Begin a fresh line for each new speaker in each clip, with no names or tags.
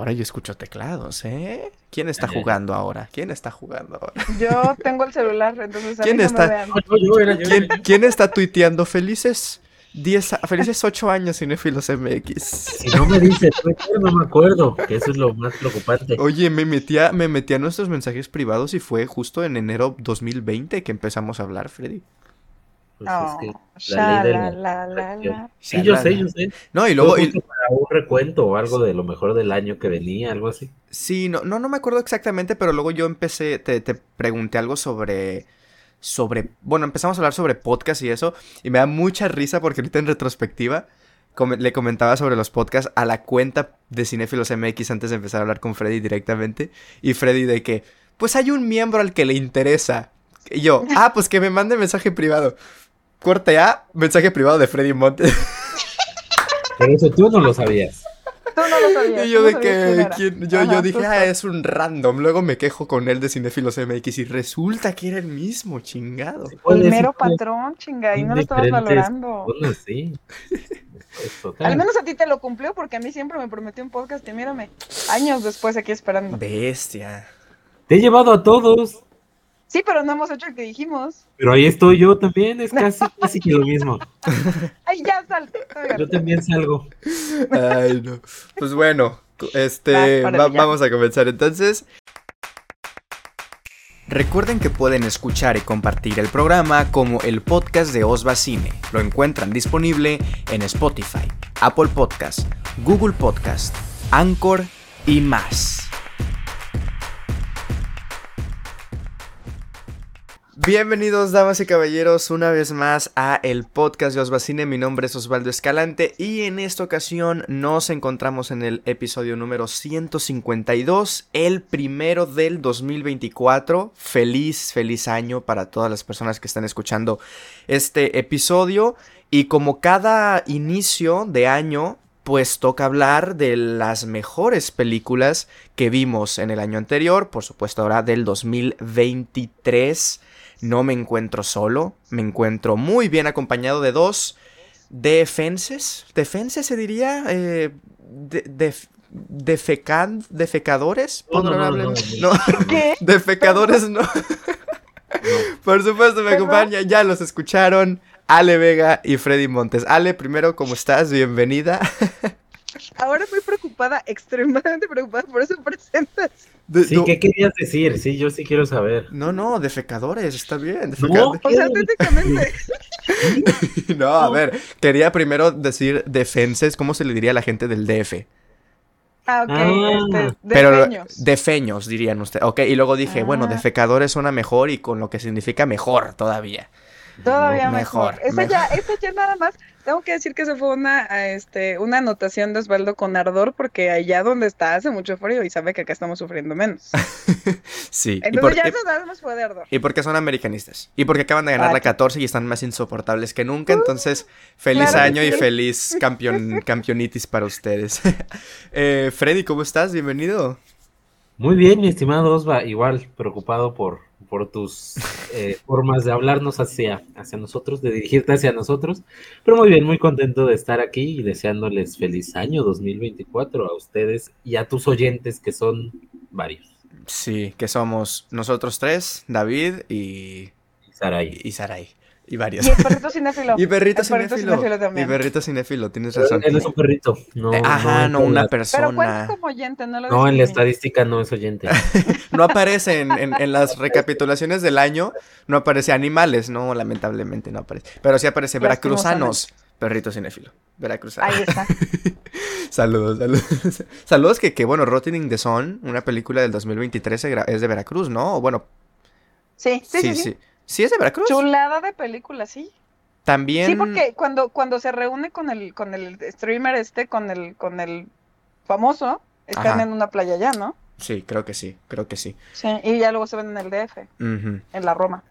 Ahora yo escucho teclados, ¿eh? ¿Quién está jugando ahora? ¿Quién está jugando ahora?
Yo tengo el celular, entonces a
¿Quién
mí no
está-
me vean.
¿Quién, quién está tuiteando felices 10, a- felices 8 años Cinéfilos MX?
Si no me dice Twitter, no me acuerdo, que eso es lo más preocupante.
Oye, me metía, me metí a nuestros mensajes privados y fue justo en enero 2020 que empezamos a hablar, Freddy.
Pues es que la ley de
sha,
la-
la, la, la, la.
Sí, yo sé, yo sé.
No, y
Luego,
luego, y-
para un recuento o algo de lo mejor del año que venía, algo así.
sí, no, no, no me acuerdo exactamente, pero luego yo empecé, te, te pregunté algo sobre, sobre, bueno, empezamos a hablar sobre podcast y eso, y me da mucha risa porque ahorita en retrospectiva le comentaba sobre los podcasts a la cuenta de Cinéfilos MX antes de empezar a hablar con Freddy directamente, y Freddy de que, pues hay un miembro al que le interesa. Y yo, ah, pues que me mande mensaje privado. Corte A, mensaje privado de Freddy Montes.
Pero eso tú no lo sabías.
Tú no lo sabías.
Y yo
no
de que, yo,
Ajá,
yo dije, ah, es un random. Luego me quejo con él de Cinefilos MX y resulta que era el mismo, chingado.
El mero patrón, chinga, y no lo estabas valorando.
sí.
Al menos a ti te lo cumplió porque a mí siempre me prometió un podcast y mírame, años después aquí esperando.
Bestia.
Te he llevado a todos,
Sí, pero no hemos hecho el que dijimos.
pero ahí estoy yo también, es casi, casi que lo mismo.
Ay, ya salte.
Yo también salgo.
Ay, no. Pues bueno, este,
Va,
va- vamos a comenzar entonces. Recuerden que pueden escuchar y compartir el programa como el podcast de Osva Cine. Lo encuentran disponible en Spotify, Apple Podcast, Google Podcast, Anchor y más. Bienvenidos, damas y caballeros, una vez más a el podcast de Osvacine. Mi nombre es Osvaldo Escalante y en esta ocasión nos encontramos en el episodio número 152, el primero del 2024. Feliz, feliz año para todas las personas que están escuchando este episodio. Y como cada inicio de año, pues toca hablar de las mejores películas que vimos en el año anterior, por supuesto ahora del 2023. No me encuentro solo, me encuentro muy bien acompañado de dos defenses, defenses se diría, eh, de, defecan- defecadores,
No, no, no,
¿Podrán
no,
hablar?
no.
no,
¿Qué?
defecadores no. Por supuesto, me acompaña, ya los escucharon, Ale Vega y Freddy Montes. Ale, primero, ¿cómo estás? Bienvenida.
Ahora estoy preocupada, extremadamente preocupada, por eso presentas.
De-
Sí,
no,
¿qué querías decir? Sí, yo sí quiero saber.
no, no, defecadores, está bien.
No.
O sea, técnicamente.
No, a ver, quería primero decir defenses, ¿cómo se le diría a la gente del DF?
Ah, ok,
Ah.
este, de
Pero defeños, dirían ustedes. Ok, y luego dije, bueno,
Ah.
defecadores suena mejor y con lo que significa mejor todavía.
Todavía
Mejor,
mejor. Ya, esa ya nada más. Tengo que decir que eso fue una, ah, este, una anotación de Osvaldo con ardor, porque allá donde está hace mucho frío y sabe que acá estamos sufriendo menos.
Sí. y,
Entonces
por-
ya
y-
más fue de ardor.
y porque son americanistas. Y porque acaban de ganar
Ah,
la
sí.
14 y están más insoportables que nunca. Entonces, feliz
claro que
año y feliz campeón, campeonitis para ustedes. Eh, Freddy, ¿cómo estás? Bienvenido.
Muy bien, mi estimado Osva, igual preocupado por, por tus eh, formas de hablarnos hacia, hacia nosotros, de dirigirte hacia nosotros, pero muy bien, muy contento de estar aquí y deseándoles feliz año 2024 a ustedes y a tus oyentes que son varios.
Sí, que somos nosotros tres, David y,
Y Saray.
y. Y varios.
Y el perrito cinéfilo.
Y perrito
El perrito
cinéfilo.
cinéfilo
Y
también.
perrito cinéfilo, tienes razón.
Él es un perrito. No,
Eh, Ajá, no, una
Pero
persona.
cuenta como oyente, no lo
No, en la estadística no es oyente.
No aparece en, en- en las recapitulaciones del año, no aparece animales, no, lamentablemente no aparece. Pero sí aparece veracruzanos, perrito cinéfilo. Veracruzanos.
Ahí está.
saludos, saludos. Saludos que, que, bueno, Rotting the Sun, una película del 2023 se gra- es de Veracruz, ¿no? O bueno,
Sí, sí, sí. sí.
¿Sí es de Veracruz?
Chulada de película, sí.
También...
Sí, porque cuando, cuando se reúne con el, con el streamer este, con el, con el famoso, están
Ajá.
en una playa ya, ¿no?
Sí, creo que sí, creo que sí.
Sí, y ya luego se ven en el DF,
Ujú.
en la Roma.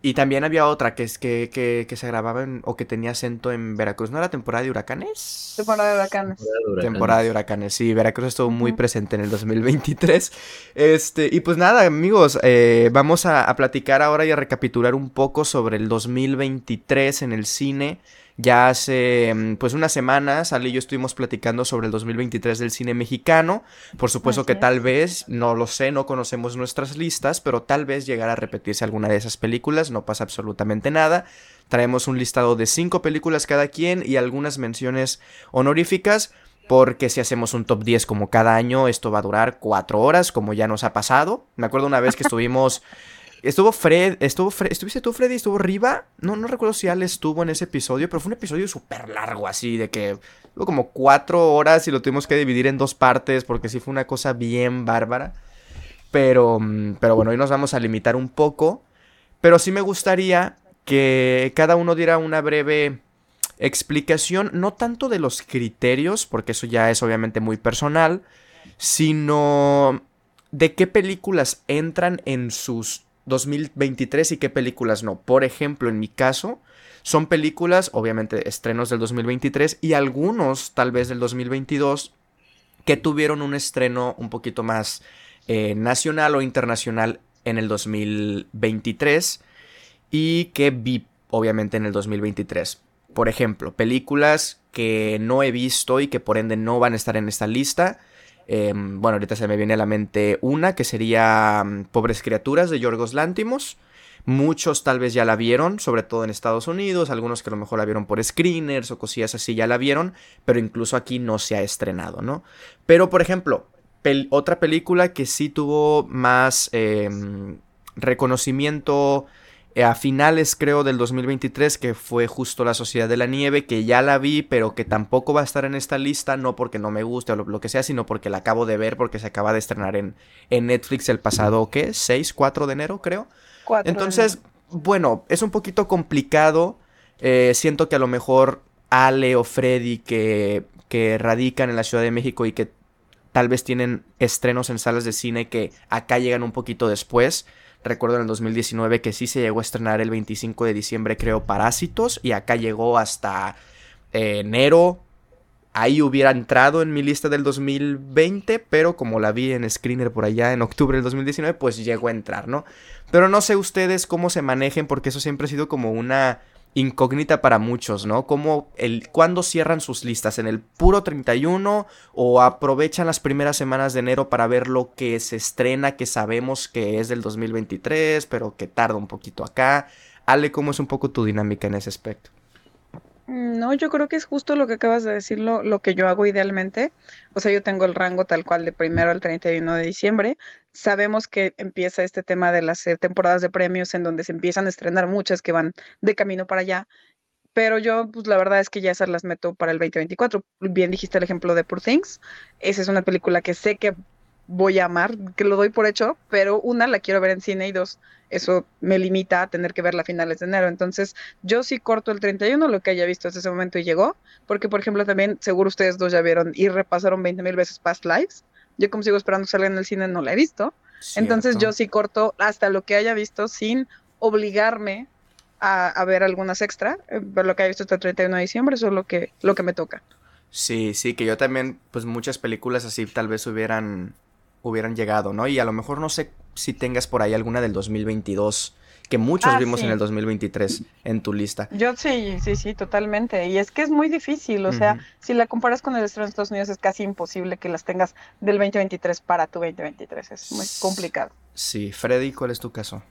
Y también había otra que es que, que, que se grababa en, o que tenía acento en Veracruz. ¿No era temporada de huracanes?
Temporada de huracanes.
Temporada de huracanes, sí, Veracruz estuvo muy presente en el 2023. Este, y pues nada, amigos, eh, vamos a, a platicar ahora y a recapitular un poco sobre el 2023 en el cine. Ya hace mm, pues unas semanas, Ale y yo estuvimos platicando sobre el 2023 del cine mexicano. Por supuesto que tal vez, no lo sé, no conocemos nuestras listas, pero tal vez llegara a repetirse alguna de esas películas, no pasa absolutamente nada. Traemos un listado de cinco películas cada quien y algunas menciones honoríficas. Porque si hacemos un top 10 como cada año, esto va a durar cuatro horas, como ya nos ha pasado. Me acuerdo una vez que estuvimos Estuvo Fred, estuvo ¿estuviste tú, Freddy? ¿Estuvo Riva? No, no recuerdo si Al estuvo en ese episodio, pero fue un episodio súper largo, así, de que tuvo como cuatro horas y lo tuvimos que dividir en dos partes, porque sí fue una cosa bien bárbara. Pero, mm, pero bueno, hoy nos vamos a limitar un poco. Pero sí me gustaría que cada uno diera una breve explicación, no tanto de los criterios, porque eso ya es obviamente muy personal, sino de qué películas entran en sus 2023 y qué películas no. Por ejemplo, en mi caso, son películas, obviamente estrenos del 2023 y algunos tal vez del 2022 que tuvieron un estreno un poquito más eh, nacional o internacional en el 2023 y que vi obviamente en el 2023. Por ejemplo, películas que no he visto y que por ende no van a estar en esta lista. Em, bueno, ahorita se me viene a la mente una que sería mm, Pobres Criaturas de Yorgos Lántimos. Muchos tal vez ya la vieron, sobre todo en Estados Unidos, algunos que a lo mejor la vieron por screeners o cosillas así ya la vieron, pero incluso aquí no se ha estrenado, ¿no? Pero, por ejemplo, otra película que sí tuvo más em, reconocimiento a finales creo del 2023 que fue justo La Sociedad de la Nieve, que ya la vi, pero que tampoco va a estar en esta lista, no porque no me guste o lo, que sea, sino porque la acabo de ver porque se acaba de estrenar en, en Netflix el pasado, ¿qué? ¿6, 4 de enero creo? Entonces, bueno, es un poquito complicado. Eh, siento que a lo mejor Ale o Freddy que, que radican en la Ciudad de México y que tal vez tienen estrenos en salas de cine que acá llegan un poquito después Recuerdo en el 2019 que sí se llegó a estrenar el 25 de diciembre, creo, Parásitos. Y acá llegó hasta eh, enero. Ahí hubiera entrado en mi lista del 2020, pero como la vi en Screener por allá en octubre del 2019, pues llegó a entrar, ¿no? Pero no sé ustedes cómo se manejen, porque eso siempre ha sido como una incógnita para muchos, ¿no? Como el cuándo cierran sus listas, en el puro 31 o aprovechan las primeras semanas de enero para ver lo que se estrena, que sabemos que es del 2023, pero que tarda un poquito acá. Ale, ¿cómo es un poco tu dinámica en ese aspecto?
Mm, no, yo creo que es justo lo que acabas de decir, lo, que yo hago idealmente. O sea, yo tengo el rango tal cual de primero al 31 de diciembre. Sabemos que empieza este tema de las eh, temporadas de premios en donde se empiezan a estrenar muchas que van de camino para allá. Pero yo, pues la verdad es que ya esas las meto para el 2024. Bien dijiste el ejemplo de Poor Things. Esa es una película que sé que voy a amar, que lo doy por hecho, pero una, la quiero ver en cine y dos, eso me limita a tener que verla a finales de enero. Entonces, yo sí corto el 31, lo que haya visto hasta ese momento y llegó, porque por ejemplo también, seguro ustedes dos ya vieron y repasaron 20 mil veces Past Lives. Yo como sigo esperando que salga en el cine no la he visto. Entonces yo sí corto hasta lo que haya visto sin obligarme a, ver algunas extra, eh, ver lo que haya visto hasta el 31 de diciembre, eso es lo que, lo que me toca.
Sí, sí, que yo también, pues muchas películas así tal vez hubieran hubieran llegado, ¿no? Y a lo mejor no sé si tengas por ahí alguna del 2022 que muchos ah, vimos en el 2023 en tu lista.
Yo sí, sí, sí, totalmente. Y es que es muy difícil, o sea, si la comparas con el estreno de Estados Unidos es casi imposible que las tengas del 2023 para tu 2023, es muy complicado.
Sí, Freddy, ¿cuál es tu caso?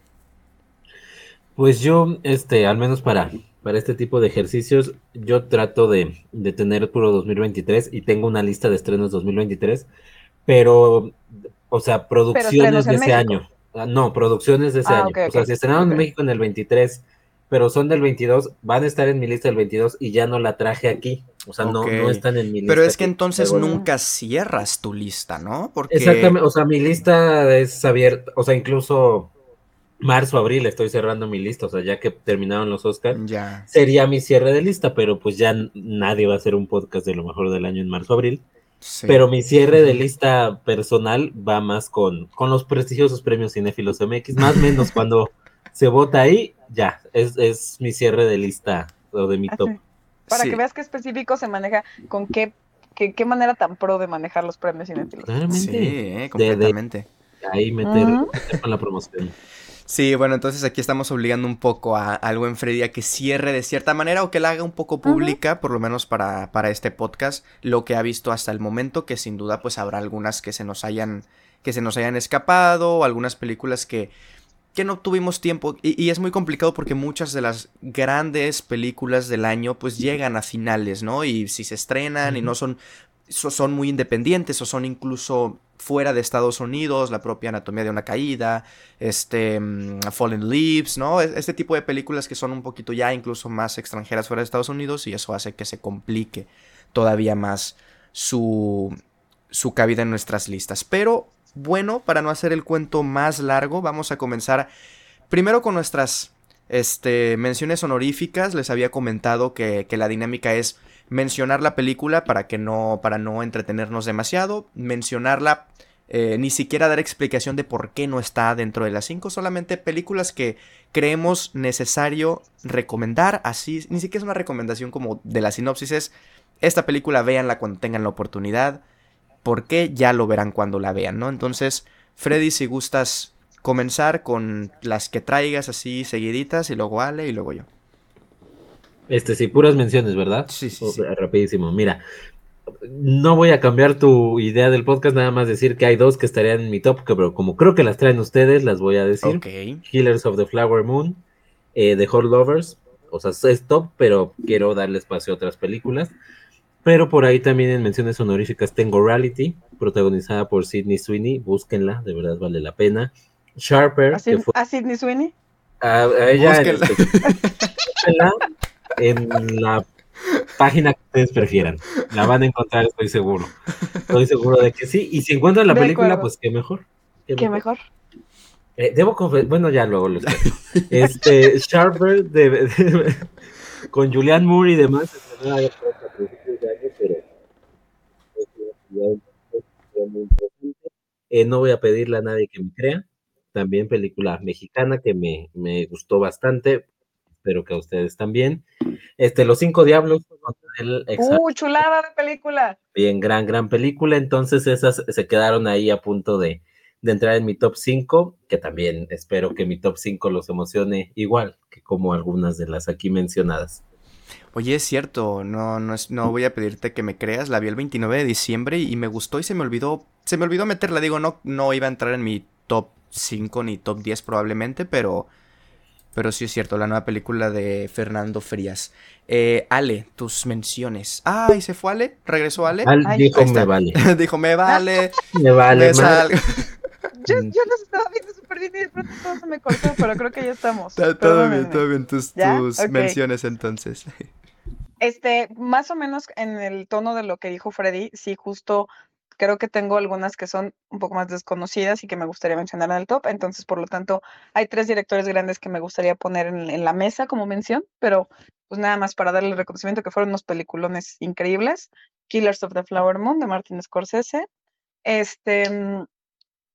Pues yo, este, al menos para, para este tipo de ejercicios, yo trato de, de tener puro 2023 y tengo una lista de estrenos 2023 pero, o sea, producciones de ese año. Ah, no, producciones de ese ah, año. o sea, se estrenaron en México en el 23, pero son del 22, van a estar en mi lista del 22 y ya no la traje aquí. O sea, no, no están en mi lista.
Pero es que entonces nunca cierras tu lista, ¿no?
Porque... Exactamente, o sea, mi lista es abierta, o sea, incluso marzo, abril estoy cerrando mi lista, o sea, ya que terminaron los Oscars, ya. sería mi cierre de lista, pero pues ya nadie va a hacer un podcast de lo mejor del año en marzo, abril. Pero mi cierre de lista personal va más con, con los prestigiosos premios Cinefilos MX, más o menos cuando se vota ahí, ya, es, es mi cierre de lista o de mi top.
Para que veas qué específico se maneja, con qué, qué, manera tan pro de manejar los premios Cinefilos.
Sí, eh, completamente.
ahí meter, con la promoción.
Sí, bueno, entonces aquí estamos obligando un poco a algo en Freddy a que cierre de cierta manera o que la haga un poco pública, por lo menos para, para este podcast, lo que ha visto hasta el momento, que sin duda pues habrá algunas que se nos hayan, que se nos hayan escapado, o algunas películas que, que no tuvimos tiempo. Y, y, es muy complicado porque muchas de las grandes películas del año pues llegan a finales, ¿no? Y si se estrenan y no son, son muy independientes o son incluso fuera de Estados Unidos, la propia Anatomía de una Caída, este, mm, Fallen Leaves, ¿no? Este tipo de películas que son un poquito ya incluso más extranjeras fuera de Estados Unidos y eso hace que se complique todavía más su, su cabida en nuestras listas. Pero bueno, para no hacer el cuento más largo, vamos a comenzar primero con nuestras este, menciones honoríficas. Les había comentado que, que la dinámica es mencionar la película para que no, para no entretenernos demasiado, mencionarla, eh, ni siquiera dar explicación de por qué no está dentro de las 5, solamente películas que creemos necesario recomendar, así, ni siquiera es una recomendación como de la sinopsis, es esta película véanla cuando tengan la oportunidad, porque ya lo verán cuando la vean, ¿no? Entonces, Freddy, si gustas comenzar con las que traigas así seguiditas y luego Ale y luego yo.
Este, sí, puras menciones, ¿verdad?
Sí, sí, sí.
Rapidísimo. Mira, no voy a cambiar tu idea del podcast, nada más decir que hay dos que estarían en mi top, pero como creo que las traen ustedes, las voy a decir.
Ok.
Killers of the Flower Moon, eh, The Hot Lovers, o sea, es top, pero quiero darle espacio a otras películas. Pero por ahí también en menciones honoríficas tengo Reality, protagonizada por Sidney Sweeney, búsquenla, de verdad vale la pena. Sharper.
¿A, Sid, fue... ¿a Sidney Sweeney?
A, a ella. Búsquenla. En la página que ustedes prefieran. La van a encontrar, estoy seguro. Estoy seguro de que sí. Y si encuentran la de película, acuerdo. pues qué mejor.
Qué, ¿Qué mejor.
mejor? Eh, debo confesar, bueno, ya luego lo Este, Sharper de, de, con Julian Moore y demás. Eh, no voy a pedirle a nadie que me crea. También película mexicana que me, me gustó bastante espero que a ustedes también. Este, Los Cinco Diablos.
El ¡Uh, chulada de película!
Bien, gran, gran película. Entonces esas se quedaron ahí a punto de, de entrar en mi top 5, que también espero que mi top 5 los emocione igual que como algunas de las aquí mencionadas.
Oye, es cierto, no, no, es, no voy a pedirte que me creas, la vi el 29 de diciembre y, me gustó y se me olvidó, se me olvidó meterla, digo, no, no iba a entrar en mi top 5 ni top 10 probablemente, pero pero sí es cierto, la nueva película de Fernando Frías. Eh, Ale, tus menciones. Ay, ¿se fue Ale? ¿Regresó Ale?
Al, dijo me vale.
dijo me vale.
me vale. Me
salgo. Yo, yo los estaba viendo súper bien y de pronto todo se me cortó, pero creo que ya estamos.
Todo, todo bien, todo bien. Tus, tus okay. menciones entonces.
Este, más o menos en el tono de lo que dijo Freddy, sí, justo creo que tengo algunas que son un poco más desconocidas y que me gustaría mencionar en el top. Entonces, por lo tanto, hay tres directores grandes que me gustaría poner en, la mesa como mención, pero pues nada más para darle el reconocimiento que fueron unos peliculones increíbles. Killers of the Flower Moon de Martin Scorsese. Este,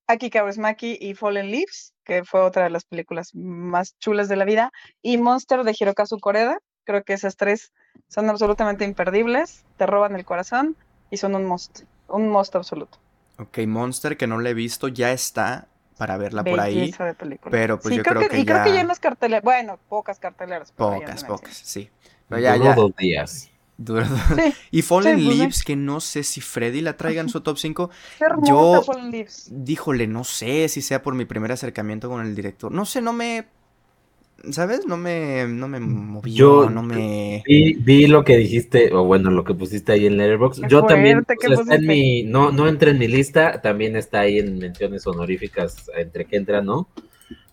Aki Kaurismäki y Fallen Leaves, que fue otra de las películas más chulas de la vida. Y Monster de Hirokazu Koreda. Creo que esas tres son absolutamente imperdibles, te roban el corazón y son un must un must absoluto.
Ok, Monster, que no le he visto, ya está para verla por ahí.
De película.
Pero pues
sí,
yo creo,
creo
que,
y
ya...
creo que ya en las carteleras, bueno, pocas carteleras.
Pocas, pocas, sí.
Pero ya, ya. dos días.
Duro. Sí, y Fallen
sí, pues,
Leaves,
sí.
que no sé si Freddy la traiga en su top 5.
Qué hermosa
Yo,
Fallen Leaves.
díjole, no sé si sea por mi primer acercamiento con el director. No sé, no me ¿sabes? No me, no me movió,
Yo
no me...
Vi, vi, lo que dijiste, o bueno, lo que pusiste ahí en Letterboxd. Yo también, o sea, está en mi, no, no entra en mi lista, también está ahí en menciones honoríficas entre que entra, ¿no?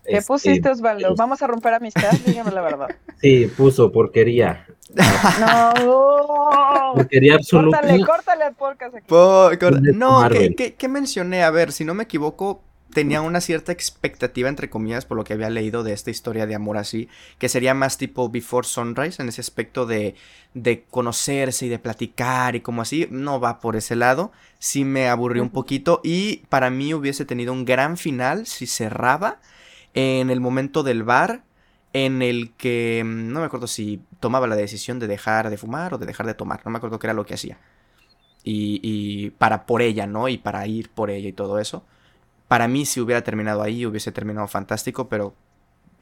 ¿Qué este, pusiste, Osvaldo? ¿Vamos a romper amistad? Dígame la verdad.
Sí, puso porquería.
No.
Porquería absoluta.
Córtale, córtale al podcast aquí.
Por. No, ¿qué, qué, ¿qué mencioné? A ver, si no me equivoco, tenía una cierta expectativa, entre comillas, por lo que había leído de esta historia de amor así, que sería más tipo Before Sunrise, en ese aspecto de, de conocerse y de platicar y como así, no va por ese lado, sí me aburrió un poquito y para mí hubiese tenido un gran final si cerraba en el momento del bar en el que no me acuerdo si tomaba la decisión de dejar de fumar o de dejar de tomar, no me acuerdo qué era lo que hacía. Y, y para por ella, ¿no? Y para ir por ella y todo eso para mí si hubiera terminado ahí hubiese terminado fantástico, pero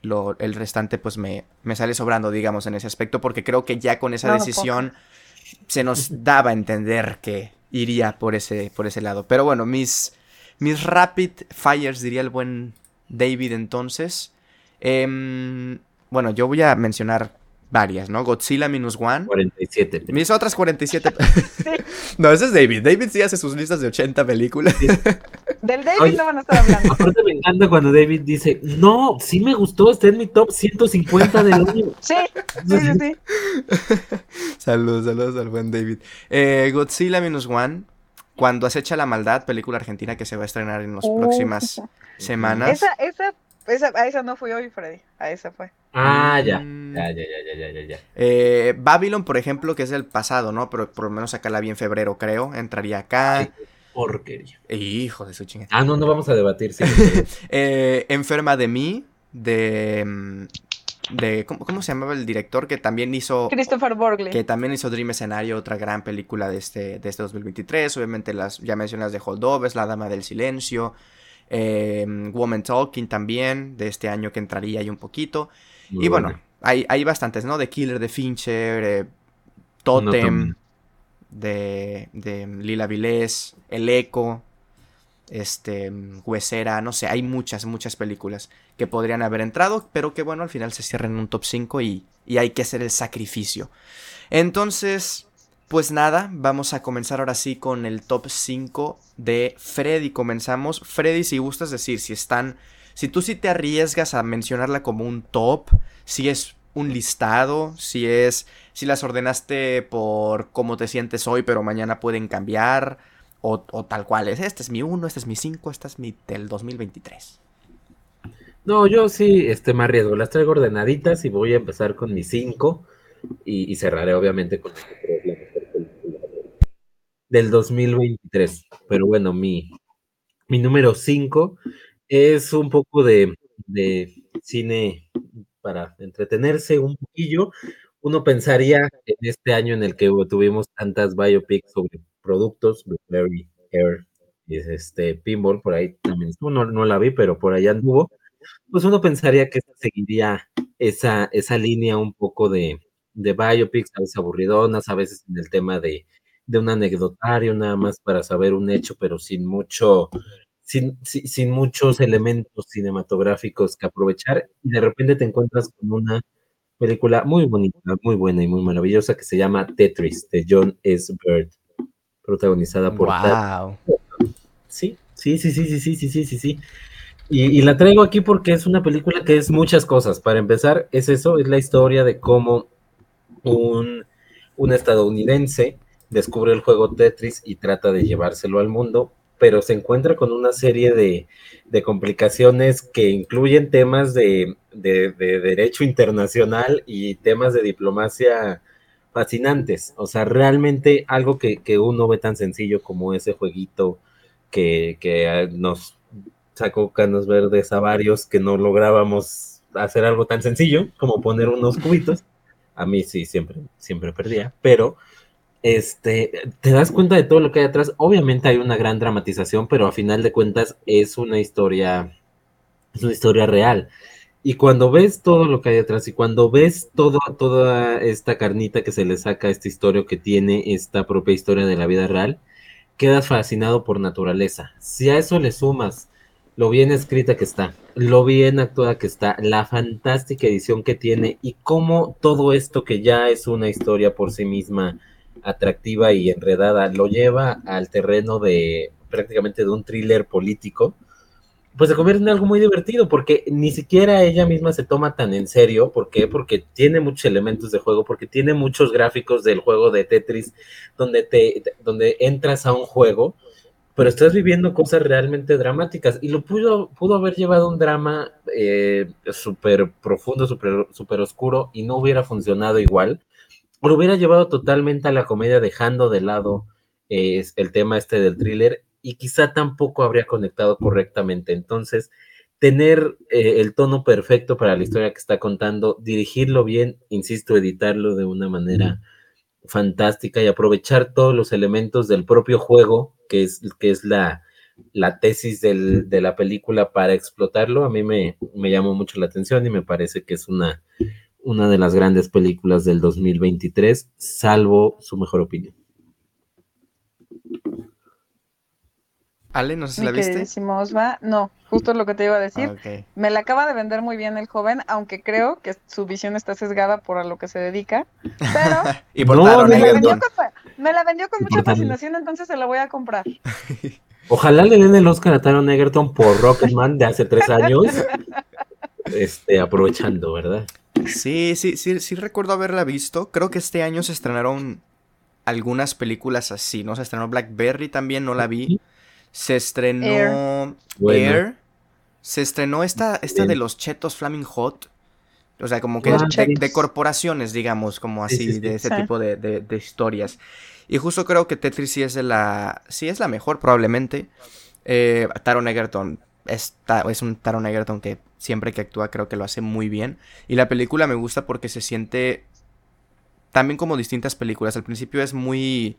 lo, el restante pues me, me sale sobrando, digamos, en ese aspecto, porque creo que ya con esa
No,
decisión se nos daba a entender que iría por ese, por ese lado. Pero bueno, mis, mis rapid fires, diría el buen David entonces. Em, bueno, yo voy a mencionar varias, ¿no? Godzilla Minus One.
47.
Mis otras 47... no, ese es David. David sí hace sus listas de 80 películas.
Del David
Oye.
no van a estar hablando.
Aparte me encanta cuando David dice, no, sí me gustó, está en mi top 150 del año.
Sí, sí, sí, sí.
saludos, saludos al buen David. Eh, Godzilla Minus One. Cuando acecha la maldad, película argentina que se va a estrenar en las próximas semanas.
Esa, esa, esa, a esa no fui hoy, Freddy. A esa fue.
Ah, ya.
Mm.
Ya, ya, ya, ya, ya, ya, ya.
Eh, Babylon, por ejemplo, que es del pasado, ¿no? Pero por lo menos acá la vi en febrero, creo. Entraría acá.
Porquería.
Hijo de su chingada.
Ah, no, no vamos a debatir. sí.
Eh, Enferma de mí, de. mm, de ¿cómo, cómo se llamaba el director? Que también hizo.
Christopher Borgley.
Que también hizo Dream Escenario, otra gran película de este, de este 2023. Obviamente, las ya mencionas de Holdovers, La Dama del Silencio. Eh, Woman Talking también, de este año que entraría ahí un poquito.
Muy
y bueno, hay, hay bastantes, ¿no? The Killer de Fincher, eh, Totem de, de Lila Vilés, El Eco, este, Huesera, no sé, hay muchas, muchas películas que podrían haber entrado, pero que bueno, al final se cierran en un top 5 y, y hay que hacer el sacrificio. Entonces, pues nada, vamos a comenzar ahora sí con el top 5 de Freddy. Comenzamos. Freddy, si gustas decir, si están, si tú sí te arriesgas a mencionarla como un top, si es un listado, si es, si las ordenaste por cómo te sientes hoy, pero mañana pueden cambiar, o, tal cual es, este es mi 1, este es mi 5, este es mi del 2023.
No, yo sí este, me arriesgo. Las traigo ordenaditas y voy a empezar con mis cinco y, y cerraré obviamente con que creo es la mejor película del 2023. Pero bueno, mi, mi número cinco es un poco de, de cine para entretenerse un poquillo. Uno pensaría en este año en el que tuvimos tantas biopics sobre productos, Blueberry, Air, este Pinball, por ahí también no, no la vi, pero por allá anduvo pues uno pensaría que seguiría esa, esa línea un poco de, de biopics, a veces aburridonas, a veces en el tema de, de un anecdotario, nada más para saber un hecho, pero sin mucho, sin, sin, sin muchos elementos cinematográficos que aprovechar, y de repente te encuentras con una película muy bonita, muy buena y muy maravillosa que se llama Tetris, de John S. Bird, protagonizada por
Wow.
Sí, sí, sí, sí, sí, sí, sí, sí, sí, sí. Y, y la traigo aquí porque es una película que es muchas cosas. Para empezar, es eso, es la historia de cómo un, un estadounidense descubre el juego Tetris y trata de llevárselo al mundo, pero se encuentra con una serie de, de complicaciones que incluyen temas de, de, de derecho internacional y temas de diplomacia fascinantes. O sea, realmente algo que, que uno ve tan sencillo como ese jueguito que, que nos sacó canos verdes a varios que no lográbamos hacer algo tan sencillo como poner unos cubitos. A mí sí, siempre, siempre perdía, pero este, te das cuenta de todo lo que hay atrás. Obviamente hay una gran dramatización, pero a final de cuentas es una historia, es una historia real. Y cuando ves todo lo que hay atrás y cuando ves todo, toda esta carnita que se le saca a esta historia que tiene esta propia historia de la vida real, quedas fascinado por naturaleza. Si a eso le sumas lo bien escrita que está, lo bien actuada que está, la fantástica edición que tiene y cómo todo esto que ya es una historia por sí misma atractiva y enredada lo lleva al terreno de prácticamente de un thriller político, pues se convierte en algo muy divertido porque ni siquiera ella misma se toma tan en serio. ¿Por qué? Porque tiene muchos elementos de juego, porque tiene muchos gráficos del juego de Tetris donde, te, donde entras a un juego pero estás viviendo cosas realmente dramáticas y lo pudo, pudo haber llevado un drama eh, súper profundo, súper super oscuro y no hubiera funcionado igual. Lo hubiera llevado totalmente a la comedia dejando de lado el tema este del thriller y quizá tampoco habría conectado correctamente. Entonces, tener eh, el tono perfecto para la historia que está contando, dirigirlo bien, insisto, editarlo de una manera fantástica y aprovechar todos los elementos del propio juego, que es, que es la, la tesis del, de la película para explotarlo, a mí me, me, llamó mucho la atención y me parece que es una, una de las grandes películas del 2023, salvo su mejor opinión.
Ale, no sé si la viste.
No, justo lo que te iba a decir. Me la acaba de vender muy bien el joven, aunque creo que su visión está sesgada por a lo que se dedica. Pero
y por
me, la vendió con, me, la vendió con, mucha fascinación, entonces se la voy a comprar.
Ojalá le den el Oscar a Taron Egerton por Rocketman de hace tres años. este, aprovechando, ¿verdad?
Sí, sí, sí, sí recuerdo haberla visto. Creo que este año se estrenaron algunas películas así, ¿no? Se estrenó Blackberry también, no la vi. Se estrenó Air. Se estrenó esta, esta de los chetos Flaming Hot. O sea, como que de, corporaciones, digamos, como así, de ese tipo de, historias. Y justo creo que Tetris sí es de la. Sí es la mejor, probablemente. Eh, Taron Egerton es, es un Taron Egerton que siempre que actúa creo que lo hace muy bien. Y la película me gusta porque se siente también como distintas películas. Al principio es muy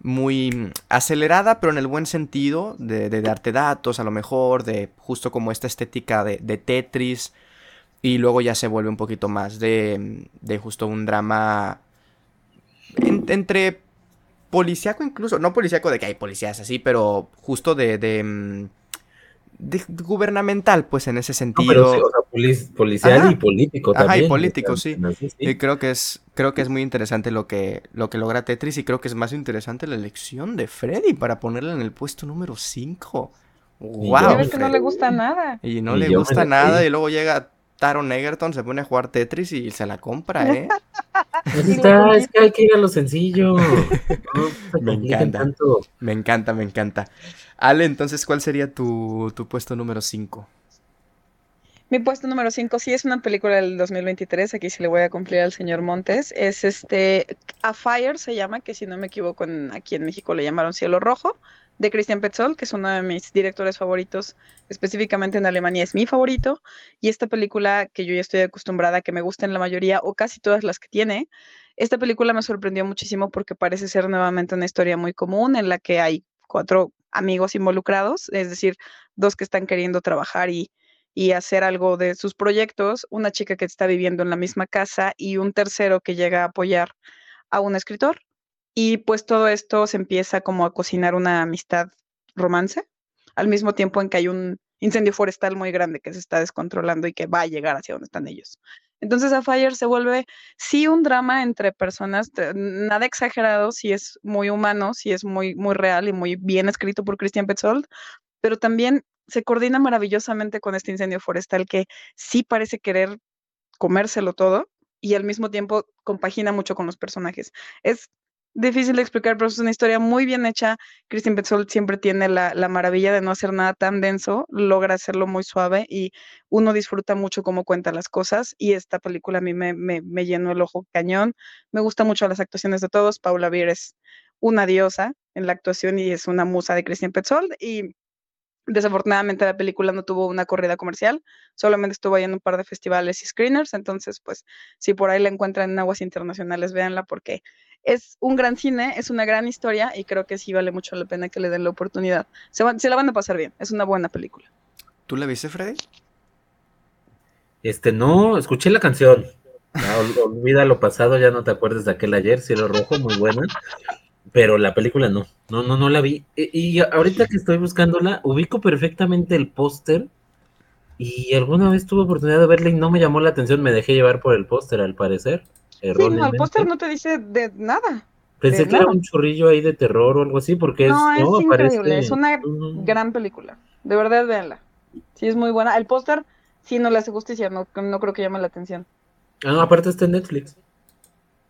muy acelerada, pero en el buen sentido, de, darte datos a lo mejor, de justo como esta estética de, Tetris, y luego ya se vuelve un poquito más de, de justo un drama entre policíaco incluso, no policíaco de que hay policías así, pero justo de, de gubernamental, pues en ese sentido.
policial y político también.
Ajá, y político, sí. Y creo que es, creo que es muy interesante lo que, lo que logra Tetris y creo que es más interesante la elección de Freddy para ponerla en el puesto número 5.
Wow. Y que no le gusta nada.
Y no le gusta nada y luego llega Taron Egerton, se pone a jugar Tetris y se la compra, ¿eh?
está, es que hay que ir a lo sencillo.
me encanta. Me encanta, me encanta. Ale, entonces, ¿cuál sería tu, puesto número 5?
Mi puesto número 5 sí es una película del 2023, aquí sí le voy a cumplir al señor Montes. Es este, A Fire se llama, que si no me equivoco aquí en México le llamaron Cielo Rojo, de Christian Petzold, que es uno de mis directores favoritos, específicamente en Alemania es mi favorito. Y esta película que yo ya estoy acostumbrada, que me gusta en la mayoría o casi todas las que tiene, esta película me sorprendió muchísimo porque parece ser nuevamente una historia muy común en la que hay cuatro amigos involucrados, es decir, dos que están queriendo trabajar y, hacer algo de sus proyectos, una chica que está viviendo en la misma casa y un tercero que llega a apoyar a un escritor. Y pues todo esto se empieza como a cocinar una amistad romance, al mismo tiempo en que hay un incendio forestal muy grande que se está descontrolando y que va a llegar hacia donde están ellos. Entonces a Fire se vuelve sí un drama entre personas, nada exagerado, sí es muy humano, sí es muy, muy real y muy bien escrito por Christian Petzold, pero también se coordina maravillosamente con este incendio forestal que sí parece querer comérselo todo y al mismo tiempo compagina mucho con los personajes. Es difícil de explicar, pero es una historia muy bien hecha. Christian Petzold siempre tiene la, maravilla de no hacer nada tan denso, logra hacerlo muy suave y uno disfruta mucho cómo cuenta las cosas. Y esta película a mí me, me, llenó el ojo cañón. Me gustan mucho las actuaciones de todos. Paula Beer es una diosa en la actuación y es una musa de Christian Petzold. Y Desafortunadamente la película no tuvo una corrida comercial, solamente estuvo ahí en un par de festivales y screeners, entonces pues si por ahí la encuentran en aguas internacionales, véanla porque es un gran cine, es una gran historia y creo que sí vale mucho la pena que le den la oportunidad. Se, se la van a pasar bien, es una buena película.
¿Tú la viste, Freddy?
Este, no, escuché la canción. olvida lo pasado, ya no te acuerdas de aquel ayer, Cielo Rojo, muy buena pero la película no, no, no, no la vi. E, y, ahorita que estoy buscándola, ubico perfectamente el póster y alguna vez tuve oportunidad de verla y no me llamó la atención, me dejé llevar por el póster al parecer.
Sí, no, el póster no te dice de nada.
Pensé que era un chorrillo ahí de terror o algo así, porque
no, es, no, increíble, es una gran película, de verdad véanla. Sí es muy buena. El póster sí no le hace justicia, no, no creo que llame la atención.
Ah, aparte está en Netflix.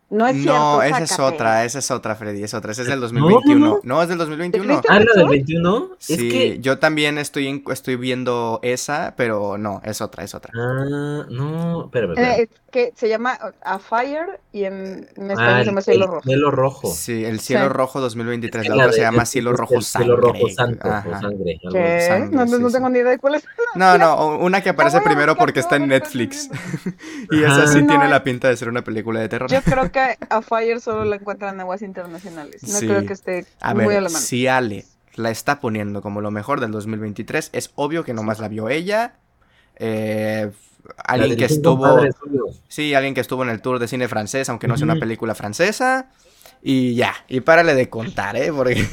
No es cierto. No,
esa es otra, esa es otra, Freddy, es otra, esa es del 2021. No, es del 2021.
Ah, la del 21.
Sí, es que... yo también estoy, estoy viendo esa, pero no, es otra, es otra.
Ah, no, pero
eh, que se llama A Fire y en, español ah, se llama Cielo Rojo.
Cielo Rojo.
Sí, el Cielo Rojo 2023. La, otra se llama Cielo Rojo Sangre.
Cielo Rojo Santo, sangre.
¿Qué? no, no tengo ni idea de cuál es.
No, no, una que aparece primero porque está en Netflix. y esa sí tiene la pinta de ser una película de terror.
Yo creo que A Fire solo la encuentran en aguas internacionales. No creo que esté
a
muy
ver,
a la mano.
Si Ale la está poniendo como lo mejor del 2023. Es obvio que nomás la vio ella. Eh, alguien que estuvo. Sí, alguien que estuvo en el tour de cine francés, aunque no sea una película francesa. Y ya, y párale de contar, ¿eh? Porque.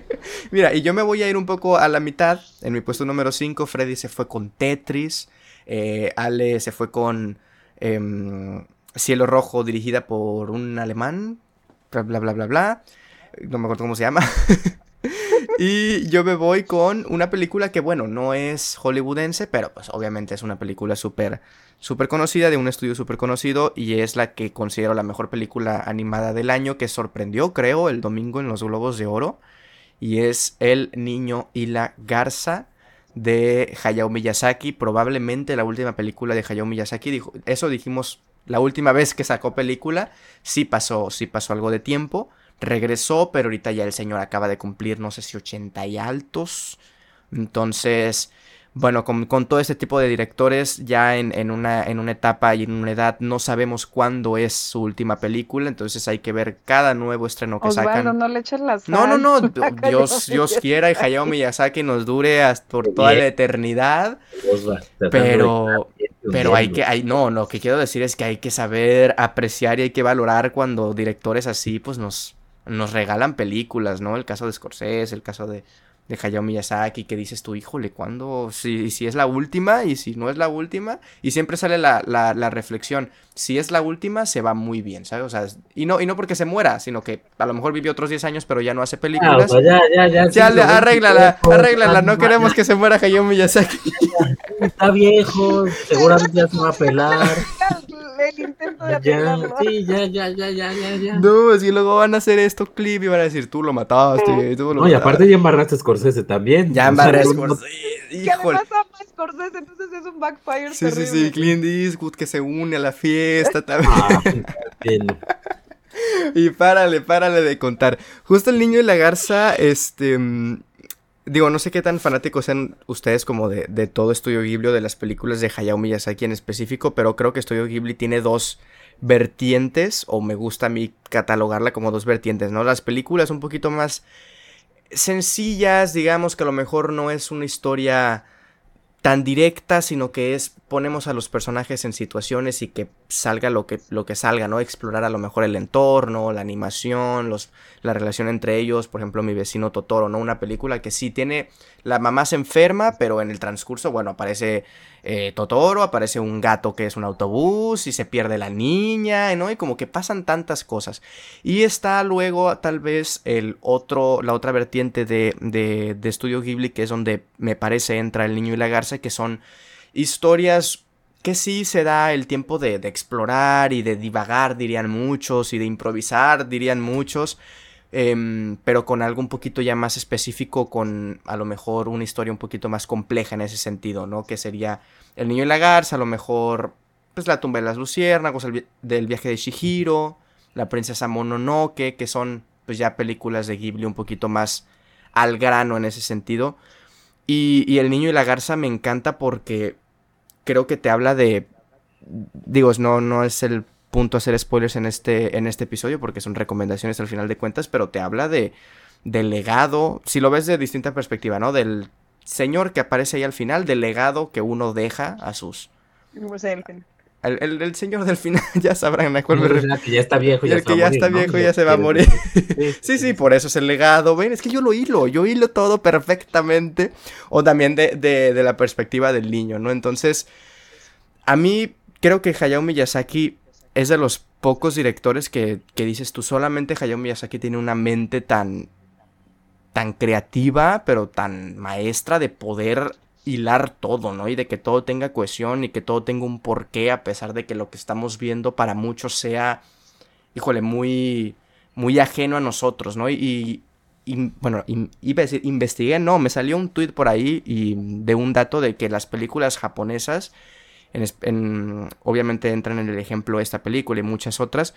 Mira, y yo me voy a ir un poco a la mitad. En mi puesto número 5, Freddy se fue con Tetris. Eh, Ale se fue con em, Cielo Rojo, dirigida por un alemán. Bla, bla, bla, bla, bla. No me acuerdo cómo se llama. y yo me voy con una película que, bueno, no es hollywoodense, pero pues obviamente es una película súper súper conocida, de un estudio súper conocido, y es la que considero la mejor película animada del año, que sorprendió, creo, el domingo en los Globos de Oro, y es El Niño y la Garza de Hayao Miyazaki, probablemente la última película de Hayao Miyazaki, eso dijimos la última vez que sacó película, sí pasó, sí pasó algo de tiempo, regresó, pero ahorita ya el señor acaba de cumplir, no sé si 80 y altos. Entonces, bueno, con, todo este tipo de directores, ya en, una, en una etapa y en una edad, no sabemos cuándo es su última película, entonces hay que ver cada nuevo estreno que sacan.
no le las
No, no, no, Dios, Dios quiera y Hayao Miyazaki nos dure hasta por toda la eternidad. Pero, pero hay que, hay, no, lo que quiero decir es que hay que saber apreciar y hay que valorar cuando directores así, pues nos, nos regalan películas, ¿no? El caso de Scorsese, el caso de, de Hayao Miyazaki, que dices tú, híjole, ¿cuándo? Si, si es la última y si no es la última. Y siempre sale la, la, reflexión, si es la última, se va muy bien, ¿sabes? O sea, y no, y no porque se muera, sino que a lo mejor vivió otros 10 años, pero ya no hace películas. Ah,
ya, ya, ya.
Ya, le, arréglala, arréglala, no queremos que se muera Hayao Miyazaki.
Está viejo, seguramente ya se va a pelar.
Intento de ya,
Sí, ya, ya, ya, ya, ya,
No, es que luego van a hacer esto clip y van a decir, tú lo mataste, tú lo
No, y aparte ya embarraste a Scorsese también.
Ya embarré a Scorsese,
híjole. además ama a Scorsese, entonces es un backfire
Sí, sí, sí, Clint Eastwood que se une a la fiesta también. Ah, y párale, párale de contar. Justo el niño y la garza, este... Digo, no sé qué tan fanáticos sean ustedes como de, de todo Estudio Ghibli o de las películas de Hayao Miyazaki en específico, pero creo que Estudio Ghibli tiene dos vertientes, o me gusta a mí catalogarla como dos vertientes, ¿no? Las películas un poquito más sencillas, digamos que a lo mejor no es una historia tan directa, sino que es ponemos a los personajes en situaciones y que salga lo que, lo que salga, ¿no? Explorar a lo mejor el entorno, la animación, los, la relación entre ellos, por ejemplo, mi vecino Totoro, ¿no? Una película que sí tiene, la mamá se enferma, pero en el transcurso, bueno, aparece eh, Totoro, aparece un gato que es un autobús y se pierde la niña, ¿no? Y como que pasan tantas cosas. Y está luego tal vez el otro, la otra vertiente de, de, de Ghibli, que es donde me parece entra el niño y la garza, que son historias que sí se da el tiempo de, explorar y de divagar, dirían muchos, y de improvisar, dirían muchos, em, pero con algo un poquito ya más específico, con a lo mejor una historia un poquito más compleja en ese sentido, ¿no? Que sería El Niño y la Garza, a lo mejor, pues La tumba de las luciérnagas, el del viaje de Shihiro, La princesa Mononoke, que son pues ya películas de Ghibli un poquito más al grano en ese sentido. Y, El Niño y la Garza me encanta porque creo que te habla de... Digo, no, no es el punto hacer spoilers en este, en este episodio porque son recomendaciones al final de cuentas, pero te habla de del legado, si lo ves de distinta perspectiva, ¿no? Del señor que aparece ahí al final, del legado que uno deja a sus...
Pues
el, el, señor del final, ya sabrán a cuál me
refiero. El que ya está viejo,
ya el que ya está viejo ya se va a morir. Sí, sí, por eso es el legado. Ven, es que yo lo hilo, yo hilo todo perfectamente. O también de, de, de la perspectiva del niño, ¿no? Entonces, a mí creo que Hayao Miyazaki es de los pocos directores que, que dices tú, solamente Hayao Miyazaki tiene una mente tan, tan creativa, pero tan maestra de poder hilar todo, ¿no? Y de que todo tenga cohesión y que todo tenga un porqué, a pesar de que lo que estamos viendo para muchos sea, híjole, muy, muy ajeno a nosotros, ¿no? Y, bueno, iba a decir, investigué, no, me salió un tweet por ahí y de un dato de que las películas japonesas, en, obviamente entran en el ejemplo esta película y muchas otras,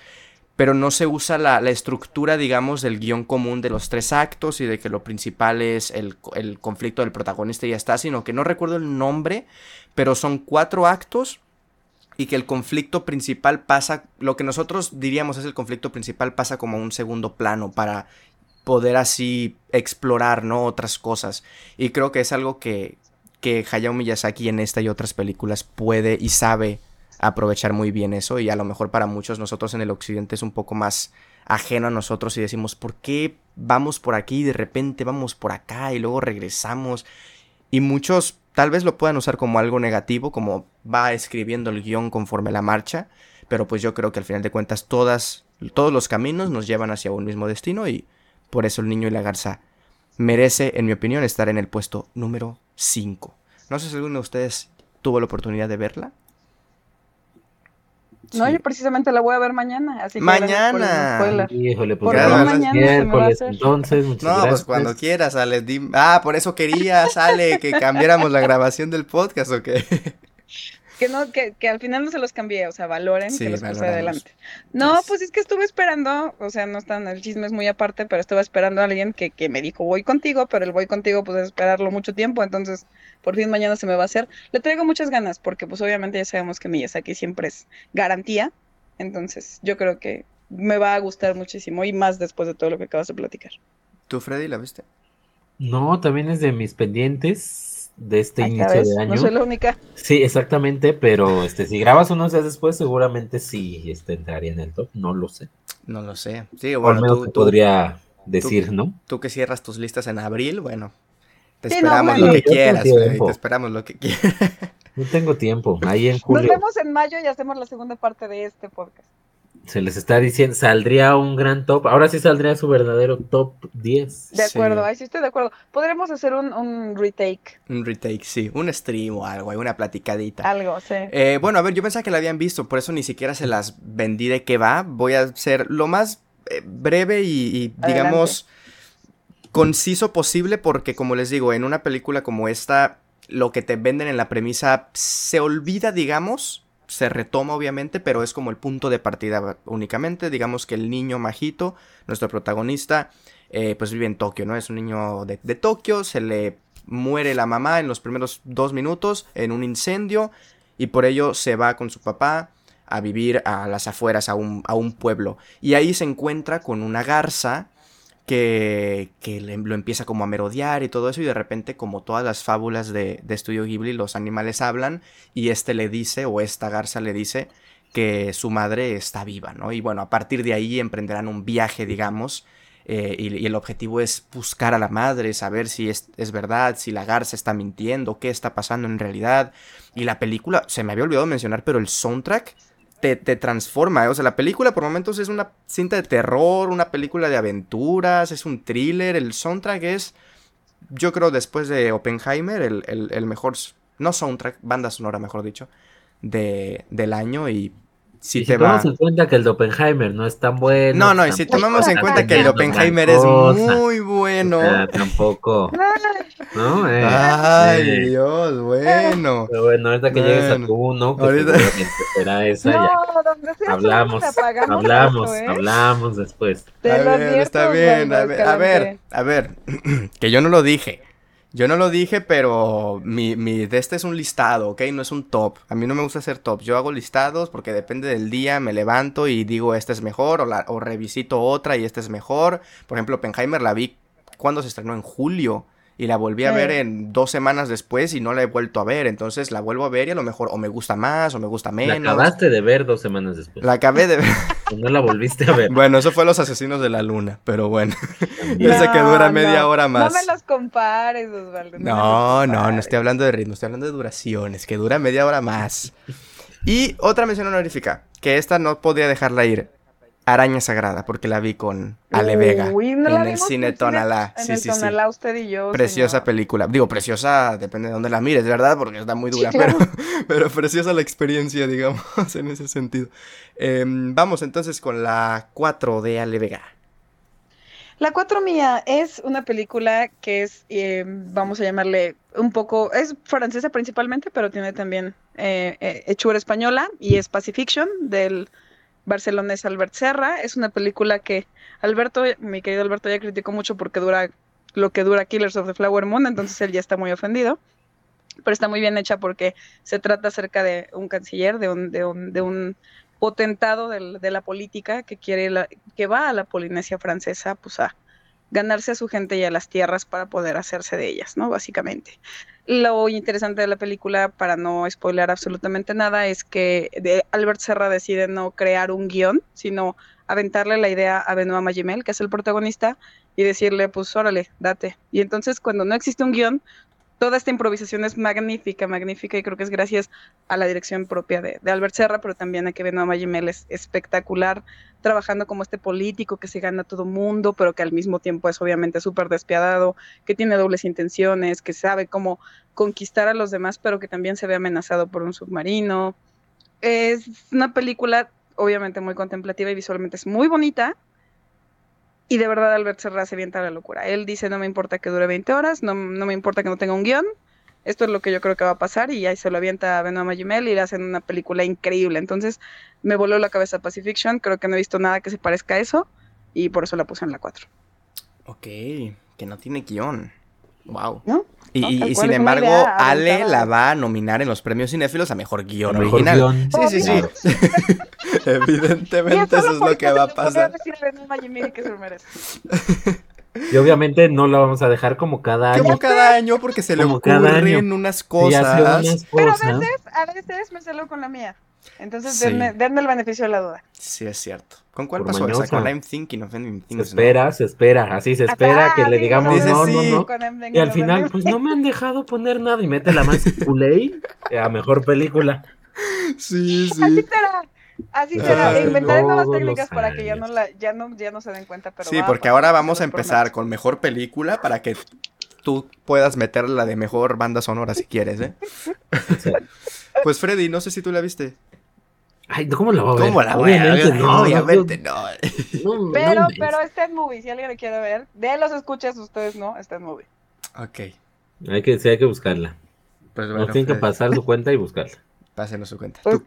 pero no se usa la, estructura, digamos, del guion común de los tres actos y de que lo principal es el, conflicto del protagonista y ya está, sino que no recuerdo el nombre, pero son cuatro actos y que el conflicto principal pasa, lo que nosotros diríamos es el conflicto principal pasa como un segundo plano para poder así explorar, ¿no? Otras cosas. Y creo que es algo que, que Hayao Miyazaki en esta y otras películas puede y sabe aprovechar muy bien eso. Y a lo mejor para muchos nosotros en el occidente es un poco más ajeno a nosotros y decimos, ¿por qué vamos por aquí y de repente vamos por acá y luego regresamos? Y muchos tal vez lo puedan usar como algo negativo, como va escribiendo el guion conforme la marcha, pero pues yo creo que al final de cuentas todas, todos los caminos nos llevan hacia un mismo destino y por eso el niño y la garza merece, en mi opinión, estar en el puesto número 5. No sé si alguno de ustedes tuvo la oportunidad de verla.
No, yo precisamente la voy a ver mañana. Así que
mañana.
Híjole, pues miércoles, entonces, muchas
No, pues cuando quieras, Ale. Ah, por eso querías, Ale, que cambiáramos la grabación del podcast, ¿o qué?
que no, que, que, al final no se los cambié, o sea, valoren que los puse adelante. No, pues es que estuve esperando, o sea, no están, el chisme es muy aparte, pero estuve esperando a alguien que, que me dijo voy contigo, pero el voy contigo pues es esperarlo mucho tiempo, entonces por fin mañana se me va a hacer. Le traigo muchas ganas, porque pues obviamente ya sabemos que Miyazaki siempre es garantía, entonces yo creo que me va a gustar muchísimo y más después de todo lo que acabas de platicar.
¿Tú, Freddy, la viste?
No, también es de mis pendientes de este inicio de año.
No soy la única.
Sí, exactamente, pero este, si grabas unos días después, seguramente sí este, entraría en el top, no lo sé.
No lo sé. Sí, bueno,
tú, podría decir, ¿no?
Tú que cierras tus listas en abril, bueno, te esperamos lo que quieras, te esperamos lo que quieras.
No tengo tiempo, ahí en julio.
Nos vemos en mayo y hacemos la segunda parte de este podcast
se les está diciendo, saldría un gran top. Ahora sí saldría su verdadero top 10.
De acuerdo, ahí sí estoy de acuerdo. Podremos hacer un, retake.
Un retake, sí. Un stream o algo, una platicadita.
Algo, sí.
Eh, bueno, a ver, yo pensaba que la habían visto, por eso ni siquiera se las vendí de qué va. Voy a ser lo más eh, breve y, digamos, conciso posible, porque como les digo, en una película como esta, lo que te venden en la premisa se olvida, digamos se retoma obviamente, pero es como el punto de partida únicamente. Digamos que el niño majito, nuestro protagonista, eh, pues vive en Tokio, ¿no? Es un niño de, Tokio, se le muere la mamá en los primeros dos minutos en un incendio y por ello se va con su papá a vivir a las afueras, a un, a un pueblo. Y ahí se encuentra con una garza que, que lo empieza como a merodear y todo eso y de repente como todas las fábulas de, de Estudio Ghibli los animales hablan y este le dice o esta garza le dice que su madre está viva, ¿no? Y bueno, a partir de ahí emprenderán un viaje, digamos, eh, y, el objetivo es buscar a la madre, saber si es, es, verdad, si la garza está mintiendo, qué está pasando en realidad. Y la película, se me había olvidado mencionar, pero el soundtrack te, transforma. ¿eh? O sea, la película por momentos es una cinta de terror, una película de aventuras, es un thriller. El soundtrack es, yo creo, después de Oppenheimer, el, el mejor, no soundtrack, banda sonora, mejor dicho, de, del año. Y
si, te tomamos en cuenta que el Oppenheimer no es tan bueno.
No, no, y si tomamos en cuenta que el Oppenheimer es muy bueno.
tampoco. ¿No?
Eh, Ay, eh. Dios, bueno.
Pero bueno, ahorita que llegues a tu uno, que ahorita... será esa no, ya. Hablamos, hablamos, ¿eh? hablamos después.
a ver, está bien, a ver, a ver, a ver, que yo no lo dije. Yo no lo dije, pero mi, mi de este es un listado, ¿ok? No es un top. A mí no me gusta hacer top. Yo hago listados porque depende del día, me levanto y digo, este es mejor, o, la, o revisito otra y este es mejor. Por ejemplo, Penheimer la vi cuando se estrenó en julio y la volví a ver en dos semanas después y no la he vuelto a ver. Entonces la vuelvo a ver y a lo mejor o me gusta más o me gusta menos.
La acabaste de ver dos semanas después.
La acabé de ver.
no la volviste a ver.
Bueno, eso fue Los Asesinos de la Luna, pero bueno. Ese que dura media hora más.
No me los compares, Osvaldo.
No, no, no, estoy hablando de ritmo, estoy hablando de duraciones, que dura media hora más. Y otra mención honorífica, que esta no podía dejarla ir. Araña Sagrada, porque la vi con Ale Vega en el cine Tonalá.
sí, sí, Tonalá, usted y yo.
Preciosa película. Digo, preciosa, depende de dónde la mires, ¿verdad? Porque está muy dura, pero, pero preciosa la experiencia, digamos, en ese sentido. Em, vamos entonces con la 4 de Ale Vega.
La 4 mía es una película que es, em, vamos a llamarle un poco, es francesa principalmente, pero tiene también eh, eh, hechura española y es Pacifiction del Barcelona es Albert Serra. Es una película que Alberto, mi querido Alberto, ya criticó mucho porque dura lo que dura Killers of the Flower Moon, entonces él ya está muy ofendido. Pero está muy bien hecha porque se trata acerca de un canciller, de un, de un, de un potentado de, la política que quiere que va a la Polinesia francesa pues a ganarse a su gente y a las tierras para poder hacerse de ellas, ¿no? Básicamente. Lo interesante de la película, para no spoiler absolutamente nada, es que Albert Serra decide no crear un guion, sino aventarle la idea a Benoit Magimel, que es el protagonista, y decirle, pues órale, date. Y entonces cuando no existe un guion, toda esta improvisación es magnífica, magnífica, y creo que es gracias a la dirección propia de, Albert Serra, pero también a que Benoit Magimel es espectacular, trabajando como este político que se gana a todo mundo, pero que al mismo tiempo es obviamente súper despiadado, que tiene dobles intenciones, que sabe cómo conquistar a los demás, pero que también se ve amenazado por un submarino. Es una película obviamente muy contemplativa y visualmente es muy bonita. Y de verdad Albert Serra se avienta la locura. Él dice, no me importa que dure 20 horas, no, no, me importa que no tenga un guion. Esto es lo que yo creo que va a pasar y ahí se lo avienta a Benoit Magimel y le hacen una película increíble. Entonces me voló la cabeza Pacifiction, creo que no he visto nada que se parezca a eso y por eso la puse en la 4.
Ok, que no tiene guion. Wow. Y, sin embargo, Ale la va a nominar en los premios cinéfilos a mejor guion original. Sí, sí, sí. Evidentemente eso es lo que va a pasar.
Y obviamente no la vamos a dejar como cada año.
Como cada año porque se le ocurren unas cosas.
Pero a veces, a veces me celo con la mía. Entonces, denme, el beneficio de la duda.
Sí, es cierto. ¿Con cuál pasó esa? Con I'm Thinking of Ending
Things. Se espera, se espera, así se espera que le digamos no, no, no. Y al final, pues no me han dejado poner nada y mete la más culé a mejor película.
Sí, sí.
Así será. Así será, inventaré nuevas técnicas para que ya no, la, ya, no, ya no se den cuenta. Pero
sí, porque ahora vamos a empezar con mejor película para que tú puedas meter la de mejor banda sonora si quieres, ¿eh? pues Freddy, no sé si tú la viste.
Ay, ¿cómo la voy a ver?
¿Cómo la voy obviamente, a ver? No, obviamente no.
no. pero, pero está en movie, si alguien lo quiere ver. De los escuchas, ustedes no, está en movie.
Ok.
Hay que, sí, hay que buscarla. Pues bueno, Nos tienen que pasar su cuenta y buscarla.
Pásenos su cuenta. Pues,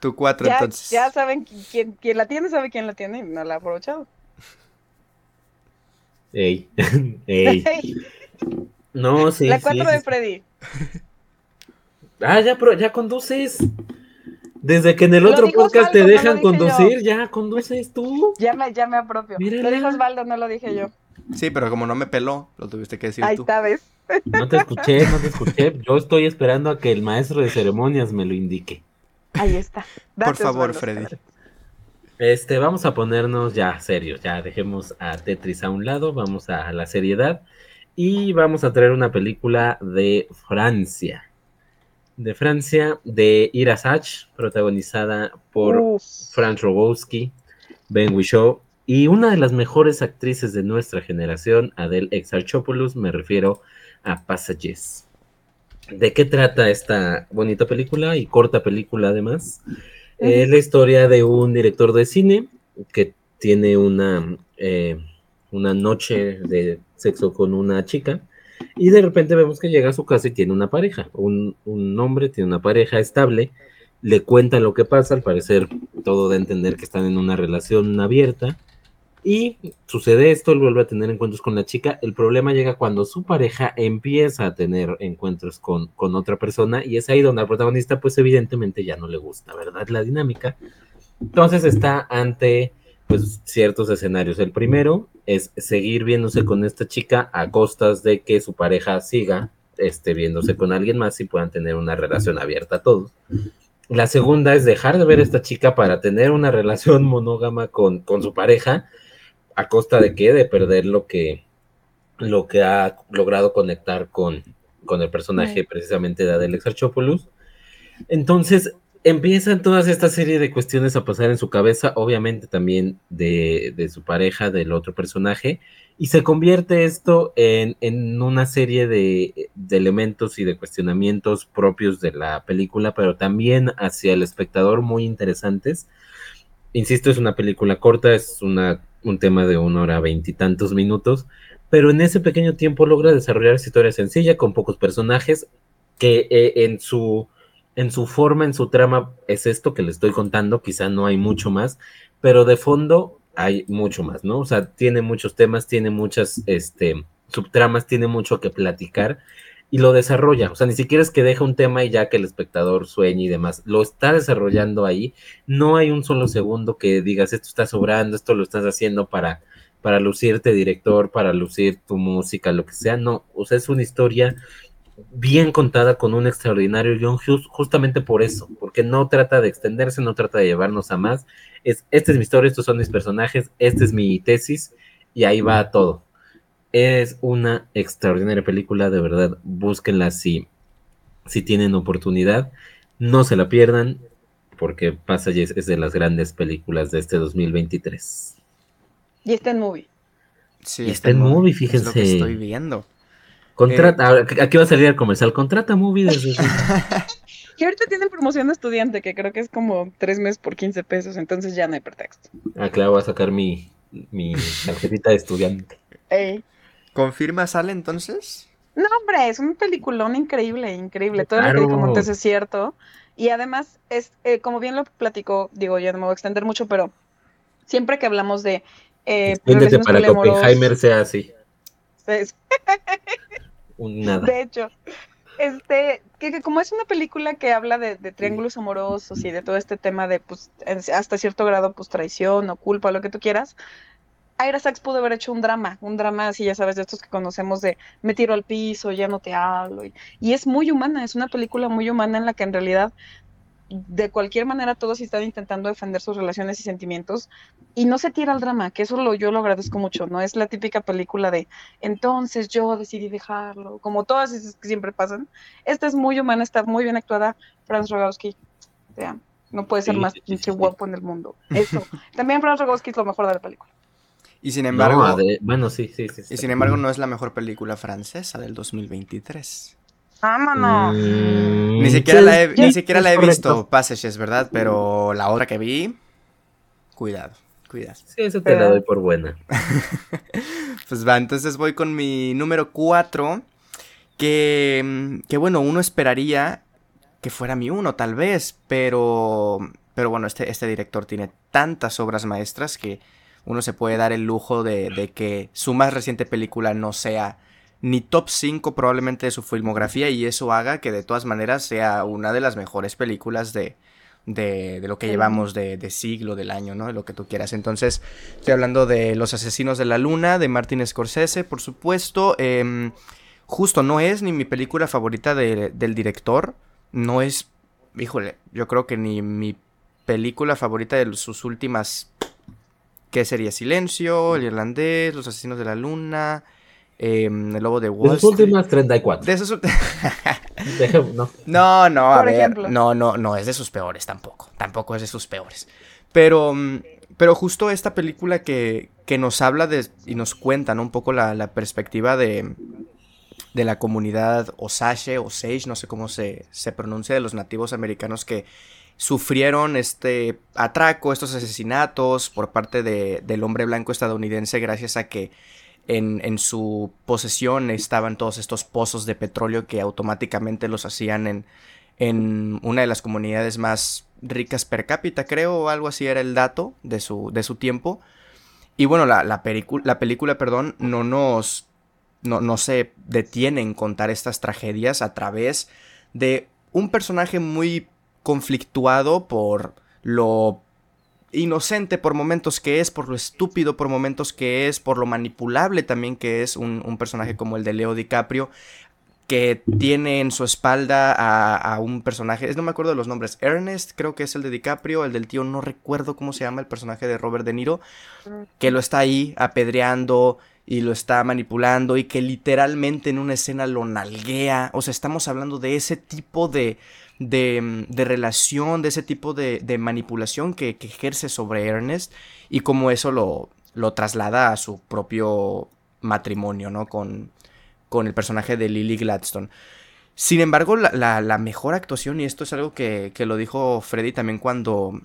tu, cuatro, entonces.
Ya saben quién, quién la tiene, sabe quién la tiene y no la ha aprovechado.
Ey, ey. No, sí.
La cuatro de Freddy.
Ah, ya, pero ya conduces. Desde que en el otro podcast te dejan conducir, ya conduces tú.
Ya me, ya me apropio. Lo dijo Osvaldo, no lo dije yo.
Sí, pero como no me peló, lo tuviste que decir
Ahí
tú.
está, ¿ves?
No te escuché, no te escuché. Yo estoy esperando a que el maestro de ceremonias me lo indique.
Ahí está.
Por favor, Freddy.
Este, vamos a ponernos ya serios, ya dejemos a Tetris a un lado, vamos a la seriedad y vamos a traer una película de Francia de Francia, de Ira Sach, protagonizada por Franz Rogowski, Ben Whishaw y una de las mejores actrices de nuestra generación, Adele Exarchopoulos, me refiero a Passages. ¿De qué trata esta bonita película y corta película además? Es la historia de un director de cine que tiene una, eh, una noche de sexo con una chica y de repente vemos que llega a su casa y tiene una pareja, un, hombre tiene una pareja estable, le cuenta lo que pasa, al parecer todo de entender que están en una relación abierta, y sucede esto, él vuelve a tener encuentros con la chica, el problema llega cuando su pareja empieza a tener encuentros con, con otra persona, y es ahí donde al protagonista pues evidentemente ya no le gusta, ¿verdad? La dinámica. Entonces está ante pues ciertos escenarios. El primero es seguir viéndose con esta chica a costas de que su pareja siga este, viéndose con alguien más y puedan tener una relación abierta a todos. La segunda es dejar de ver a esta chica para tener una relación monógama con, con su pareja, a costa de qué? De perder lo que, lo que ha logrado conectar con, con el personaje precisamente de Adele Exarchopoulos. Entonces, empiezan todas esta serie de cuestiones a pasar en su cabeza, obviamente también de, su pareja, del otro personaje, y se convierte esto en, una serie de, elementos y de cuestionamientos propios de la película, pero también hacia el espectador muy interesantes. Insisto, es una película corta, es una, un tema de una hora veintitantos minutos, pero en ese pequeño tiempo logra desarrollar esa historia sencilla, con pocos personajes, que eh, en su en su forma, en su trama, es esto que le estoy contando, quizá no hay mucho más, pero de fondo hay mucho más, ¿no? O sea, tiene muchos temas, tiene muchas este, subtramas, tiene mucho que platicar y lo desarrolla. O sea, ni siquiera es que deja un tema y ya que el espectador sueñe y demás, lo está desarrollando ahí. No hay un solo segundo que digas, esto está sobrando, esto lo estás haciendo para para lucirte director, para lucir tu música, lo que sea, no, o sea, es una historia bien contada con un extraordinario John Hughes, justamente por eso, porque no trata de extenderse, no trata de llevarnos a más, es, esta es mi historia, estos son mis personajes, esta es mi tesis, y ahí va todo. Es una extraordinaria película, de verdad, búsquenla si, si tienen oportunidad, no se la pierdan, porque Passages es de las grandes películas de este 2023.
Y está en movie.
Sí,
y está en movie, fíjense.
Es lo que estoy viendo.
Contrata, eh, aquí va a salir el comercial, contrata movie desde...
que ahorita tienen promoción de estudiante, que creo que es como tres meses por 15 pesos, entonces ya no hay pretexto.
Ah, claro, voy a sacar mi, mi tarjetita de estudiante.
Ey.
¿Confirma sale entonces?
No, hombre, es un peliculón increíble, increíble. Todo lo que comentas es cierto. Y además, es eh, como bien lo platicó, digo, ya no me voy a extender mucho, pero siempre que hablamos de...
Eh, para que Oppenheimer sea así. Nada.
De hecho, este, que, como es una película que habla de, triángulos amorosos y de todo este tema de, pues, hasta cierto grado, pues, traición o culpa, lo que tú quieras, Ira Sachs pudo haber hecho un drama, un drama así, ya sabes, de estos que conocemos de me tiro al piso, ya no te hablo. y, es muy humana, es una película muy humana en la que en realidad de cualquier manera todos están intentando defender sus relaciones y sentimientos y no se tira al drama, que eso lo, yo lo agradezco mucho, no es la típica película de entonces yo decidí dejarlo, como todas esas que siempre pasan. Esta es muy humana, está muy bien actuada, Franz Rogowski, o no puede ser más pinche guapo en el mundo. Eso. También Franz Rogowski es lo mejor de la película.
Y sin embargo,
bueno, sí, sí, sí,
Y sin embargo no es la mejor película francesa del 2023.
Vámonos.
Mm, ni siquiera la he, ni siquiera la he visto, Passages, ¿verdad? Pero la otra que vi, cuidado, cuidado.
Sí, eso te la doy por buena.
pues va, entonces voy con mi número 4, que, que bueno, uno esperaría que fuera mi uno, tal vez, pero, pero bueno, este, este director tiene tantas obras maestras que uno se puede dar el lujo de, de que su más reciente película no sea ni top 5 probablemente de su filmografía y eso haga que de todas maneras sea una de las mejores películas de, de, de lo que llevamos de, de, siglo, del año, ¿no? De lo que tú quieras. Entonces, estoy hablando de Los Asesinos de la Luna, de Martin Scorsese, por supuesto. Em, justo, no es ni mi película favorita del director, no es, híjole, yo creo que ni mi película favorita de sus últimas, ¿qué sería? Silencio, El Irlandés, Los Asesinos de la Luna... Em, el lobo de Wall
De sus últimas 34. De esos...
no. no, no, a ver. No, no, no, es de sus peores tampoco. Tampoco es de sus peores. Pero, mm, pero justo esta película que, que nos habla de, y nos cuenta un poco la, la, perspectiva de, de la comunidad Osage, Osage, no sé cómo se, se pronuncia, de los nativos americanos que sufrieron este atraco, estos asesinatos por parte de, del hombre blanco estadounidense gracias a que en, su posesión estaban todos estos pozos de petróleo que automáticamente los hacían en, en una de las comunidades más ricas per cápita, creo, o algo así era el dato de su, de su tiempo. Y bueno, la, la, la película, perdón, no nos... No, no se detiene en contar estas tragedias a través de un personaje muy conflictuado por lo inocente por momentos que es, por lo estúpido por momentos que es, por lo manipulable también que es un, personaje como el de Leo DiCaprio, que tiene en su espalda a, un personaje, no me acuerdo de los nombres, Ernest creo que es el de DiCaprio, el del tío no recuerdo cómo se llama el personaje de Robert De Niro, que lo está ahí apedreando y lo está manipulando y que literalmente en una escena lo nalguea, o sea, estamos hablando de ese tipo de de, de relación, de ese tipo de, de manipulación que, ejerce sobre Ernest y cómo eso lo, lo traslada a su propio matrimonio, ¿no? Con, con el personaje de Lily Gladstone. Sin embargo, la, la, mejor actuación, y esto es algo que, que, lo dijo Freddy también cuando,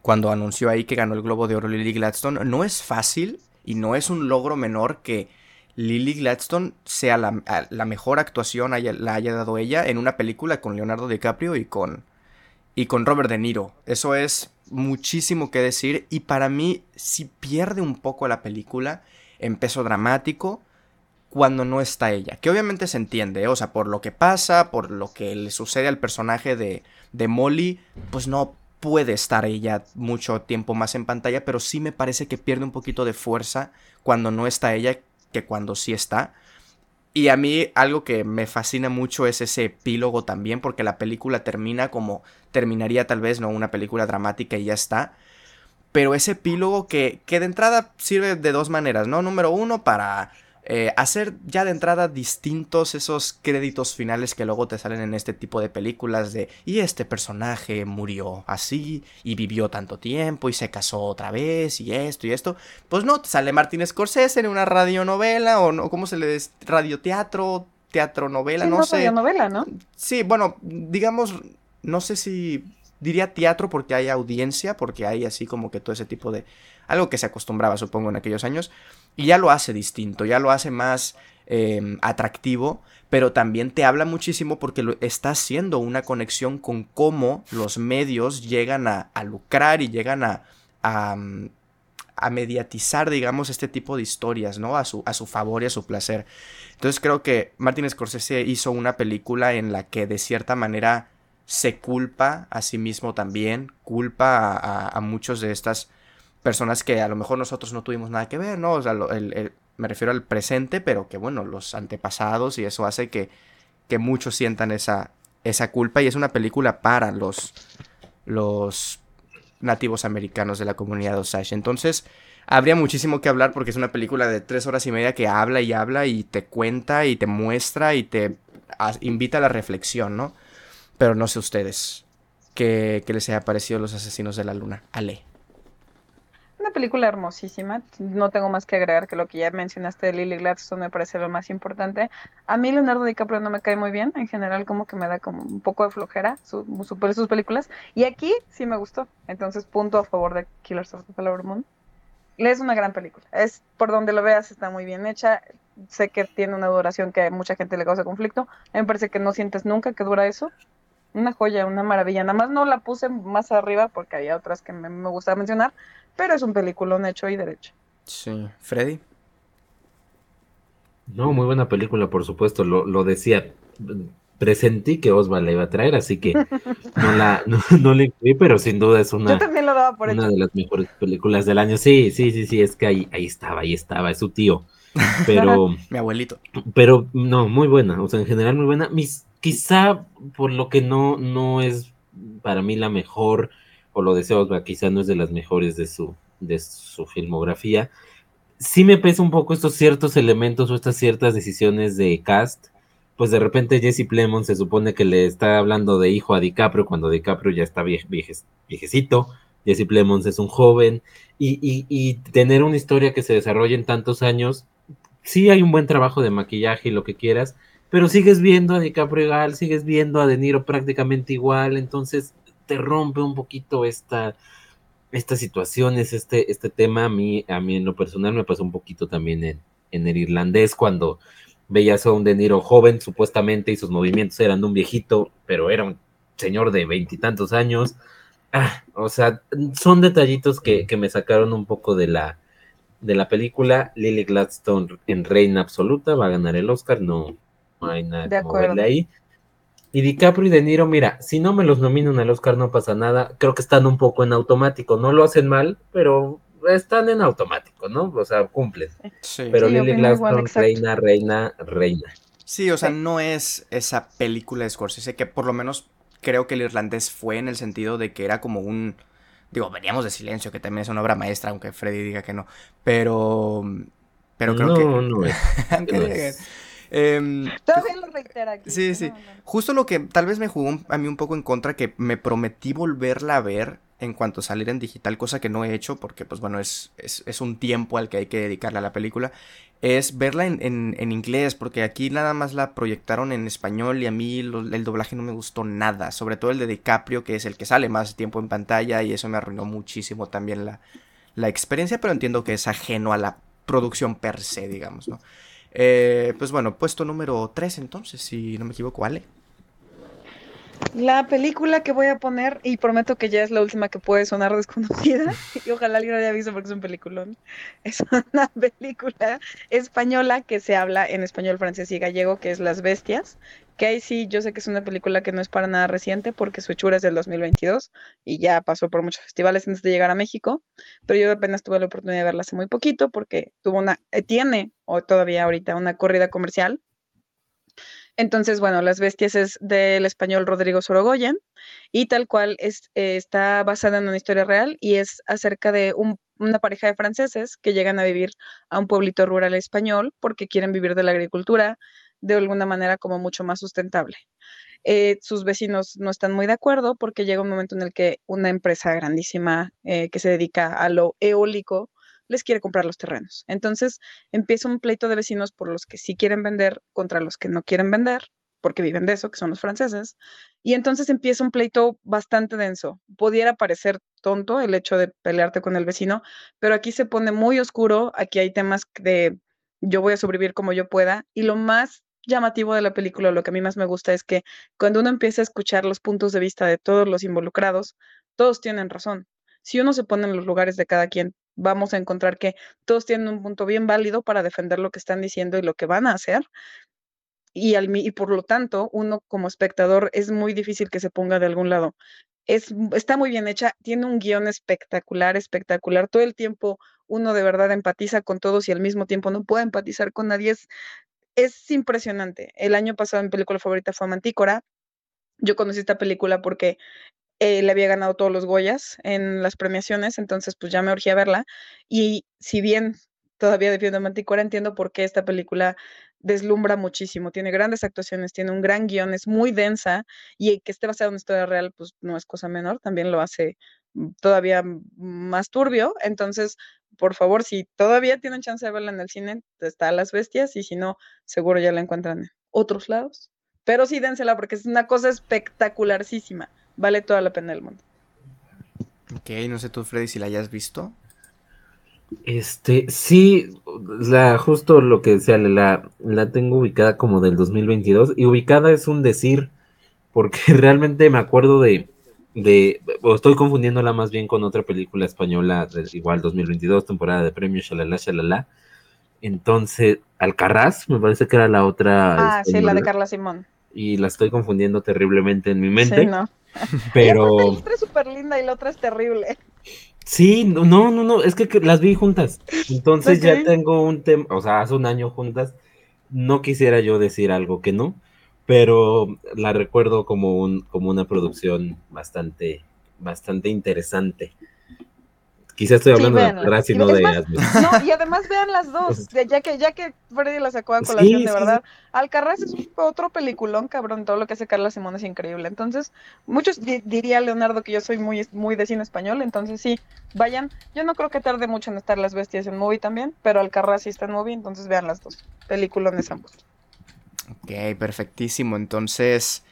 cuando anunció ahí que ganó el Globo de Oro Lily Gladstone, no es fácil y no es un logro menor que Lily Gladstone sea la, mejor actuación la haya dado ella en una película con Leonardo DiCaprio y con, y con Robert De Niro. Eso es muchísimo que decir y para mí si pierde un poco la película en peso dramático cuando no está ella. Que obviamente se entiende, ¿eh? o sea, por lo que pasa, por lo que le sucede al personaje de, de Molly, pues no, puede estar ella mucho tiempo más en pantalla, pero sí me parece que pierde un poquito de fuerza cuando no está ella que cuando sí está. Y a mí algo que me fascina mucho es ese epílogo también, porque la película termina como terminaría tal vez, ¿no? Una película dramática y ya está. Pero ese epílogo que, que de entrada sirve de dos maneras, ¿no? Número uno, para eh, hacer ya de entrada distintos esos créditos finales que luego te salen en este tipo de películas de y este personaje murió así y vivió tanto tiempo y se casó otra vez y esto y esto. Pues no, te sale Martín Scorsese en una radionovela o no, ¿cómo se le dice? Radioteatro, teatro novela, no, no sé.
Radionovela, ¿no?
Sí, bueno, digamos, no sé si diría teatro porque hay audiencia, porque hay así como que todo ese tipo de algo que se acostumbraba, supongo, en aquellos años, y ya lo hace distinto, ya lo hace más em, atractivo, pero también te habla muchísimo porque lo, está haciendo una conexión con cómo los medios llegan a, lucrar y llegan a, a, a, mediatizar, digamos, este tipo de historias, ¿no? A su, a su favor y a su placer. Entonces creo que Martin Scorsese hizo una película en la que de cierta manera se culpa a sí mismo también, culpa a, a muchos de estas personas que a lo mejor nosotros no tuvimos nada que ver, ¿no? O sea, me refiero al presente, pero que bueno, los antepasados y eso hace que, que muchos sientan esa, esa culpa y es una película para los, los nativos americanos de la comunidad Osage. Entonces, habría muchísimo que hablar porque es una película de tres horas y media que habla y habla y te cuenta y te muestra y te invita a la reflexión, ¿no? Pero no sé ustedes qué, qué les haya parecido Los Asesinos de la Luna. Ale.
Una película hermosísima. No tengo más que agregar que lo que ya mencionaste de Lily Gladstone me parece lo más importante. A mí Leonardo DiCaprio no me cae muy bien. En general como que me da como un poco de flojera su, sus películas. Y aquí sí me gustó. Entonces punto a favor de Killers of the Flower Moon. Es una gran película. Es por donde lo veas está muy bien hecha. Sé que tiene una duración que a mucha gente le causa conflicto. A mí me parece que no sientes nunca que dura eso una joya, una maravilla. Nada más no la puse más arriba porque había otras que me, me gustaba mencionar, pero es un peliculón hecho y derecho.
Sí. ¿Freddy?
No, muy buena película, por supuesto. Lo, lo decía, presentí que Osvaldo la iba a traer, así que no la, no, le incluí, pero sin duda es una, una de las mejores películas del año. Sí, sí, sí, sí, es que ahí, ahí estaba, ahí estaba, es su tío. Pero.
Mi abuelito.
Pero no, muy buena. O sea, en general muy buena. Mis, quizá por lo que no, no es para mí la mejor, o lo deseo, quizá no es de las mejores de su, de su filmografía. Sí me pesa un poco estos ciertos elementos o estas ciertas decisiones de cast. Pues de repente Jesse Plemons se supone que le está hablando de hijo a DiCaprio cuando DiCaprio ya está viejecito. Jesse Plemons es un joven. Y, y, y, tener una historia que se desarrolle en tantos años sí hay un buen trabajo de maquillaje y lo que quieras, pero sigues viendo a DiCaprio igual, sigues viendo a De Niro prácticamente igual, entonces te rompe un poquito esta, estas situaciones, este, este tema. A mí, a mí en lo personal me pasó un poquito también en, en el irlandés cuando veías a un De Niro joven supuestamente y sus movimientos eran de un viejito, pero era un señor de veintitantos años. Ah, o sea, son detallitos que, que me sacaron un poco de la, de la película. Lily Gladstone en reina absoluta va a ganar el Oscar, no, hay nada de que ahí. Y DiCaprio y De Niro, mira, si no me los nominan al Oscar no pasa nada. Creo que están un poco en automático. No lo hacen mal, pero están en automático, ¿no? O sea, cumplen. Pero Lily Gladstone, reina, reina, reina.
Sí, o sea, no es esa película de Scorsese que por lo menos creo que el irlandés fue en el sentido de que era como un Digo, veníamos de Silencio, que también es una obra maestra, aunque Freddy diga que no. Pero. Pero creo que. No, no es.
Em, Todavía lo reitera aquí.
Sí, sí. Justo lo que tal vez me jugó a mí un poco en contra, que me prometí volverla a ver en cuanto a salir en digital, cosa que no he hecho porque, pues bueno, es, es, es un tiempo al que hay que dedicarle a la película, es verla en, en, inglés, porque aquí nada más la proyectaron en español y a mí el doblaje no me gustó nada, sobre todo el de DiCaprio, que es el que sale más tiempo en pantalla y eso me arruinó muchísimo también la, la experiencia, pero entiendo que es ajeno a la producción per se, digamos, ¿no? Eh, pues bueno, puesto número 3 entonces, si no me equivoco, ¿vale?
La película que voy a poner, y prometo que ya es la última que puede sonar desconocida, y ojalá alguien haya visto porque es un peliculón, es una película española que se habla en español, francés y gallego, que es Las Bestias, que ahí sí, yo sé que es una película que no es para nada reciente porque su hechura es del 2022 y ya pasó por muchos festivales antes de llegar a México, pero yo apenas tuve la oportunidad de verla hace muy poquito porque tuvo una, eh, tiene, o todavía ahorita, una corrida comercial entonces, bueno, Las Bestias es del español Rodrigo Sorogoyen y tal cual es, eh, está basada en una historia real y es acerca de una pareja de franceses que llegan a vivir a un pueblito rural español porque quieren vivir de la agricultura de alguna manera como mucho más sustentable. Eh, sus vecinos no están muy de acuerdo porque llega un momento en el que una empresa grandísima eh, que se dedica a lo eólico les quiere comprar los terrenos. Entonces empieza un pleito de vecinos por los que sí quieren vender contra los que no quieren vender, porque viven de eso, que son los franceses. Y entonces empieza un pleito bastante denso. Pudiera parecer tonto el hecho de pelearte con el vecino, pero aquí se pone muy oscuro, aquí hay temas de yo voy a sobrevivir como yo pueda. Y lo más llamativo de la película, lo que a mí más me gusta es que cuando uno empieza a escuchar los puntos de vista de todos los involucrados, todos tienen razón. Si uno se pone en los lugares de cada quien, vamos a encontrar que todos tienen un punto bien válido para defender lo que están diciendo y lo que van a hacer. Y, al, y por lo tanto, uno como espectador es muy difícil que se ponga de algún lado. Es, está muy bien hecha, tiene un guion espectacular, espectacular. Todo el tiempo uno de verdad empatiza con todos y al mismo tiempo no puede empatizar con nadie. Es, es impresionante. El año pasado mi película favorita fue Mantícora. Yo conocí esta película porque eh, le había ganado todos los Goyas en las premiaciones, entonces pues ya me urgí a verla. Y si bien todavía defiendo a Manticora, entiendo por qué esta película deslumbra muchísimo. Tiene grandes actuaciones, tiene un gran guion, es muy densa y que esté basada en una historia real, pues no es cosa menor, también lo hace todavía más turbio. Entonces, por favor, si todavía tienen chance de verla en el cine, está Las Bestias y si no, seguro ya la encuentran en otros lados. Pero sí, dénsela porque es una cosa espectacularísima vale toda la pena del mundo.
Ok, no sé tú, Freddy, si la hayas visto.
Este, sí, la, justo lo que decía, la, la tengo ubicada como del 2022 y ubicada es un decir, porque realmente me acuerdo de, de o estoy confundiéndola más bien con otra película española, de, igual 2022, temporada de premios, shalala, shalala. Entonces, Alcarraz, me parece que era la otra.
Ah, sí, la de Carla Simón.
Y la estoy confundiendo terriblemente en mi mente.
Sí, no.
Pero.
la otra es súper linda y la otra es terrible.
Sí, no, no, no, es que, las vi juntas. Entonces ya tengo un tema, o sea, hace un año juntas. No quisiera yo decir algo que no, pero la recuerdo como un, como una producción bastante, bastante interesante. Quizá estoy hablando de Alcaraz y no de
más, No, y además vean las dos, ya que, ya que Freddy la sacó a colación, de verdad. Alcaraz es otro peliculón, cabrón, todo lo que hace Carla Simón es increíble. Entonces, muchos diría Leonardo que yo soy muy, muy de cine español, entonces sí, vayan. Yo no creo que tarde mucho en estar Las Bestias en movie también, pero Alcaraz sí está en movie, entonces vean las dos. Peliculones ambos.
Ok, perfectísimo. Entonces,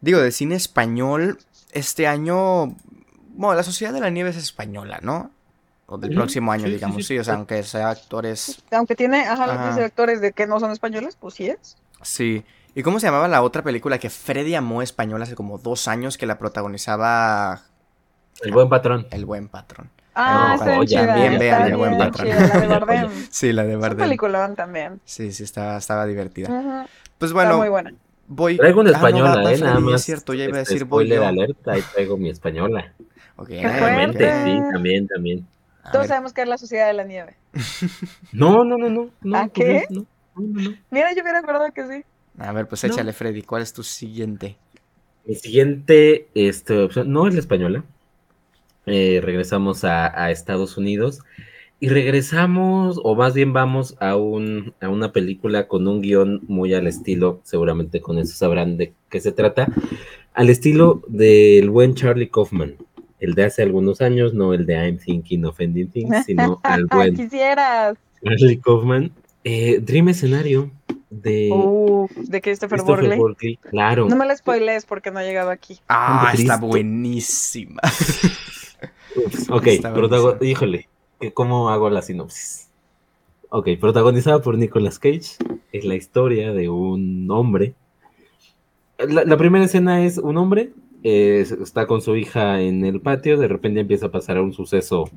digo, de cine español, este año bueno, la Sociedad de la Nieve es española, ¿no? O del próximo año, digamos, sí, o sea, aunque sea actores...
Aunque tiene, ajá, actores de que no son españoles, pues sí es.
Sí. ¿Y cómo se llamaba la otra película que Freddy amó española hace como dos años que la protagonizaba...
El buen patrón.
El buen patrón.
Ah, está chida,
Bien, vean el buen patrón. la
de Bardem.
sí, la de Bardem. Es un
peliculón también.
Sí, sí, estaba, estaba divertida. Pues bueno.
muy buena.
Voy...
Traigo una ah, española, eh, nada más.
Es cierto, ya iba a este, decir
voy yo. alerta, ahí traigo mi española.
Ok,
sí, también, también.
Todos sabemos que es la sociedad de la nieve.
No, no, no, no. no
¿A qué? Mira, yo hubiera acordado que sí.
A ver, pues échale, Freddy. ¿Cuál es tu siguiente?
Mi siguiente este, opción no es la española. Eh, regresamos a, Estados Unidos y regresamos, o más bien vamos a, un, a una película con un guion muy al estilo, seguramente con eso sabrán de qué se trata, al estilo del buen Charlie Kaufman el de hace algunos años, no el de I'm Thinking of Ending Things, sino al buen
Quisieras.
Charlie Kaufman. Eh, Dream Escenario de,
uh, de Christopher, Christopher
Claro.
No me la spoilees porque no ha llegado aquí.
Ah, está buenísima.
ok, híjole, ¿cómo hago la sinopsis? Ok, protagonizada por Nicolas Cage, es la historia de un hombre la, primera escena es un hombre, está con su hija en el patio, de repente empieza a pasar un suceso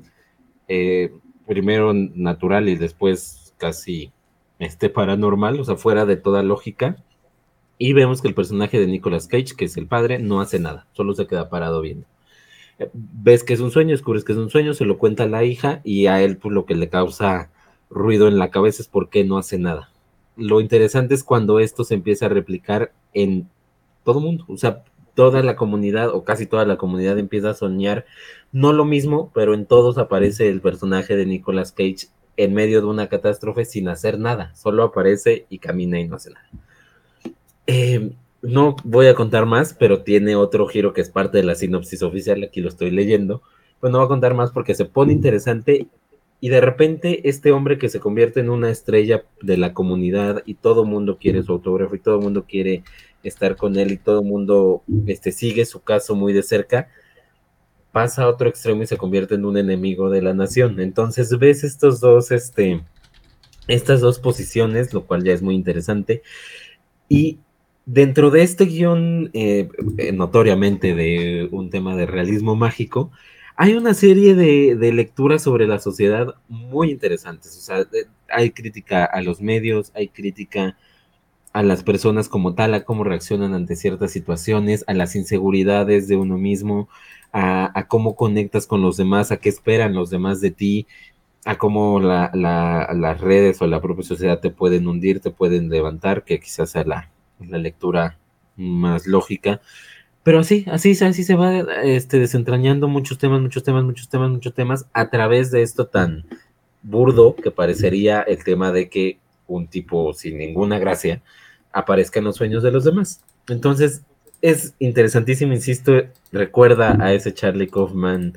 eh, primero natural y después casi este paranormal, o sea, fuera de toda lógica. Y vemos que el personaje de Nicolas Cage, que es el padre, no hace nada, solo se queda parado viendo. Eh, ves que es un sueño, descubres que es un sueño, se lo cuenta a la hija y a él pues, lo que le causa ruido en la cabeza es por qué no hace nada. Lo interesante es cuando esto se empieza a replicar en todo mundo, o sea, toda la comunidad o casi toda la comunidad empieza a soñar no lo mismo, pero en todos aparece el personaje de Nicolas Cage en medio de una catástrofe sin hacer nada, solo aparece y camina y no hace nada. Eh, no voy a contar más, pero tiene otro giro que es parte de la sinopsis oficial, aquí lo estoy leyendo, pues no voy a contar más porque se pone interesante y de repente este hombre que se convierte en una estrella de la comunidad y todo mundo quiere su autógrafo y todo mundo quiere estar con él y todo el mundo este, sigue su caso muy de cerca, pasa a otro extremo y se convierte en un enemigo de la nación. Entonces ves estos dos, este, estas dos posiciones, lo cual ya es muy interesante. Y dentro de este guion, eh, eh, notoriamente de un tema de realismo mágico, hay una serie de, de, lecturas sobre la sociedad muy interesantes. O sea, hay crítica a los medios, hay crítica a las personas como tal, a cómo reaccionan ante ciertas situaciones, a las inseguridades de uno mismo, a, cómo conectas con los demás, a qué esperan los demás de ti, a cómo las redes o la propia sociedad te pueden hundir, te pueden levantar, que quizás sea la, lectura más lógica. Pero así, así, así se va este, desentrañando muchos temas, muchos temas, muchos temas, muchos temas, a través de esto tan burdo que parecería el tema de que un tipo sin ninguna gracia aparezca en los sueños de los demás. Entonces, es interesantísimo, insisto, recuerda a ese Charlie Kaufman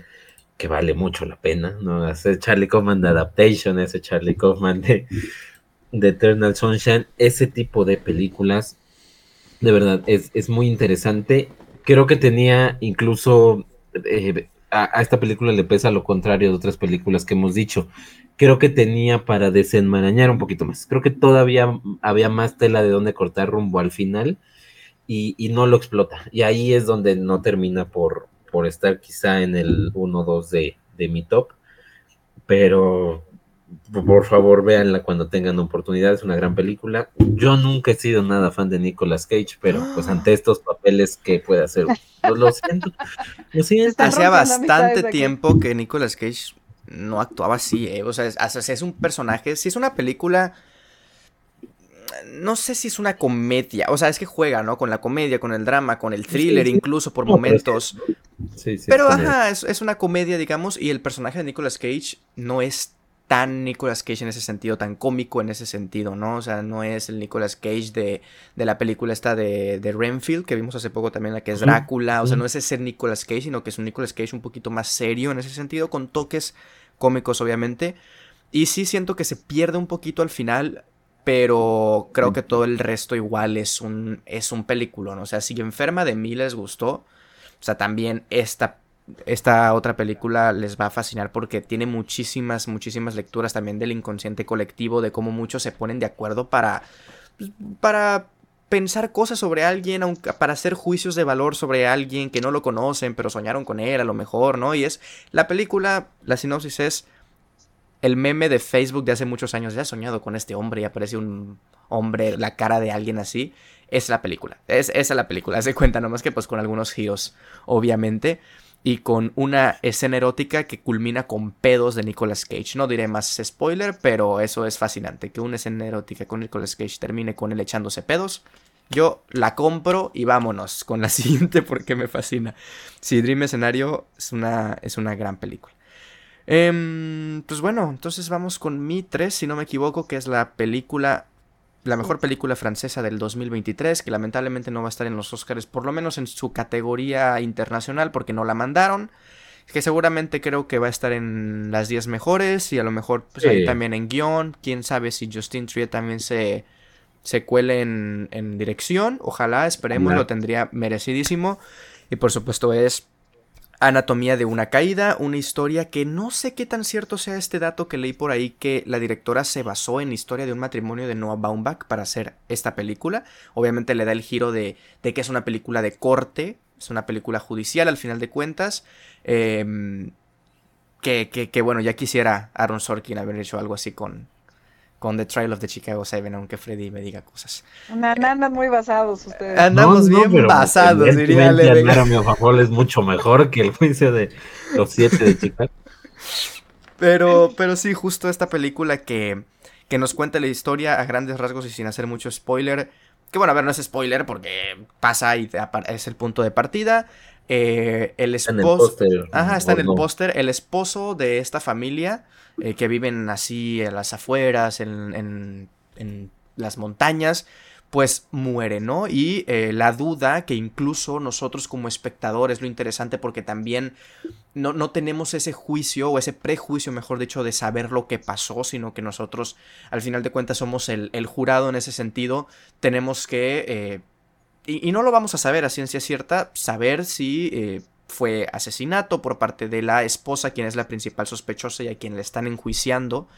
que vale mucho la pena, ¿no? Ese Charlie Kaufman de Adaptation, ese Charlie Kaufman de, de Eternal Sunshine, ese tipo de películas, de verdad, es, muy interesante. Creo que tenía incluso, eh, a, a, esta película le pesa lo contrario de otras películas que hemos dicho, creo que tenía para desenmarañar un poquito más. Creo que todavía había más tela de donde cortar rumbo al final y, no lo explota. Y ahí es donde no termina por, por estar quizá en el 1-2 de, de mi top. Pero por favor véanla cuando tengan oportunidad, es una gran película. Yo nunca he sido nada fan de Nicolas Cage, pero pues ante estos papeles que puede hacer, pues, lo siento.
Hacía bastante tiempo que Nicolas Cage no actuaba así, eh. O sea, es, un personaje, si es una película no sé si es una comedia, o sea, es que juega, ¿no? Con la comedia, con el drama, con el thriller, incluso por momentos. Sí, sí, pero ajá, es, es, una comedia, digamos, y el personaje de Nicolas Cage no es tan Nicolas Cage en ese sentido, tan cómico en ese sentido, ¿no? O sea, no es el Nicolas Cage de, de la película esta de, de, Renfield, que vimos hace poco también, la que es Drácula, o sea, no es ese Nicolas Cage, sino que es un Nicolas Cage un poquito más serio en ese sentido, con toques cómicos, obviamente. Y sí siento que se pierde un poquito al final, pero creo que todo el resto igual es un, es un película, O sea, si Enferma de mí les gustó, o sea, también esta, esta otra película les va a fascinar porque tiene muchísimas, muchísimas lecturas también del inconsciente colectivo, de cómo muchos se ponen de acuerdo para, pues, para pensar cosas sobre alguien, aunque, para hacer juicios de valor sobre alguien que no lo conocen, pero soñaron con él a lo mejor, ¿no? Y es la película, la sinopsis es el meme de Facebook de hace muchos años, ya he soñado con este hombre y aparece un hombre, la cara de alguien así. Es la película, es, esa es la película, se cuenta nomás que pues con algunos giros, obviamente y con una escena erótica que culmina con pedos de Nicolas Cage. No diré más spoiler, pero eso es fascinante. Que una escena erótica con Nicolas Cage termine con él echándose pedos. Yo la compro y vámonos con la siguiente porque me fascina. Sí, Dream Escenario es una, es una gran película. Em, pues bueno, entonces vamos con mi 3, si no me equivoco, que es la película la mejor película francesa del 2023, que lamentablemente no va a estar en los Oscars, por lo menos en su categoría internacional, porque no la mandaron. Que seguramente creo que va a estar en las 10 mejores y a lo mejor pues, también en guion. Quién sabe si Justin Trier también se, se cuele en, en dirección. Ojalá, esperemos, lo tendría merecidísimo. Y por supuesto es Anatomía de una caída, una historia que no sé qué tan cierto sea este dato que leí por ahí que la directora se basó en la historia de un matrimonio de Noah Baumbach para hacer esta película. Obviamente le da el giro de, que es una película de corte, es una película judicial al final de cuentas. Em, que, que, bueno, ya quisiera Aaron Sorkin haber hecho algo así con, con The Trial of the Chicago Seven, aunque Freddy me diga cosas.
Andan muy basados ustedes.
Andamos no, no, bien basados, diría
Leven. a mi favor es mucho mejor que el juicio de los siete de Chicago.
Pero, pero sí, justo esta película que, que nos cuenta la historia a grandes rasgos y sin hacer mucho spoiler. Que bueno, a ver, no es spoiler porque pasa y es el punto de partida. Eh, el esposo. Ajá, está en el póster. El esposo de esta familia eh, que viven así en las afueras, en, en, las montañas, pues muere, ¿no? Y eh, la duda que incluso nosotros como espectadores, lo interesante porque también no, no, tenemos ese juicio o ese prejuicio, mejor dicho, de saber lo que pasó, sino que nosotros al final de cuentas somos el, el jurado en ese sentido, tenemos que... Eh, y, no lo vamos a saber a ciencia cierta, saber si fue asesinato por parte de la esposa, quien es la principal sospechosa y a quien le están enjuiciando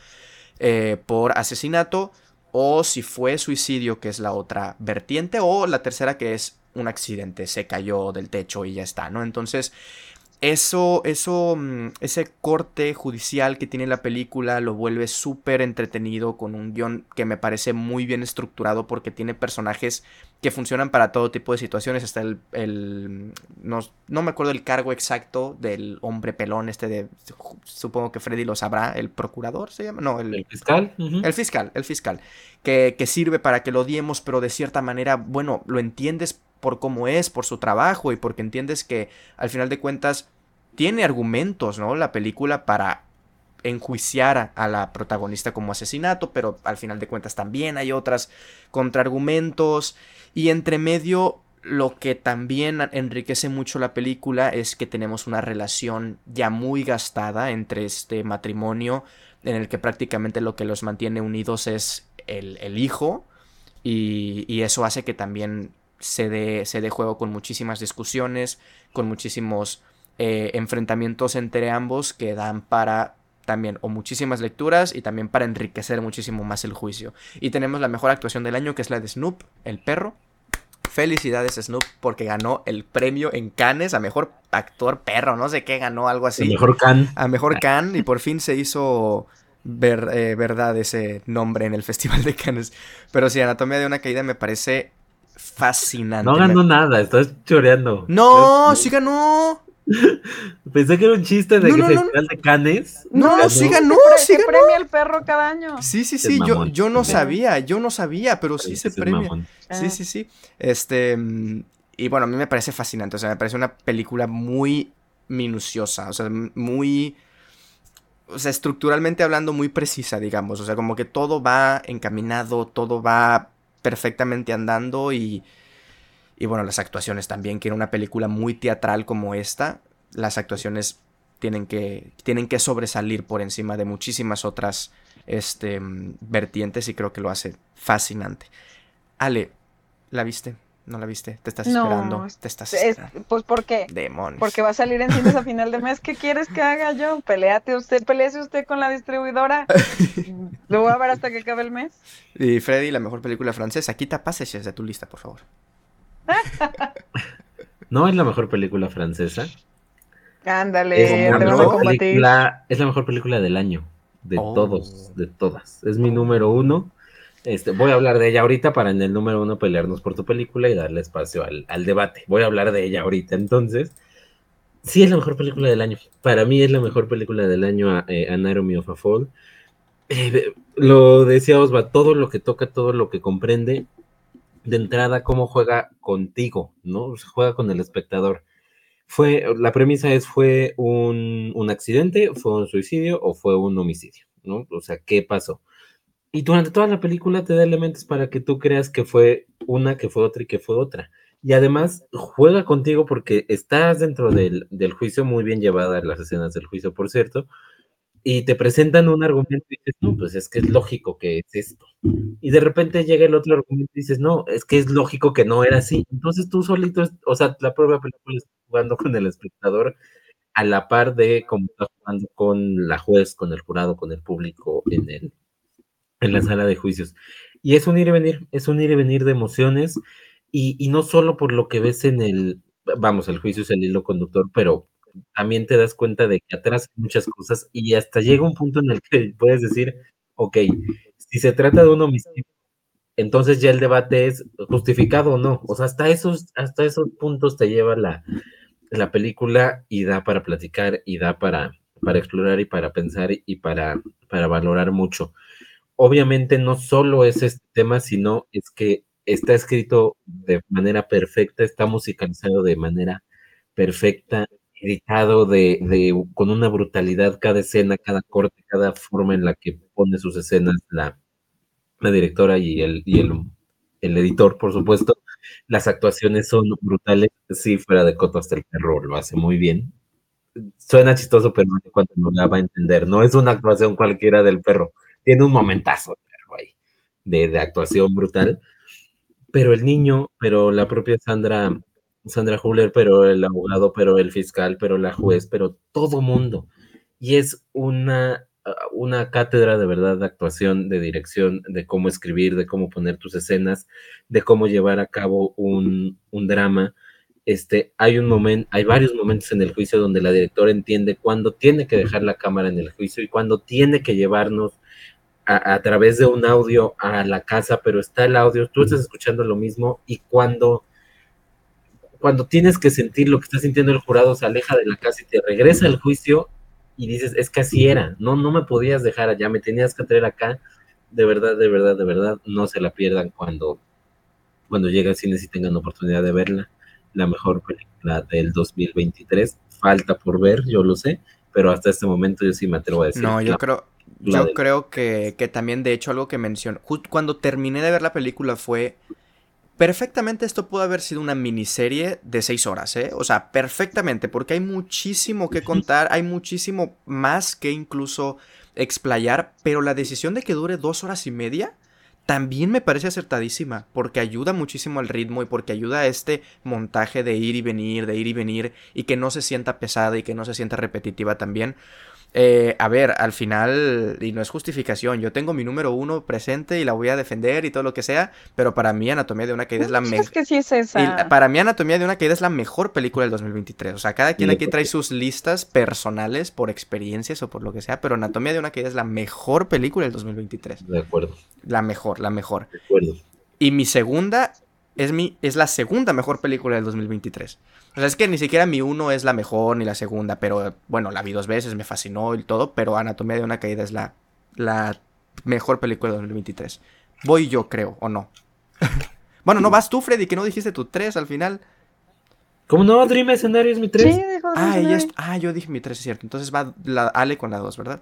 eh, por asesinato, o si fue suicidio, que es la otra vertiente, o la tercera que es un accidente, se cayó del techo y ya está, ¿no? Entonces, eso, eso, mm, ese corte judicial que tiene la película lo vuelve súper entretenido con un guion que me parece muy bien estructurado porque tiene personajes que funcionan para todo tipo de situaciones. Está el, el no, no, me acuerdo el cargo exacto del hombre pelón, este de, supongo que Freddy lo sabrá, el procurador se llama, no,
el, fiscal.
El fiscal, el fiscal, que, que sirve para que lo odiemos, pero de cierta manera, bueno, lo entiendes por cómo es, por su trabajo y porque entiendes que al final de cuentas tiene argumentos, ¿no? La película para enjuiciar a, la protagonista como asesinato, pero al final de cuentas también hay otras contraargumentos y entre medio lo que también enriquece mucho la película es que tenemos una relación ya muy gastada entre este matrimonio en el que prácticamente lo que los mantiene unidos es el, el hijo y, eso hace que también se dé, se juego con muchísimas discusiones, con muchísimos eh, enfrentamientos entre ambos que dan para también o muchísimas lecturas y también para enriquecer muchísimo más el juicio. Y tenemos la mejor actuación del año que es la de Snoop, el perro. Felicidades Snoop porque ganó el premio en Cannes a mejor actor perro, no sé qué ganó, algo así.
A mejor can.
A mejor can y por fin se hizo ver, eh, verdad ese nombre en el Festival de Cannes. Pero sí, Anatomía de una caída me parece fascinante.
No ganó nada, estás choreando.
No, sí ganó.
Pensé que era un chiste de
No,
que
no, no.
festival de Canes.
No,
ganó.
sí ganó,
Se
sí ganó.
premia el perro cada año.
Sí, sí, sí, yo, yo no sabía, yo no sabía, pero sí se premia. Sí,
Ah.
sí, sí. Este, y bueno, a mí me parece fascinante, o sea, me parece una película muy minuciosa, o sea, muy, o sea, estructuralmente hablando muy precisa, digamos, o sea, como que todo va encaminado, todo va perfectamente andando y, y bueno, las actuaciones también, que era una película muy teatral como esta, las actuaciones tienen que, tienen que sobresalir por encima de muchísimas otras este, vertientes y creo que lo hace fascinante. Ale, ¿la viste? ¿No la viste? Te estás
No,
esperando. Te estás
Es-
esperando.
pues, ¿por qué?
Demonios.
Porque va a salir en cines a final de mes. ¿Qué quieres que haga yo? Peleate usted, peleese usted con la distribuidora. Lo voy a ver hasta que acabe el mes.
Y Freddy, la mejor película francesa. Quita pases de tu lista, por favor.
No es la mejor película francesa.
Ándale,
Es
te vas a
mejor
combatir.
película, es la mejor película del año. De
Oh.
todos, de todas. Es mi número uno. Este, voy a hablar de ella ahorita para en el número uno pelearnos por tu película y darle espacio al, al debate. Voy a hablar de ella ahorita. Entonces, sí es la mejor película del año. Para mí es la mejor película del año, eh, Anatomy of a Fall. Eh, lo decía Osva, todo lo que toca, todo lo que comprende, de entrada, cómo juega contigo, ¿no? Juega con el espectador. Fue, la premisa es, ¿fue un, un accidente, fue un suicidio o fue un homicidio? ¿No? O sea, ¿qué pasó? Y durante toda la película te da elementos para que tú creas que fue una, que fue otra y que fue otra. Y además juega contigo porque estás dentro del, del juicio, muy bien llevadas las escenas del juicio, por cierto, y te presentan un argumento y dices, no, pues es que es lógico que es esto. Y de repente llega el otro argumento y dices, no, es que es lógico que no era así. Entonces tú solito, o sea, la propia película está jugando con el espectador a la par de cómo está jugando con la juez, con el jurado, con el público en, el, en la sala de juicios. Y es un ir y venir, es un ir y venir de emociones, y, y no solo por lo que ves en el, vamos, el juicio es el hilo conductor, pero también te das cuenta de que atrás hay muchas cosas y hasta llega un punto en el que puedes decir, ok, si se trata de un homicidio, entonces ya el debate es justificado o no. O sea, hasta esos, hasta esos puntos te lleva la, la película y da para platicar y da para, para explorar y para pensar y para, para valorar mucho. Obviamente no solo es este tema, sino es que está escrito de manera perfecta, está musicalizado de manera perfecta, editado de, de, con una brutalidad cada escena, cada corte, cada forma en la que pone sus escenas la, la directora y el, y el, el editor, por supuesto. Las actuaciones son brutales, sí, fuera de coto hasta el perro lo hace muy bien. Suena chistoso, pero cuando no la va a entender. No es una actuación cualquiera del perro. Tiene un momentazo perro ahí de, de actuación brutal. Pero el niño, pero la propia Sandra, Sandra Huller, pero el abogado, pero el fiscal, pero la juez, pero todo mundo. Y es una una cátedra de verdad de actuación, de dirección, de cómo escribir, de cómo poner tus escenas, de cómo llevar a cabo un, un drama. Este, hay un momento, hay varios momentos en el juicio donde la directora entiende cuándo tiene que dejar la cámara en el juicio y cuándo tiene que llevarnos a, a, través de un audio a la casa, pero está el audio, tú estás escuchando lo mismo y cuando cuando tienes que sentir lo que está sintiendo el jurado se aleja de la casa y te regresa al juicio y dices, es que así era, no, no me podías dejar allá, me tenías que traer acá, de verdad, de verdad, de verdad, no se la pierdan cuando, cuando lleguen al cine si tengan oportunidad de verla, la mejor película del 2023, falta por ver, yo lo sé, pero hasta este momento yo sí me atrevo a decir.
No, yo la, creo, yo creo que, que, también, de hecho, algo que mencionó, justo cuando terminé de ver la película fue Perfectamente esto pudo haber sido una miniserie de seis horas, ¿eh? O sea, perfectamente, porque hay muchísimo que contar, hay muchísimo más que incluso explayar, pero la decisión de que dure dos horas y media también me parece acertadísima, porque ayuda muchísimo al ritmo y porque ayuda a este montaje de ir y venir, de ir y venir, y que no se sienta pesada y que no se sienta repetitiva también. Eh, a ver, al final, y no es justificación, yo tengo mi número uno presente y la voy a defender y todo lo que sea, pero para mí Anatomía de una Caída es la mejor.
Es que sí es esa.
Para mí Anatomía de una Caída es la mejor película del 2023. O sea, cada quien aquí trae sus listas personales por experiencias o por lo que sea, pero Anatomía de una Caída es la mejor película del 2023.
De acuerdo.
La mejor, la mejor.
De acuerdo.
Y mi segunda es, mi, es la segunda mejor película del 2023. O sea, es que ni siquiera mi uno es la mejor ni la segunda, pero bueno, la vi dos veces, me fascinó y todo, pero Anatomía de una Caída es la, la mejor película del 2023. Voy yo, creo, ¿o no? bueno, no vas tú, Freddy, que no dijiste tu 3 al final.
¿Cómo no? Dream Escenario es mi 3.
Sí, dijo
ah, es, ah, yo dije mi 3, es cierto. Entonces va la Ale con la 2, ¿verdad?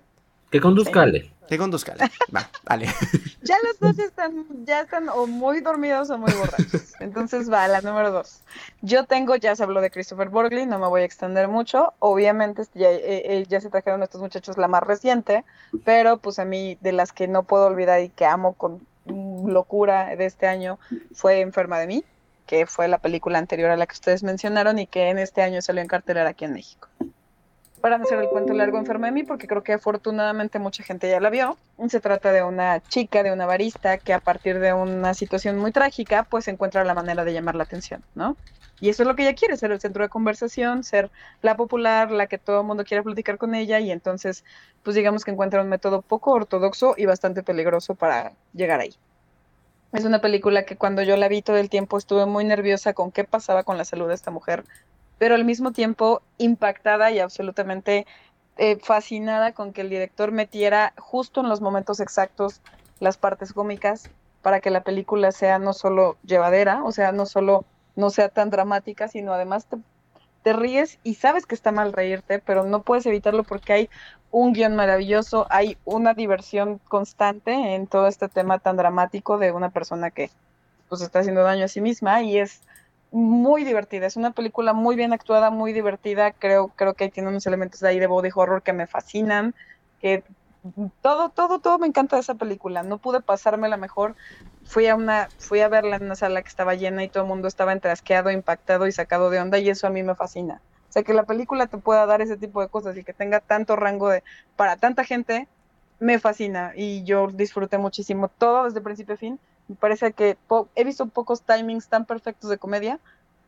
Que conduzca Ale.
Que conduzca Ale. Va, Ale.
ya los dos están, ya están o muy dormidos o muy borrachos. Entonces va, la número 2. Yo tengo, ya se habló de Christopher Borgley, no me voy a extender mucho. Obviamente ya, eh, ya se trajeron estos muchachos la más reciente, pero pues a mí de las que no puedo olvidar y que amo con locura de este año fue Enferma de mí, que fue la película anterior a la que ustedes mencionaron y que en este año salió en cartelera aquí en México para no hacer el cuento largo enferma de mí, porque creo que afortunadamente mucha gente ya la vio. Se trata de una chica, de una barista, que a partir de una situación muy trágica, pues encuentra la manera de llamar la atención, ¿no? Y eso es lo que ella quiere, ser el centro de conversación, ser la popular, la que todo el mundo quiere platicar con ella, y entonces, pues digamos que encuentra un método poco ortodoxo y bastante peligroso para llegar ahí. Es una película que cuando yo la vi todo el tiempo estuve muy nerviosa con qué pasaba con la salud de esta mujer pero al mismo tiempo impactada y absolutamente eh, fascinada con que el director metiera justo en los momentos exactos las partes cómicas para que la película sea no solo llevadera, o sea, no solo no sea tan dramática, sino además te, ríes y sabes que está mal reírte, pero no puedes evitarlo porque hay un guion maravilloso, hay una diversión constante en todo este tema tan dramático de una persona que pues está haciendo daño a sí misma y es muy divertida, es una película muy bien actuada, muy divertida, creo, creo que tiene unos elementos de ahí de body horror que me fascinan, que todo, todo, todo me encanta de esa película, no pude pasármela mejor, fui a una, fui a verla en una sala que estaba llena y todo el mundo estaba entrasqueado, impactado y sacado de onda y eso a mí me fascina, O sea, que la película te pueda dar ese tipo de cosas y que tenga tanto rango de para tanta gente, me fascina y yo disfruté muchísimo todo desde principio a fin. Me parece que he visto pocos timings tan perfectos de comedia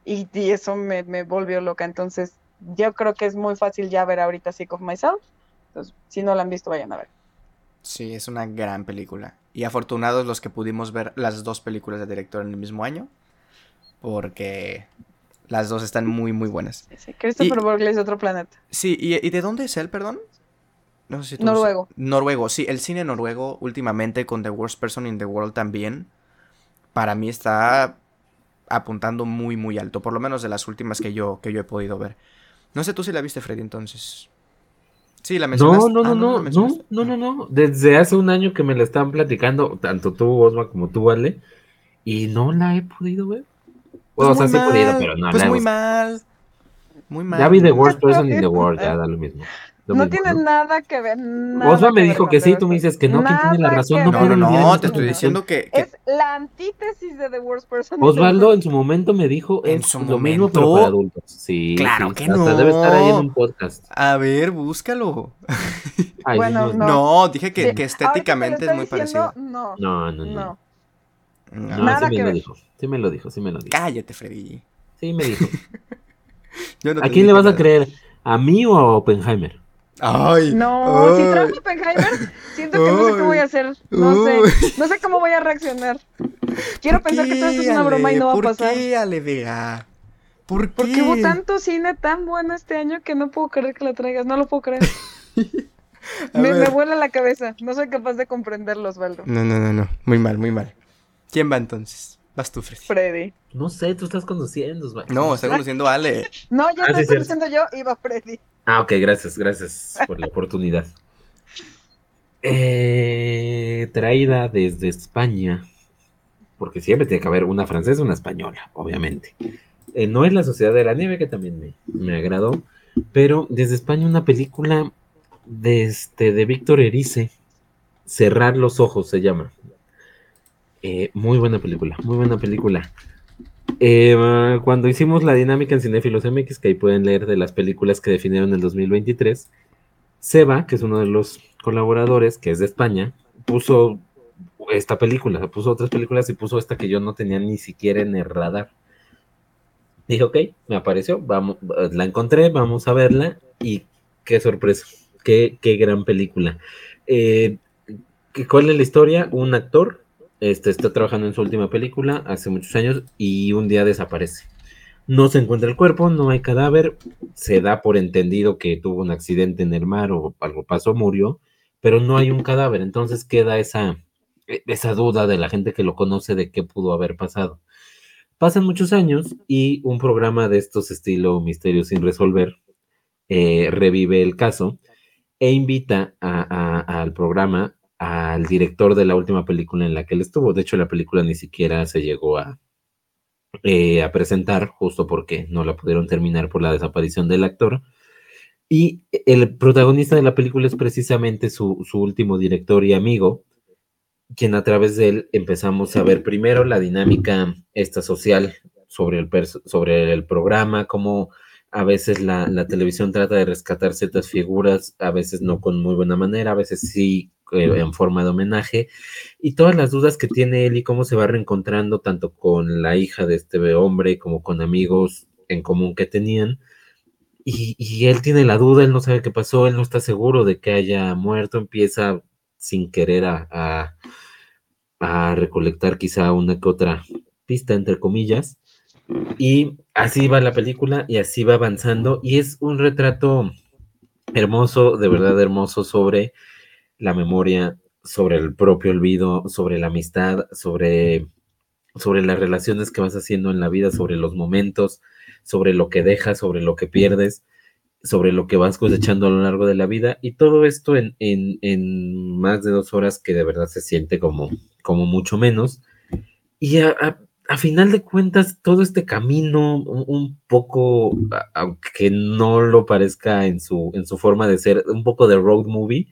y, eso me, me, volvió loca. Entonces, yo creo que es muy fácil ya ver ahorita Sick of Myself. Entonces, si no la han visto, vayan a ver.
Sí, es una gran película. Y afortunados los que pudimos ver las dos películas de director en el mismo año. Porque las dos están muy, muy buenas.
Sí, Christopher Borgle es otro planeta.
Sí, ¿y, de dónde es él, perdón?
No sé si tú Noruego.
Noruego, sí. El cine noruego últimamente con The Worst Person in the World también. Para mí está apuntando muy, muy alto. Por lo menos de las últimas que yo, que yo he podido ver. No sé tú si la viste, Freddy, entonces. Sí, la mencionaste.
No, no, no, ah, no, no, no, no, Desde hace un año que me la estaban platicando, tanto tú, Osma, como tú, Vale, y no la he podido ver.
Pues o sea, sí he podido, pero no pues muy mal. Muy mal.
Ya vi The Worst Person in the World, ya da lo mismo
no tiene nada que ver.
Osva me dijo que sí, tú me dices que no, ¿quién tiene la razón?
No, no, no, te estoy diciendo que,
Es la antítesis de The Worst Person.
Osvaldo en su momento me dijo en su lo mismo, pero para adultos. Sí,
claro que no.
Debe estar ahí en un podcast.
A ver, búscalo. bueno, no. no. dije que, que estéticamente es muy parecido.
No,
no, no. no. Nada sí que me lo dijo. Sí me lo dijo, sí me lo dijo.
Cállate, Freddy.
Sí me dijo. ¿A quién le vas a creer? ¿A mí o a Oppenheimer?
Ay,
no, si trajo Oppenheimer, siento que no sé qué voy a hacer. No sé, no sé cómo voy a reaccionar. Quiero pensar que todo esto es una broma y no va a pasar.
¿Por qué, Ale ¿Por qué?
Porque hubo tanto cine tan bueno este año que no puedo creer que la traigas. No lo puedo creer. me, me, vuela la cabeza. No soy capaz de comprenderlo, Osvaldo.
No, no, no, no. Muy mal, muy mal. ¿Quién va entonces? Vas tú, Freddy.
Freddy.
No sé, tú estás conduciendo, Osvaldo.
No, está conduciendo Ale.
No, ya ah, estoy conduciendo yo y va Freddy.
Ah, ok, gracias, gracias por la oportunidad. Eh, traída desde España, porque siempre tiene que haber una francesa y una española, obviamente. Eh, no es La Sociedad de la Nieve, que también me, me agradó, pero desde España una película de, este, de Víctor Erice, Cerrar los Ojos se llama. Eh, muy buena película, muy buena película. Eh, cuando hicimos la dinámica en Cinefilos MX, que ahí pueden leer de las películas que definieron el 2023, Seba, que es uno de los colaboradores, que es de España, puso esta película, puso otras películas y puso esta que yo no tenía ni siquiera en el radar. Dije, ok, me apareció, vamos, la encontré, vamos a verla y qué sorpresa, qué, qué gran película. Eh, ¿Cuál es la historia? Un actor este, está trabajando en su última película hace muchos años y un día desaparece. No se encuentra el cuerpo, no hay cadáver, se da por entendido que tuvo un accidente en el mar o algo pasó, murió, pero no hay un cadáver, entonces queda esa, esa duda de la gente que lo conoce de qué pudo haber pasado. Pasan muchos años y un programa de estos estilo Misterio sin resolver eh, revive el caso e invita al programa al director de la última película en la que él estuvo. De hecho, la película ni siquiera se llegó a, eh, a presentar, justo porque no la pudieron terminar por la desaparición del actor. Y el protagonista de la película es precisamente su, último director y amigo, quien a través de él empezamos a ver primero la dinámica esta social sobre el, sobre el programa, cómo a veces la, la, televisión trata de rescatar ciertas figuras, a veces no con muy buena manera, a veces sí eh, en forma de homenaje, y todas las dudas que tiene él y cómo se va reencontrando tanto con la hija de este hombre como con amigos en común que tenían. Y, él tiene la duda, él no sabe qué pasó, él no está seguro de que haya muerto, empieza sin querer a, a, recolectar quizá una que otra pista, entre comillas, y así va la película y así va avanzando, y es un retrato hermoso, de verdad hermoso, sobre la memoria, sobre el propio olvido, sobre la amistad, sobre, sobre las relaciones que vas haciendo en la vida, sobre los momentos, sobre lo que dejas, sobre lo que pierdes, sobre lo que vas cosechando a lo largo de la vida, y todo esto en, en, más de dos horas que de verdad se siente como, como mucho menos. Y a, final de cuentas, todo este camino, un, poco, aunque no lo parezca en su, en su forma de ser, un poco de road movie,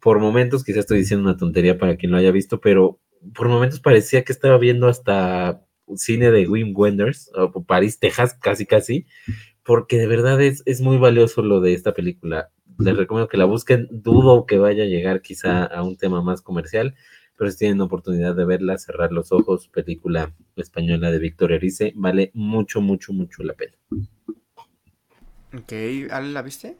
por momentos, quizás estoy diciendo una tontería para quien lo haya visto, pero por momentos parecía que estaba viendo hasta cine de Wim Wenders, o París, Texas, casi casi, porque de verdad es, es muy valioso lo de esta película. Les recomiendo que la busquen. Dudo que vaya a llegar quizá a un tema más comercial, pero si tienen oportunidad de verla, cerrar los ojos, película española de Víctor Erice, vale mucho, mucho, mucho la pena.
Ok, ¿Ale la viste?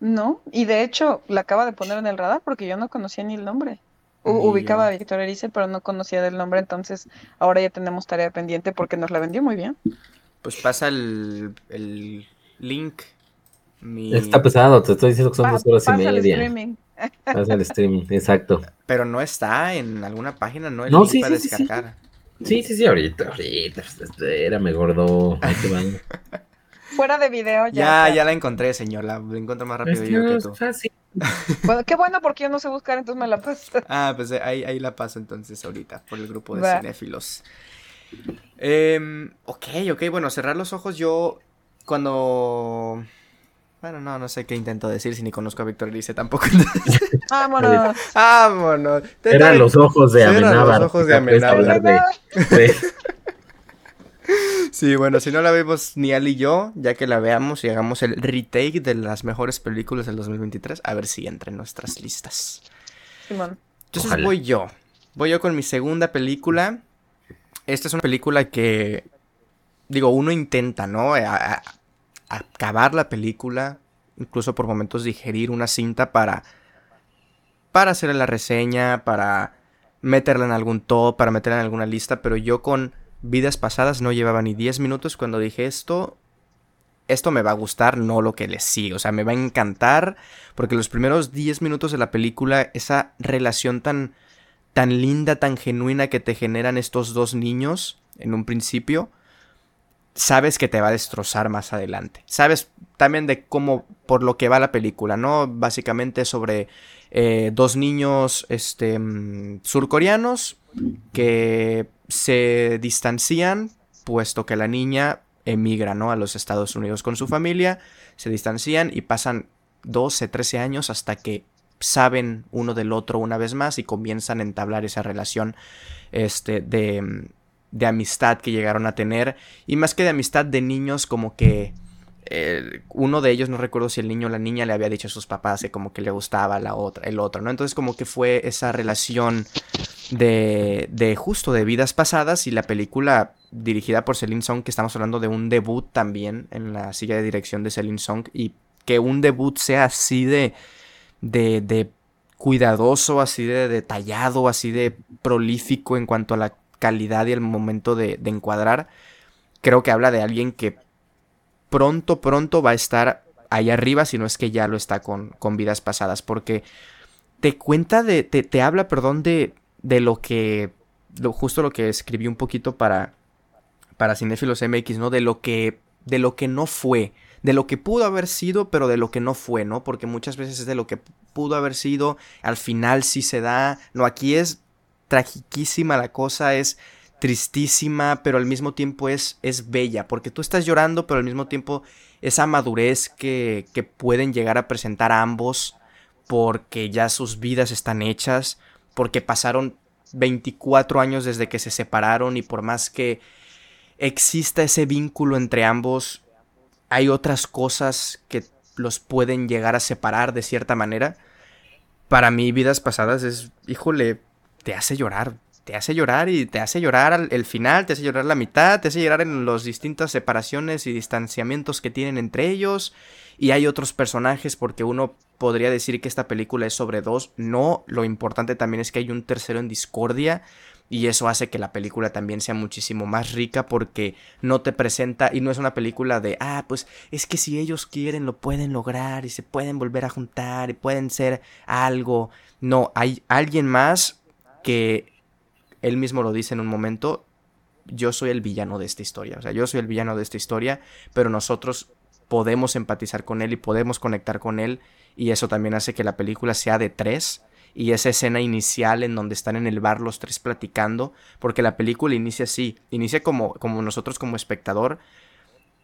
No, y de hecho la acaba de poner en el radar porque yo no conocía ni el nombre. U- ubicaba a. Víctor Erice, pero no conocía del nombre, entonces ahora ya tenemos tarea pendiente porque nos la vendió muy bien.
Pues pasa el, el link. Mi...
Está pesado, te estoy diciendo que son
Pa-
dos horas y
pasa el
media.
streaming.
Pasa el streaming, exacto.
Pero no está en alguna página, ¿no? El
No,
link
sí,
para
sí, sí, sí.
descargar.
Sí, sí, sí, ahorita, ahorita. Espérame, gordo. Ahí te van.
Fuera de video ya.
Ya, ya la encontré, señor. La encuentro más rápido
Es
yo que
que
tú.
es fácil.
bueno, qué bueno porque yo no sé buscar, entonces me la paso.
Ah, pues eh, ahí, ahí la paso entonces ahorita por el grupo de
Va.
cinéfilos. Em, ok, ok, bueno, cerrar los ojos yo cuando... Bueno, no, no sé qué intento decir si ni conozco a Víctor Erice tampoco.
Vámonos.
Vámonos. Te-
los ojos de
Cierra los
Amenábar.
ojos de Amenábar.
de-
Sí, bueno, si no la vemos ni Ali y yo, ya que la veamos y hagamos el retake de las mejores películas del 2023, a ver si entra en nuestras listas.
Simón.
Entonces
Ojalá.
voy yo. Voy yo con mi segunda película. Esta es una película que, digo, uno intenta, ¿no? A- a- acabar la película, incluso por momentos digerir una cinta para, para hacer la reseña, para meterla en algún top, para meterla en alguna lista, pero yo con vidas pasadas no llevaba ni 10 minutos cuando dije esto. Esto me va a gustar, no lo que le sigue. O sea, me va a encantar. Porque los primeros 10 minutos de la película, esa relación tan, tan linda, tan genuina que te generan estos dos niños en un principio, sabes que te va a destrozar más adelante. Sabes también de cómo, por lo que va la película, ¿no? Básicamente sobre eh, dos niños este, mm, surcoreanos que se distancian, puesto que la niña emigra, ¿no? A los Estados Unidos con su familia, se distancian y pasan 12, 13 años hasta que saben uno del otro una vez más y comienzan a entablar esa relación este, de, de amistad que llegaron a tener. Y más que de amistad de niños, como que eh, uno de ellos, no recuerdo si el niño o la niña le había dicho a sus papás que como que le gustaba la otra, el otro, ¿no? Entonces como que fue esa relación de, de justo de vidas pasadas y la película dirigida por Celine Song, que estamos hablando de un debut también en la silla de dirección de Celine Song y que un debut sea así de, de, de cuidadoso, así de detallado, así de prolífico en cuanto a la calidad y el momento de, encuadrar, creo que habla de alguien que pronto, pronto va a estar ahí arriba, si no es que ya lo está con, con vidas pasadas, porque te cuenta de, te, te habla, perdón, de, de lo que, lo, justo lo que escribí un poquito para, para Cinéfilos MX, ¿no? De lo que, de lo que no fue, de lo que pudo haber sido, pero de lo que no fue, ¿no? Porque muchas veces es de lo que pudo haber sido, al final sí se da, no, aquí es tragiquísima la cosa, es tristísima, pero al mismo tiempo es, es bella, porque tú estás llorando, pero al mismo tiempo esa madurez que, que pueden llegar a presentar ambos, porque ya sus vidas están hechas, porque pasaron 24 años desde que se separaron y por más que exista ese vínculo entre ambos, hay otras cosas que los pueden llegar a separar de cierta manera. Para mí, vidas pasadas es, híjole, te hace llorar, te hace llorar y te hace llorar al- el final, te hace llorar la mitad, te hace llorar en las distintas separaciones y distanciamientos que tienen entre ellos. Y hay otros personajes porque uno podría decir que esta película es sobre dos. No, lo importante también es que hay un tercero en discordia. Y eso hace que la película también sea muchísimo más rica porque no te presenta y no es una película de, ah, pues es que si ellos quieren lo pueden lograr y se pueden volver a juntar y pueden ser algo. No, hay alguien más que él mismo lo dice en un momento, yo soy el villano de esta historia. O sea, yo soy el villano de esta historia, pero nosotros podemos empatizar con él y podemos conectar con él. Y eso también hace que la película sea de tres. Y esa escena inicial en donde están en el bar los tres platicando, porque la película inicia así, inicia como, como nosotros como espectador,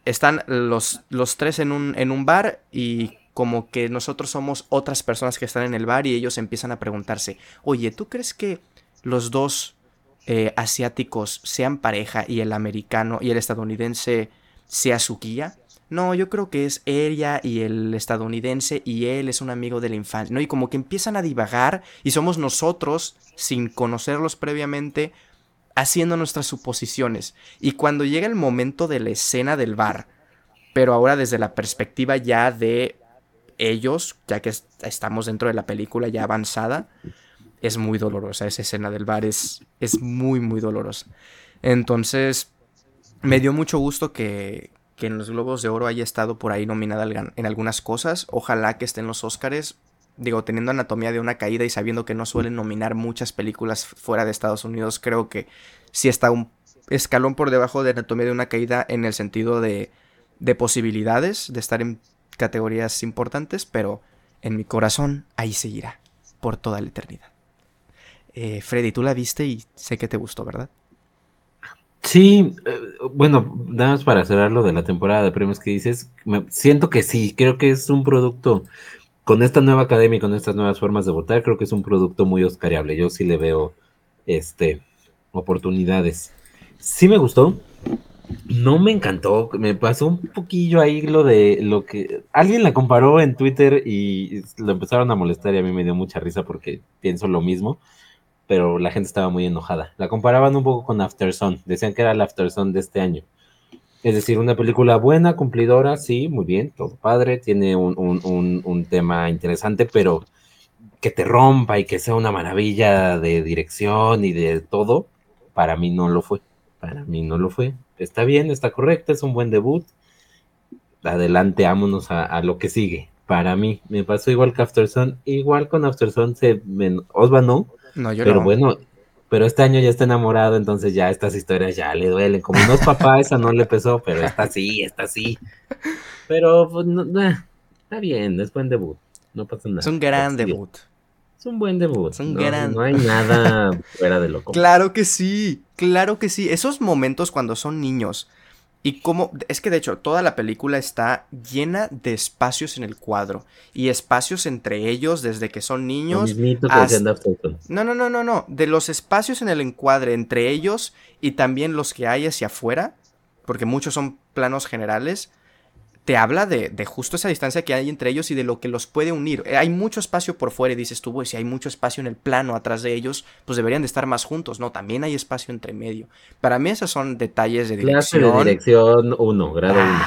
están los, los tres en un, en un bar y como que nosotros somos otras personas que están en el bar y ellos empiezan a preguntarse, oye, ¿tú crees que los dos eh, asiáticos sean pareja y el americano y el estadounidense sea su guía? No, yo creo que es ella y el estadounidense y él es un amigo de la infancia, ¿no? Y como que empiezan a divagar y somos nosotros, sin conocerlos previamente, haciendo nuestras suposiciones. Y cuando llega el momento de la escena del bar, pero ahora desde la perspectiva ya de ellos, ya que estamos dentro de la película ya avanzada, es muy dolorosa. Esa escena del bar es, es muy, muy dolorosa. Entonces, me dio mucho gusto que, que en los Globos de Oro haya estado por ahí nominada en algunas cosas. Ojalá que esté en los Oscars. Digo, teniendo anatomía de una caída y sabiendo que no suelen nominar muchas películas fuera de Estados Unidos, creo que sí está un escalón por debajo de anatomía de una caída en el sentido de, de posibilidades de estar en categorías importantes, pero en mi corazón ahí seguirá por toda la eternidad. Eh, Freddy, tú la viste y sé que te gustó, ¿verdad?
Sí, eh, bueno, nada más para cerrar lo de la temporada de premios que dices, siento que sí, creo que es un producto, con esta nueva academia y con estas nuevas formas de votar, creo que es un producto muy oscariable, yo sí le veo, este, oportunidades. Sí me gustó, no me encantó, me pasó un poquillo ahí lo de lo que alguien la comparó en Twitter y lo empezaron a molestar y a mí me dio mucha risa porque pienso lo mismo pero la gente estaba muy enojada. La comparaban un poco con After Sun, decían que era el After Sun de este año. Es decir, una película buena, cumplidora, sí, muy bien, todo padre, tiene un, tema interesante, pero que te rompa y que sea una maravilla de dirección y de todo, para mí no lo fue. Para mí no lo fue. Está bien, está correcto, es un buen debut. Adelante, vámonos a, lo que sigue. Para mí, me pasó igual que After Sun, igual con After Sun, se, Osva no,
no, yo
pero bueno, pero este año ya está enamorado, entonces ya estas historias ya le duelen. Como no es papá, esa no le pesó, pero esta sí, esta sí. Pero pues, está bien, es buen debut. No pasa nada.
Es un gran debut.
Es un buen debut.
Es un gran...
no hay nada fuera de lo común.
Claro que sí, claro que sí. Esos momentos cuando son niños y como, es que de hecho toda la película está llena de espacios en el cuadro y espacios entre ellos desde que son niños. No, no, no, no, no, de los espacios en el encuadre entre ellos y también los que hay hacia afuera, porque muchos son planos generales, te habla de, justo esa distancia que hay entre ellos y de lo que los puede unir. Eh, hay mucho espacio por fuera y dices tú, pues si hay mucho espacio en el plano atrás de ellos, pues deberían de estar más juntos. No, también hay espacio entre medio. Para mí esos son detalles de dirección.
Clase de dirección 1, grado 1.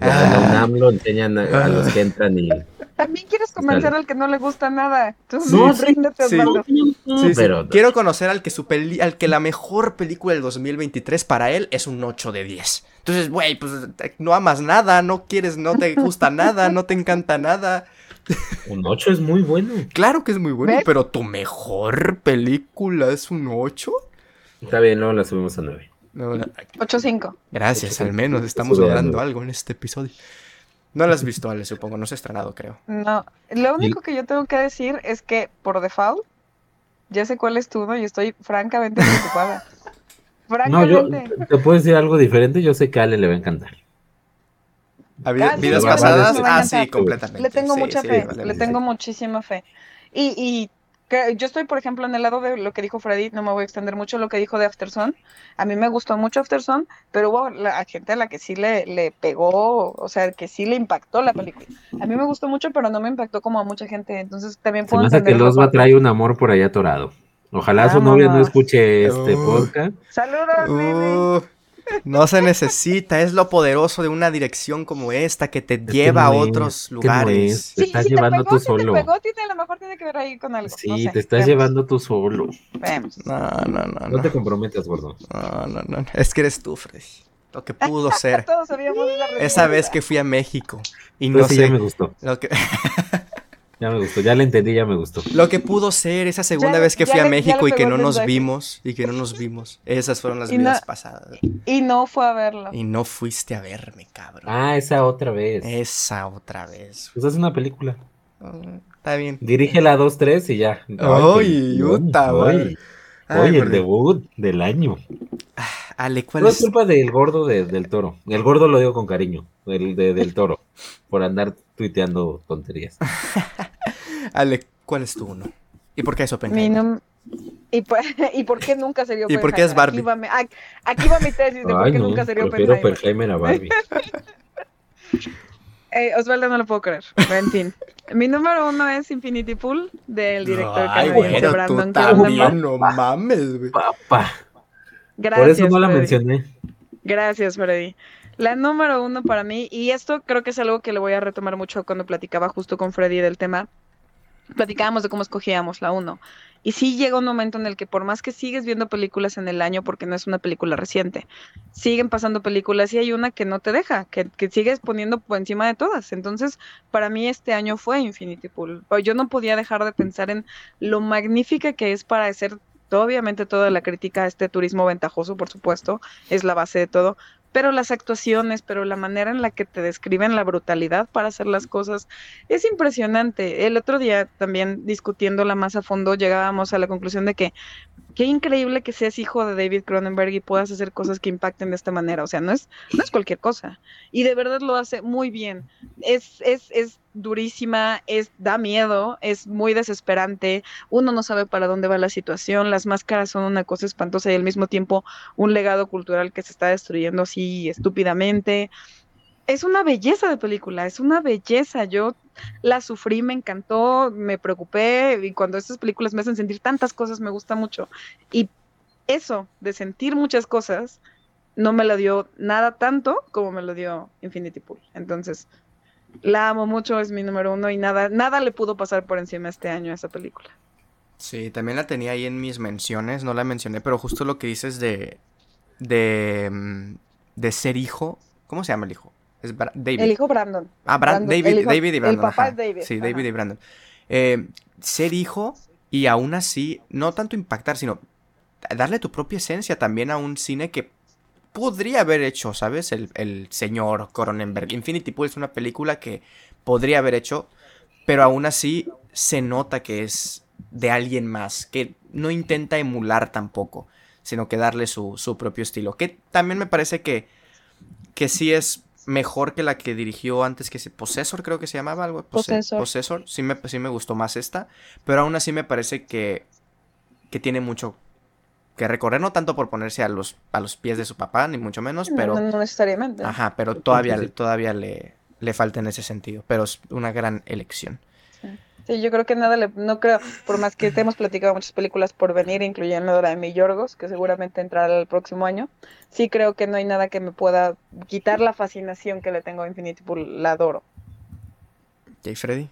Ah, lo enseñan a, los que entran y...
También quieres convencer al que no le gusta nada. no, sí,
pero... Quiero conocer al que, su peli al que la mejor película del 2023 para él es un 8 de 10. Entonces, güey, pues no amas nada, no quieres, no te gusta nada, no te encanta nada.
Un 8 es muy bueno.
Claro que es muy bueno, pero tu mejor película es un 8.
Está bien, luego la subimos a 9.
8-5.
Gracias, al menos estamos logrando algo en este episodio. No lo has visto, Ale, supongo, no se ha estrenado, creo.
No, lo único que yo tengo que decir es que por default ya sé cuál es tu y estoy francamente preocupada.
No, yo te puedo decir algo diferente, yo sé que a Ale le va a encantar.
¿Vidas pasadas? Ah, sí, completamente.
Le tengo mucha fe, le tengo muchísima fe. Y, y yo estoy, por ejemplo, en el lado de lo que dijo Freddy, no me voy a extender mucho lo que dijo de Afterson. A mí me gustó mucho Afterson, pero hubo la gente a la que sí le, le pegó, o sea, que sí le impactó la película. A mí me gustó mucho, pero no me impactó como a mucha gente. Entonces también puedo
Se me que Los va a traer un amor por allá atorado. Ojalá su novia no escuche este podcast.
Saludos, uh,
No se necesita, es lo poderoso de una dirección como esta que te lleva a otros lugares.
te estás llevando tú solo.
Te pegó, a lo mejor tiene que ver ahí con algo.
Sí, te estás llevando tú solo.
No, no, no.
No te comprometas, gordo.
No, no, no. Es que eres tú, Freddy. Lo que pudo ser. Esa vez que fui a México. Y no sé.
Ya me gustó. Lo que... Ya me gustó, ya le entendí, ya me gustó.
Lo que pudo ser esa segunda vez que fui a México y que no nos vimos, y que no nos vimos. Esas fueron las vidas pasadas.
Y no fue a verlo.
Y no fuiste a verme, cabrón.
Ah, esa otra vez.
Esa otra vez.
Pues es una película.
Mm, está bien.
Dirígela dos, tres y ya.
Ay, puta,
Oye, el debut del año.
Ah, Ale, ¿cuál
no
es?
es culpa del gordo del toro. El gordo lo digo con cariño, del, del toro, por andar tuiteando tonterías.
Ale, ¿cuál es tu uno? ¿Y por qué es
Oppenheimer? ¿Y, por, ¿Y por qué nunca sería
Oppenheimer? ¿Y por qué es Barbie?
Aquí va mi, tesis de por qué nunca sería
Oppenheimer. Prefiero Oppenheimer a Barbie.
Eh, Osvaldo no lo puedo creer, pero en fin. Mi número uno es Infinity Pool del director
Ay,
canadiense
bueno,
Brandon
tú
Cronenberg.
también, no mames, güey.
Papá.
Gracias,
Por eso no la
Freddy.
mencioné.
Gracias, Freddy. La número uno para mí, y esto creo que es algo que le voy a retomar mucho cuando platicaba justo con Freddy del tema, platicábamos de cómo escogíamos la uno. Y sí llega un momento en el que por más que sigues viendo películas en el año, porque no es una película reciente, siguen pasando películas y hay una que no te deja, que, que sigues poniendo por encima de todas. Entonces, para mí este año fue Infinity Pool. Yo no podía dejar de pensar en lo magnífica que es para hacer, obviamente toda la crítica a este turismo ventajoso, por supuesto, es la base de todo, pero las actuaciones, pero la manera en la que te describen la brutalidad para hacer las cosas es impresionante. El otro día también discutiéndola más a fondo llegábamos a la conclusión de que qué increíble que seas hijo de David Cronenberg y puedas hacer cosas que impacten de esta manera. O sea, no es, no es cualquier cosa. Y de verdad lo hace muy bien. Es, es, es durísima, es, da miedo, es muy desesperante. Uno no sabe para dónde va la situación. Las máscaras son una cosa espantosa y al mismo tiempo un legado cultural que se está destruyendo así estúpidamente. Es una belleza de película, es una belleza. Yo la sufrí, me encantó, me preocupé y cuando estas películas me hacen sentir tantas cosas me gusta mucho. Y eso de sentir muchas cosas no me lo dio nada tanto como me lo dio Infinity Pool. Entonces, la amo mucho, es mi número uno y nada, nada le pudo pasar por encima este año a esa película.
Sí, también la tenía ahí en mis menciones, no la mencioné, pero justo lo que dices de de mm, de ser hijo, ¿cómo se llama el hijo? Es Bra- David.
El hijo Brandon.
Ah, Bran-
Brandon,
David,
el hijo-
David y
el
Brandon.
papá es David,
Sí,
ajá.
David y Brandon. Eh, ser hijo y aún así, no tanto impactar, sino darle tu propia esencia también a un cine que podría haber hecho, ¿sabes? El, el señor Cronenberg. Infinity Pool es una película que podría haber hecho, pero aún así se nota que es de alguien más, que no intenta emular tampoco, sino que darle su, su propio estilo. Que también me parece que, que sí es mejor que la que dirigió antes que se Possessor, creo que se llamaba algo. Posse-
Possessor.
Possessor. Sí me, sí me gustó más esta, pero aún así me parece que, que tiene mucho que recorrer, no tanto por ponerse a los, a los pies de su papá, ni mucho menos,
No,
pero...
no, no necesariamente.
Ajá, pero todavía,
sí.
todavía le, le falta en ese sentido. Pero es una gran elección.
Sí, yo creo que nada le, no creo, por más que te hemos platicado muchas películas por venir, incluyendo la de Mi Yorgos, que seguramente entrará el próximo año, sí creo que no hay nada que me pueda quitar la fascinación que le tengo a Infinity Pool, la adoro.
¿Y Freddy?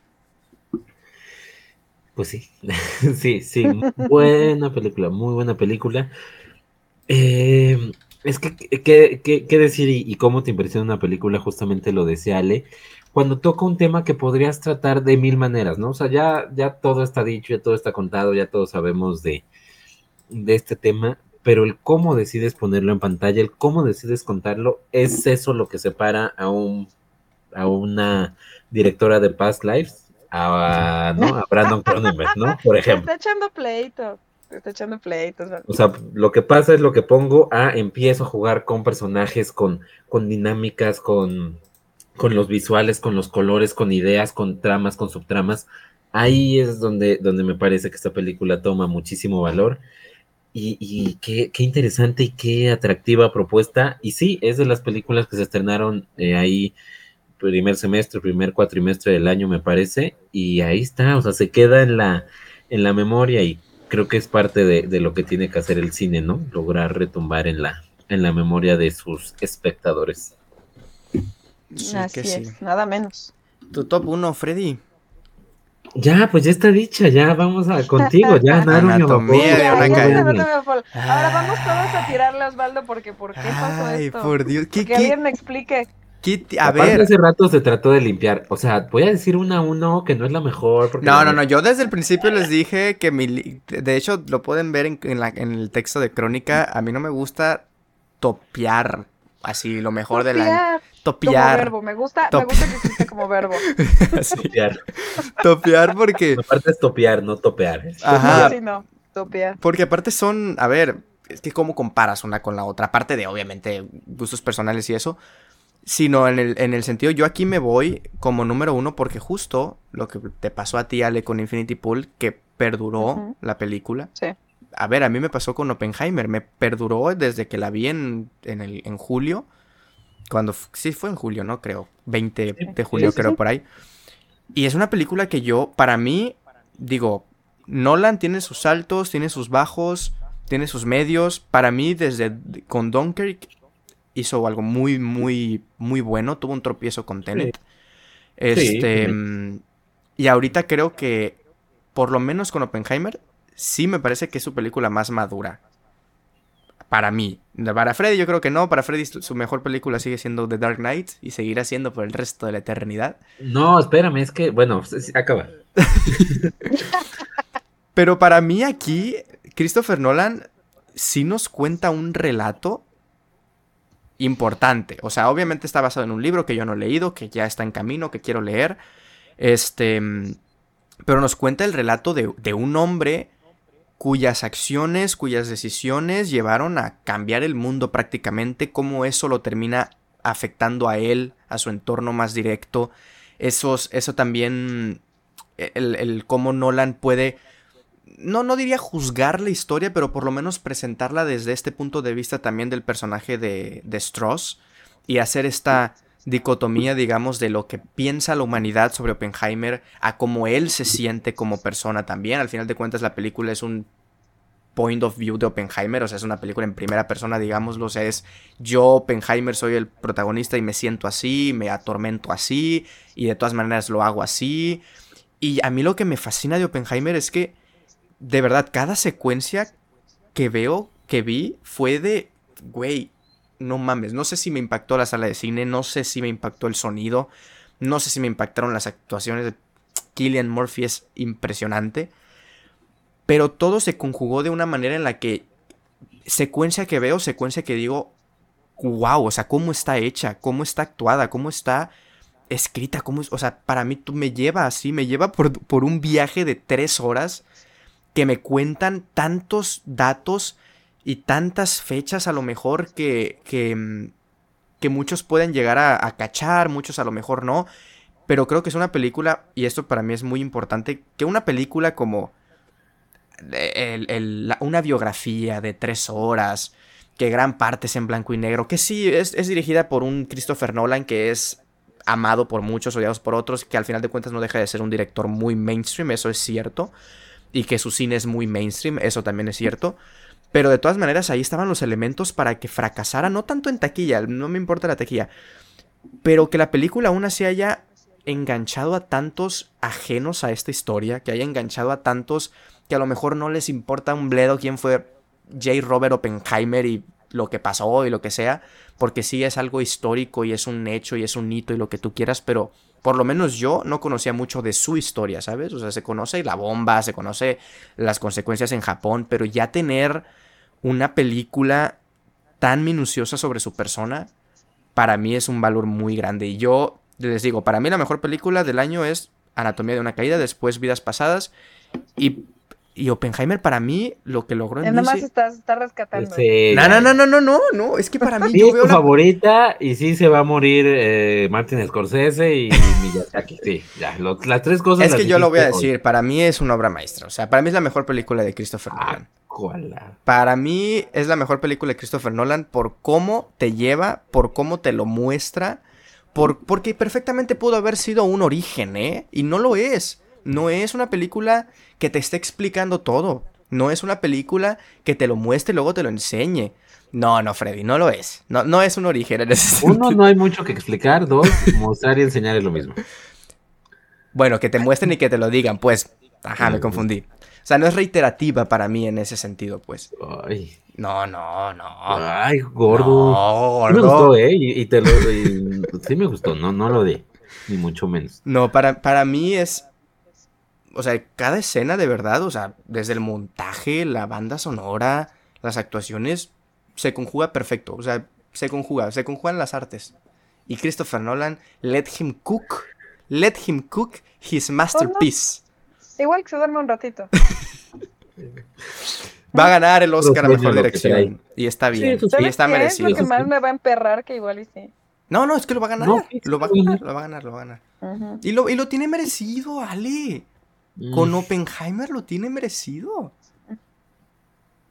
Pues sí, sí, sí, buena película, muy buena película. Eh, es que, ¿qué, decir y, y cómo te impresiona una película? Justamente lo decía Ale, cuando toca un tema que podrías tratar de mil maneras, ¿no? O sea, ya, ya todo está dicho, ya todo está contado, ya todos sabemos de, de este tema, pero el cómo decides ponerlo en pantalla, el cómo decides contarlo, es eso lo que separa a un a una directora de Past Lives, a, ¿no? a Brandon Cronenberg, ¿no? Por
Te
ejemplo.
está echando pleitos, te está echando pleitos.
O sea, lo que pasa es lo que pongo a empiezo a jugar con personajes, con, con dinámicas, con, con los visuales, con los colores, con ideas, con tramas, con subtramas. Ahí es donde, donde me parece que esta película toma muchísimo valor. Y, y qué, qué interesante y qué atractiva propuesta. Y sí, es de las películas que se estrenaron eh, ahí primer semestre, primer cuatrimestre del año, me parece. Y ahí está, o sea, se queda en la, en la memoria y creo que es parte de, de lo que tiene que hacer el cine, ¿no? Lograr retumbar en la, en la memoria de sus espectadores.
Sí
Así
que sí.
es, nada menos.
Tu top 1, Freddy.
Ya, pues ya está dicha, ya vamos a contigo, ya.
Anatomía de una caída.
Ahora vamos todos a tirarle a Osvaldo porque ¿por qué pasó
Ay,
esto?
por Dios. ¿Qué,
que
qué-
alguien me explique.
Qué a
Aparte,
ver.
hace rato se trató de limpiar. O sea, voy a decir una a uno que no es la mejor. Porque
No,
la-
no, no. Yo desde el principio les dije que mi. li- De hecho, lo pueden ver en, en la- en el texto de Crónica. A mí no me gusta topear. Así, lo mejor del año.
Topear, Como verbo, me gusta,
Top-
me gusta que existe como verbo.
Así,
Topear.
topear porque.
Aparte es topear, no topear.
Ajá.
Sí, no, topear.
Porque aparte son, a ver, es que cómo comparas una con la otra, aparte de obviamente gustos personales y eso, sino en el, en el sentido, yo aquí me voy como número uno porque justo lo que te pasó a ti, Ale, con Infinity Pool, que perduró la película.
Sí.
A ver, a mí me pasó con Oppenheimer, me perduró desde que la vi en, en, el, en julio, cuando sí fue en julio, ¿no? Creo. 20 de julio, creo, por ahí. Y es una película que yo, para mí, digo, Nolan tiene sus altos, tiene sus bajos, tiene sus medios. Para mí, desde con Dunkirk hizo algo muy, muy, muy bueno. Tuvo un tropiezo con Tenet. Este. Mm, y ahorita creo que, por lo menos con Oppenheimer, sí me parece que es su película más madura. Para mí. Para Freddy yo creo que no. Para Freddy su mejor película sigue siendo The Dark Knight y seguirá siendo por el resto de la eternidad.
No, espérame, es que, bueno, acaba.
Pero para mí aquí, Christopher Nolan sí nos cuenta un relato importante. O sea, obviamente está basado en un libro que yo no he leído, que ya está en camino, que quiero leer. Este. Pero nos cuenta el relato de, un hombre cuyas acciones, cuyas decisiones llevaron a cambiar el mundo prácticamente, cómo eso lo termina afectando a él, a su entorno más directo. Esos, eso también, el, el cómo Nolan puede, no, no diría juzgar la historia, pero por lo menos presentarla desde este punto de vista también del personaje de, de Strauss y hacer esta dicotomía, digamos, de lo que piensa la humanidad sobre Oppenheimer a cómo él se siente como persona también. Al final de cuentas, la película es un point of view de Oppenheimer, o sea, es una película en primera persona, digámoslo, o sea, es yo, Oppenheimer, soy el protagonista y me siento así, me atormento así, y de todas maneras lo hago así. Y a mí lo que me fascina de Oppenheimer es que, de verdad, cada secuencia que veo, que vi, fue de, güey, no mames, no sé si me impactó la sala de cine, no sé si me impactó el sonido, no sé si me impactaron las actuaciones. Killian Murphy es impresionante. Pero todo se conjugó de una manera en la que secuencia que veo, secuencia que digo, wow, o sea, cómo está hecha, cómo está actuada, cómo está escrita, cómo es, o sea, para mí tú me lleva así, me lleva por, por un viaje de tres horas que me cuentan tantos datos y tantas fechas a lo mejor que, que, mm, muchos pueden llegar a, cachar, muchos a lo mejor no. Pero creo que es una película, y esto para mí es muy importante, que una película como una biografía de tres horas, que gran parte es en blanco y negro, que sí, es, es dirigida por un Christopher Nolan que es amado por muchos, odiados por otros, que al final de cuentas no deja de ser un director muy mainstream, eso es cierto, y que su cine es muy mainstream, eso también es cierto. Pero de todas maneras ahí estaban los elementos para que fracasara, no tanto en taquilla, no me importa la taquilla, pero que la película aún así haya enganchado a tantos ajenos a esta historia, que haya enganchado a tantos que a lo mejor no les importa un bledo quién fue J. Robert Oppenheimer y lo que pasó y lo que sea, porque sí es algo histórico y es un hecho y es un hito y lo que tú quieras, pero por lo menos yo no conocía mucho de su historia, ¿sabes? O sea, se conoce la bomba, se conoce las consecuencias en Japón, pero ya tener una película tan minuciosa sobre su persona, para mí es un valor muy grande. Y yo les digo, para mí la mejor película del año es Anatomía de una caída, después Vidas Pasadas. Y, y Oppenheimer para mí lo que logró
en Nada más estás, rescatando.
no, no, no, no, no, no, no, es que para mí
sí, yo veo tu favorita y sí se va a morir eh, Martin Scorsese y Miyazaki. Sí, ya, las tres cosas.
Es que yo lo voy a decir, para mí es una obra maestra. O sea, para mí es la mejor película de Christopher ah, Nolan. Para mí es la mejor película de Christopher Nolan por cómo te lleva, por cómo te lo muestra, por, porque perfectamente pudo haber sido un origen, ¿eh? Y no lo es. No es una película que te esté explicando todo. No es una película que te lo muestre y luego te lo enseñe. No, no, Freddy, no lo es. No, no es un origen en ese
Uno, no hay mucho que explicar. Dos, mostrar y enseñar es lo mismo.
Bueno, que te muestren y que te lo digan, pues. Ajá, me confundí. O sea, no es reiterativa para mí en ese sentido, pues. Ay. No, no, no.
Ay, gordo. No, gordo. Sí me gustó, ¿eh? Y, te lo. sí me gustó, no, no lo di. Ni mucho menos.
No, para, para mí es. O sea, cada escena de verdad, o sea, desde el montaje, la banda sonora, las actuaciones, se conjuga perfecto. O sea, se conjuga, se conjugan las artes. Y Christopher Nolan, let him cook, let him cook his masterpiece.
Igual que se duerme un ratito.
va a ganar el Oscar a Mejor Dirección. Y está bien. y está merecido.
Es lo que más me va a emperrar que igual y sí.
No, no, es que lo va a ganar. lo va a ganar, lo va a ganar, lo va a ganar. y, lo, y lo tiene merecido, Ale. Con mm. Oppenheimer lo tiene merecido.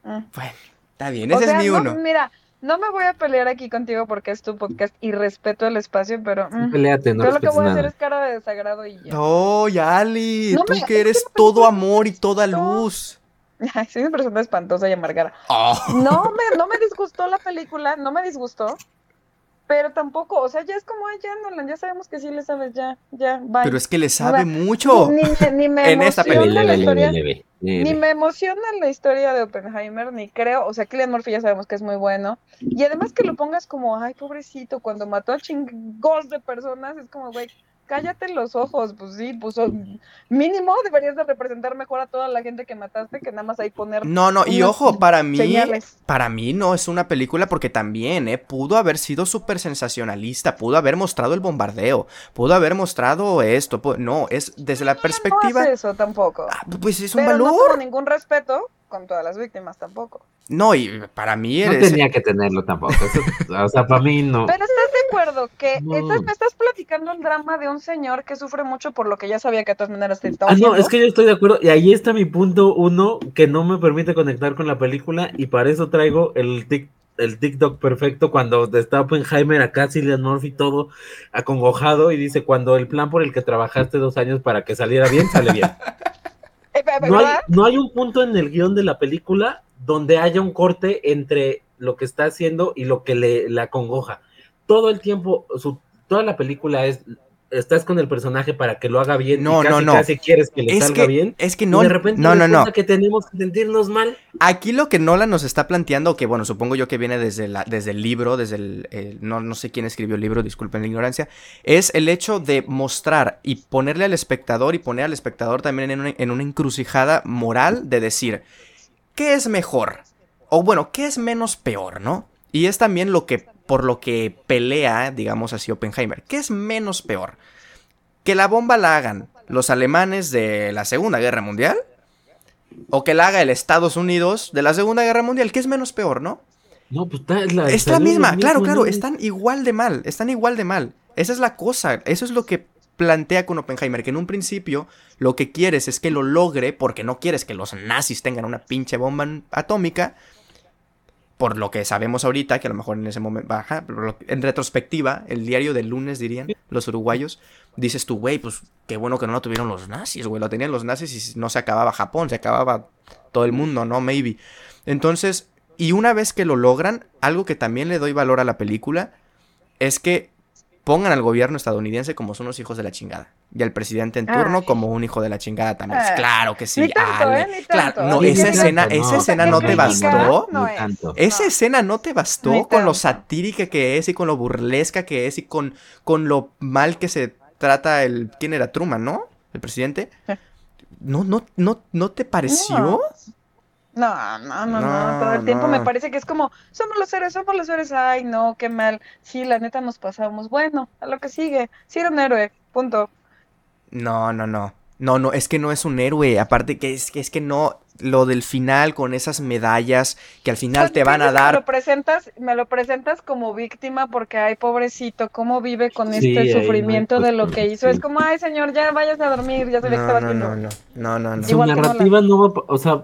Mm. Bueno, está bien, ese es mi uno.
mira, no me voy a pelear aquí contigo porque es tu podcast y respeto el espacio, pero. Mm,
Peleate, no
yo lo que voy a hacer es cara de desagrado y ya.
No, Ali,
No
tú
me-
que eres todo amor y toda luz.
Ay, soy una persona espantosa y amargada.
Oh.
No me, no me disgustó la película, no me disgustó. Pero tampoco, o sea, ya es como, ay, ya, Nolan, ya sabemos que sí le sabes, ya, ya, bye.
Pero es que le sabe mucho.
Ni, me- ni me
En esta
emociona
película.
la historia.
leve, leve, leve.
Ni me emociona la historia de Oppenheimer, ni creo, o sea, Cillian Murphy ya sabemos que es muy bueno. Y además que lo pongas como, ay, pobrecito, cuando mató a chingos de personas, es como, güey, cállate los ojos, pues sí, pues mínimo deberías de representar mejor a toda la gente que mataste que nada más ahí poner
No, no, y ojo, para mí,
señales.
para mí no es una película porque también, ¿eh? Pudo haber sido súper sensacionalista, pudo haber mostrado el bombardeo, pudo haber mostrado esto, pu- no, es desde la
No
perspectiva...
hace eso tampoco.
Ah, pues es un
Pero no
valor.
tuvo ningún respeto con todas las víctimas tampoco.
No, y para mí
No
eres...
tenía que tenerlo tampoco. eso- o sea, para mí no.
Pero estás de acuerdo que
No.
estás- me estás platicando el drama de un señor que sufre mucho por lo que ya sabía que de todas maneras te
Ah,
estaba
no,
haciendo.
es que yo estoy de acuerdo. Y ahí está mi punto uno que no me permite conectar con la película. Y para eso traigo el tic- el TikTok perfecto cuando está Oppenheimer acá, Cillian Murphy todo acongojado y dice, cuando el plan por el que trabajaste dos años para que saliera bien, sale bien. No hay, no hay un punto en el guion de la película donde haya un corte entre lo que está haciendo y lo que le, le acongoja. Todo el tiempo, su, toda la película es, estás con el personaje para que lo haga bien
No,
y casi,
no, no.
casi quieres que le
Es
salga
que,
bien.
es que
y
no,
de repente
no, no, no.
que tenemos que sentirnos mal.
Aquí lo que Nolan nos está planteando, que bueno, supongo yo que viene desde, la, desde el libro, desde el, el- no, no sé quién escribió el libro, disculpen la ignorancia, es el hecho de mostrar y ponerle al espectador y poner al espectador también en una, en una encrucijada moral de decir, ¿qué es mejor? O bueno, ¿qué es menos peor, no? Y es también lo que, por lo que pelea, digamos así, Oppenheimer. ¿Qué es menos peor? ¿Que la bomba la hagan los alemanes de la Segunda Guerra Mundial? o que la haga el Estados Unidos de la Segunda Guerra Mundial, que es menos peor, ¿no?
No, pues está es la,
Es la misma, claro,
mismo,
claro, están igual de mal, están igual de mal. Esa es la cosa, eso es lo que plantea con Oppenheimer, que en un principio lo que quieres es que lo logre porque no quieres que los nazis tengan una pinche bomba atómica, por lo que sabemos ahorita, que a lo mejor en ese momento, baja, en retrospectiva, el diario del lunes dirían los uruguayos, dices tú, güey, pues qué bueno que no lo tuvieron los nazis, güey, lo tenían los nazis y no se acababa Japón, se acababa todo el mundo, ¿no? Maybe. Entonces, y una vez que lo logran, algo que también le doy valor a la película es que pongan al gobierno estadounidense como son unos hijos de la chingada. Y al presidente en turno
Ay.
como un hijo de la chingada también.
Ay.
claro que sí.
Ni tanto,
Ale.
¿eh? Ni
Claro, no,
Ni
esa escena,
no.
esa escena
Que
no te bastó.
no es.
tanto.
Esa
No.
escena no te bastó
Ni
con lo satírica que es y con lo burlesca que es y con, con lo mal que se trata el... ¿Quién era? Truman, ¿no? El presidente.
Eh.
¿No, no, no, no te pareció?
No, no, no, no,
No,
todo el tiempo
no.
me parece que es como, somos los héroes, somos los héroes, ay, no, qué mal, sí, la neta nos pasamos, bueno, a lo que sigue, sí era un héroe, punto.
No, no, no. No, no, es que no es un héroe. Aparte que es que, es que no... Lo del final con esas medallas que al final
Pues
te van a
si Me
dar...
lo presentas, me lo presentas como víctima porque, ay, pobrecito, cómo vive con
Sí,
este
no
sufrimiento de lo que hizo. Es como, ay, señor, ya váyase a dormir, ya sabía que estaba
No, no,
haciendo.
no, no, no, no, no.
Su narrativa no va, o sea,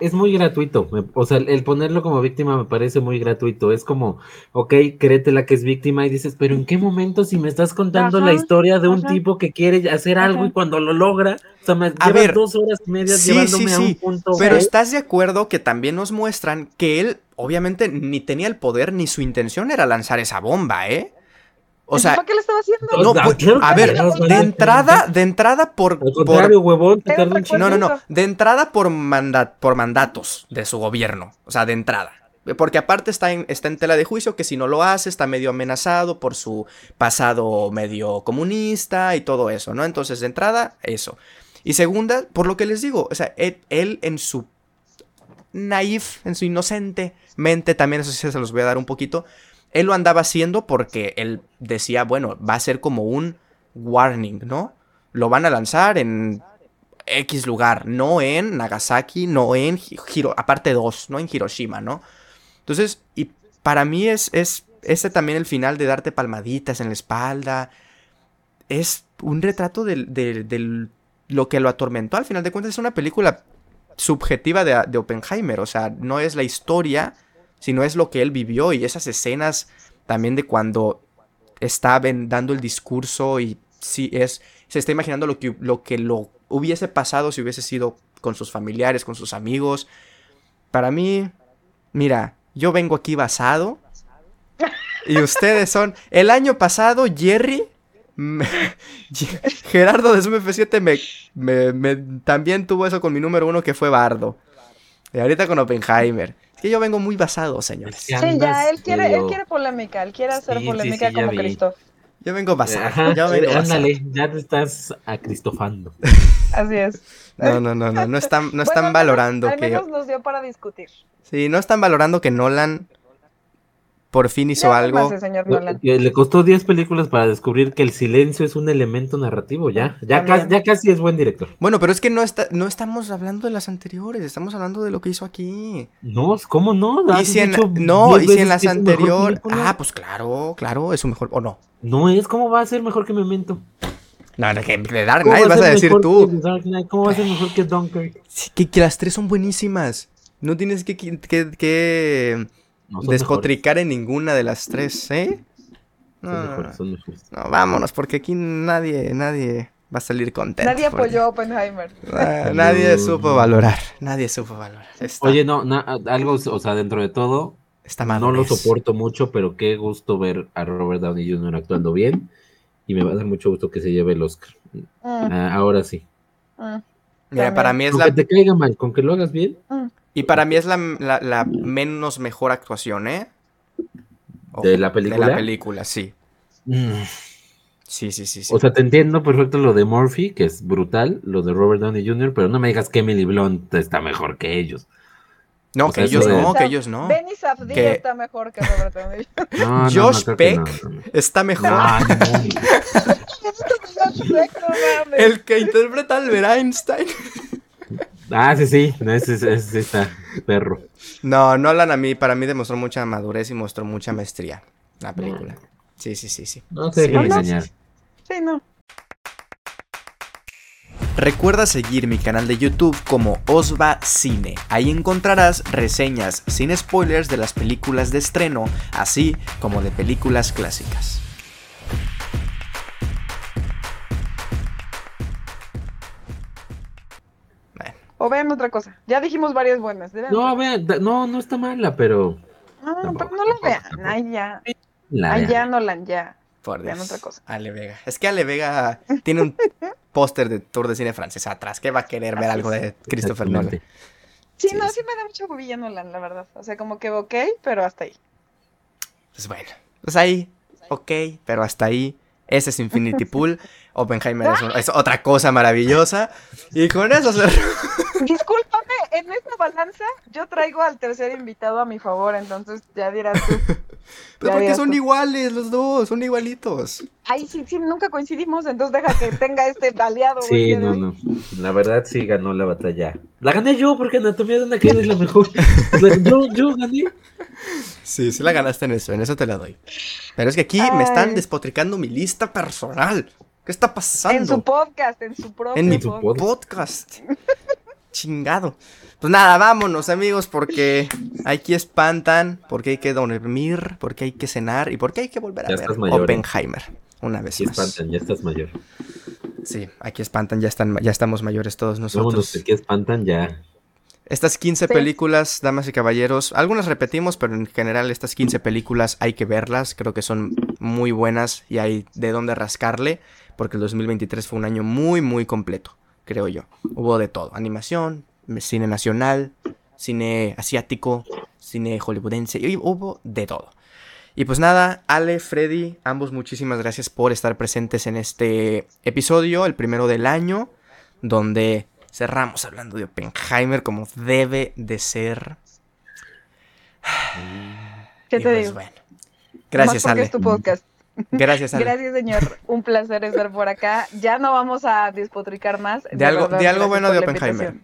es muy gratuito. o sea, el ponerlo como víctima me parece muy gratuito. Es como, ok, créetela que es víctima y dices, pero ¿en qué momento si me estás contando la historia de un
ajá.
tipo que quiere hacer algo
Ajá.
y cuando lo logra, o sea, me
A
llevas
ver,
dos horas y media
sí,
llevándome
sí,
a
sí,
un punto.
Pero estás de acuerdo que también nos muestran que él, obviamente, ni tenía el poder ni su intención era lanzar esa bomba, ¿eh? O sea,
¿para qué le estaba haciendo?
No, pues,
claro
a ver, de entrada, de entrada por, por
huevón.
No, no, no. De entrada por, manda- por mandatos de su gobierno. O sea, de entrada. Porque aparte está en, está en tela de juicio que si no lo hace está medio amenazado por su pasado medio comunista y todo eso, ¿no? Entonces, de entrada, eso. Y segunda, por lo que les digo, o sea, él, él en su naif, en su inocente mente, también eso sí se los voy a dar un poquito, él lo andaba haciendo porque él decía, bueno, va a ser como un warning, ¿no? Lo van a lanzar en X lugar, no en Nagasaki, no en Hiro, aparte dos, no en Hiroshima, ¿no? Entonces, y para mí es, es también el final de darte palmaditas en la espalda, es un retrato del, del- del- lo que lo atormentó, al final de cuentas es una película subjetiva de, de Oppenheimer, o sea, no es la historia sino es lo que él vivió y esas escenas también de cuando está dando el discurso y sí es, se está imaginando lo que, lo que lo hubiese pasado si hubiese sido con sus familiares, con sus amigos. Para mí, mira, yo vengo aquí basado y ustedes son... El año pasado, Jerry... Gerardo de Zoom F7 me, me- me- también tuvo eso con mi número uno que fue Bardo. Y ahorita con Oppenheimer. Es que yo vengo muy basado, señores.
Sí, ya, él quiere, él quiere polémica, él quiere hacer
Sí,
polémica
sí,
como. Cristo.
Yo vengo basado.
Ajá,
yo vengo basado.
ándale, ya te estás acristofando.
Así es.
No, no, no, no. No están, no
Bueno,
están
al menos-
valorando
Al
que.
menos nos dio para discutir.
Sí, no están valorando que Nolan por fin hizo
Ya,
algo.
señor
Le costó 10 películas para descubrir que el silencio es un elemento narrativo, ya. Ya, casi, ya casi es buen director.
Bueno, pero es que no está, no estamos hablando de las anteriores, estamos hablando de lo que hizo aquí.
No, ¿cómo no?
Y
Has
si en,
dicho
no,
10
y si en las anteriores. Ah, pues claro, claro, es su mejor. ¿O no?
No es, ¿cómo va a ser mejor que Memento?
No, no, que de Dark
¿Cómo
Knight
va
vas a
ser
decir
mejor
tú.
Dark Knight? ¿Cómo va a ser mejor que Dunkirk?
Sí, que, que las tres son buenísimas. No tienes que, que, que- que
No,
despotricar en ninguna de las tres, ¿eh? No,
Son mejores, son mejores.
no, vámonos, porque aquí nadie, nadie va a salir contento.
Nadie
porque-
apoyó a Oppenheimer.
Ah, nadie supo valorar. Nadie supo valorar. Está,
Oye, no, na- algo, o sea, dentro de todo,
está
no lo soporto mucho, pero qué gusto ver a Robert Downey Jr. actuando bien. Y me va a dar mucho gusto que se lleve el Oscar.
Mm,
Ah, ahora sí.
mm.
Mira, para mí es
Con
la
que te caiga mal, con que lo hagas bien.
Y para mí es la, la- la menos mejor actuación, ¿eh?
¿De la película?
De la película, sí. Sí, sí, sí, sí.
O sea, te entiendo perfecto lo de Murphy, que es brutal, lo de Robert Downey Jr., pero no me digas que Emily Blunt está mejor que ellos.
no,
o
que
sea,
ellos no, que ellos no.
Benny Safdie
Que-
está mejor que Robert Downey.
No, no,
Josh
que
Peck. Está mejor.
El
que interpreta a Albert Einstein.
Ah, sí, sí, no, ese, ese- ese está perro.
No, Nolan a mí, para mí demostró mucha madurez y mostró mucha maestría la película. Sí, sí, sí, sí.
No
Sí,
engañar.
sí.
Sí, no.
Recuerda seguir mi canal de YouTube como Osva Cine. Ahí encontrarás reseñas sin spoilers de las películas de estreno, así como de películas clásicas.
O vean otra cosa. Ya dijimos varias buenas. deben-
No, vean, no, no está mala, pero.
No,
tampoco,
pero no la
tampoco,
vean.
tampoco.
Ay, ya.
La
Ay,
vean.
ya, Nolan, ya.
por
Vean
Dios.
otra cosa.
Ale Vega. Es que Ale Vega tiene un póster de tour de cine francés atrás. ¿Qué va a querer ver algo de Christopher Nolan?
Sí,
Sí,
no,
sí.
me da mucha bobilla Nolan, la verdad. O sea, como que ok, pero hasta ahí.
Pues bueno, pues ahí, ok, pero hasta ahí. Ese es Infinity Pool. Oppenheimer es, un- es otra cosa maravillosa. Y con eso se...
Discúlpame, en esta balanza yo traigo al tercer invitado a mi favor, entonces ya dirás tú. Ya
porque son
tú.
iguales los dos, son igualitos.
Ay, sí, sí, nunca coincidimos, entonces deja que tenga este aliado.
Sí, no, no. La verdad sí ganó la batalla. La gané yo porque Anatomía de una caída es la mejor. La- yo, yo gané.
Sí, sí la ganaste en eso, en eso te la doy. Pero es que aquí me están despotricando mi lista personal. ¿Qué está pasando?
En su podcast, en su propio
En mi
podcast.
podcast. Chingado. Pues nada, vámonos amigos, porque aquí espantan, porque hay que dormir, porque hay que cenar y porque hay que volver a
Ya
ver
estás mayor, ¿eh?
Oppenheimer. Una vez
Sí,
más.
espantan, ya estás mayor.
Sí, aquí espantan, ya, están, ya estamos mayores todos
Vámonos,
nosotros.
que aquí espantan ya.
Estas 15
Sí.
películas, damas y caballeros, algunas repetimos, pero en general estas 15 películas hay que verlas, creo que son muy buenas y hay de dónde rascarle, porque el 2023 fue un año muy, muy completo, creo yo. Hubo de todo, animación, cine nacional, cine asiático, cine hollywoodense, y hubo de todo. Y pues nada, Ale, Freddy, ambos muchísimas gracias por estar presentes en este episodio, el primero del año, donde cerramos hablando de Oppenheimer como debe de ser.
¿Qué
Y
te
pues
digo?
bueno. Gracias, Ale.
es tu podcast.
Gracias, Ale.
Gracias, señor. Un placer estar por acá. Ya no vamos a despotricar más.
De algo-
verdad,
de algo bueno de Oppenheimer.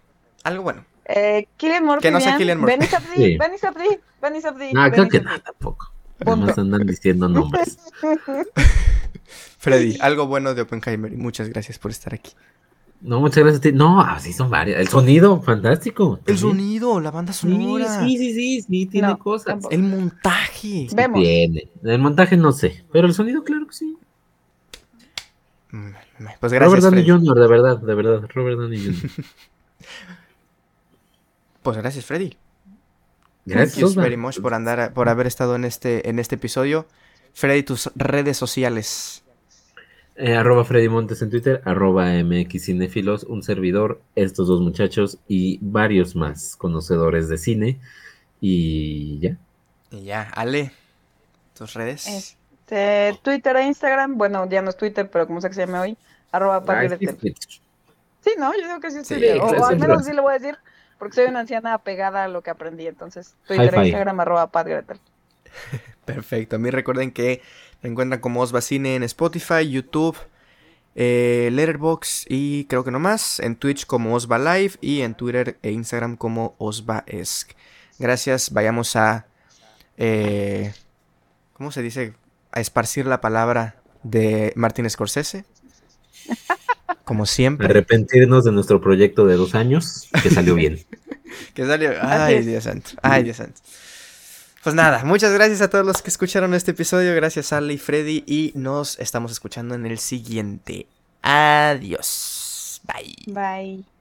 Algo bueno.
Eh, Cillian Murphy.
Que no sea
bien.
Cillian Murphy.
Benny
Sí.
Benny Safdie, Benny
No, creo que no, tampoco.
Punto.
Nomás andan diciendo nombres.
Freddy, algo bueno de Oppenheimer y muchas gracias por estar aquí.
No, muchas gracias a ti. No, así son varias. El sonido, fantástico.
El
también.
sonido, la banda sonora.
Sí, sí, sí, sí, sí, tiene
No,
cosas.
tampoco.
El montaje.
Vemos.
Tiene. El montaje no sé, pero el sonido, claro que sí.
Pues gracias,
Robert Downey
Freddy.
Jr., de verdad, de verdad. Robert Downey Jr.
Pues gracias, Freddy.
Gracias,
Thank you
Osva.
very much por andar, por haber estado en este, en este episodio. Freddy, tus redes sociales.
Eh, arroba Freddy Montes en Twitter, arroba MX Cinéfilos, un servidor, estos dos muchachos y varios más conocedores de cine. Y ya.
Y ya, Ale, tus redes.
Este, Twitter e Instagram, bueno, ya no es Twitter, pero como sé que se llama hoy, arroba
Ay,
Patgretel.
sí,
no, yo digo que sí es
Sí,
Twitter, o- al menos sí lo voy a decir, porque soy una anciana apegada a lo que aprendí, entonces Twitter e Instagram, arroba Patgretel.
Perfecto. A mí recuerden que me encuentran como Osva Cine en Spotify, YouTube, eh, Letterboxd y creo que no más. En Twitch como Osva Live y en Twitter e Instagram como Osvaesc. Gracias. Vayamos a. eh, ¿Cómo se dice? A esparcir la palabra de Martin Scorsese. Como siempre.
Arrepentirnos de nuestro proyecto de dos años, que salió bien.
Que salió. Ay. Dios santo. Ay, Dios santo. Pues nada, muchas gracias a todos los que escucharon este episodio. Gracias, Ale y Freddy. Y nos estamos escuchando en el siguiente. Adiós. Bye.
Bye.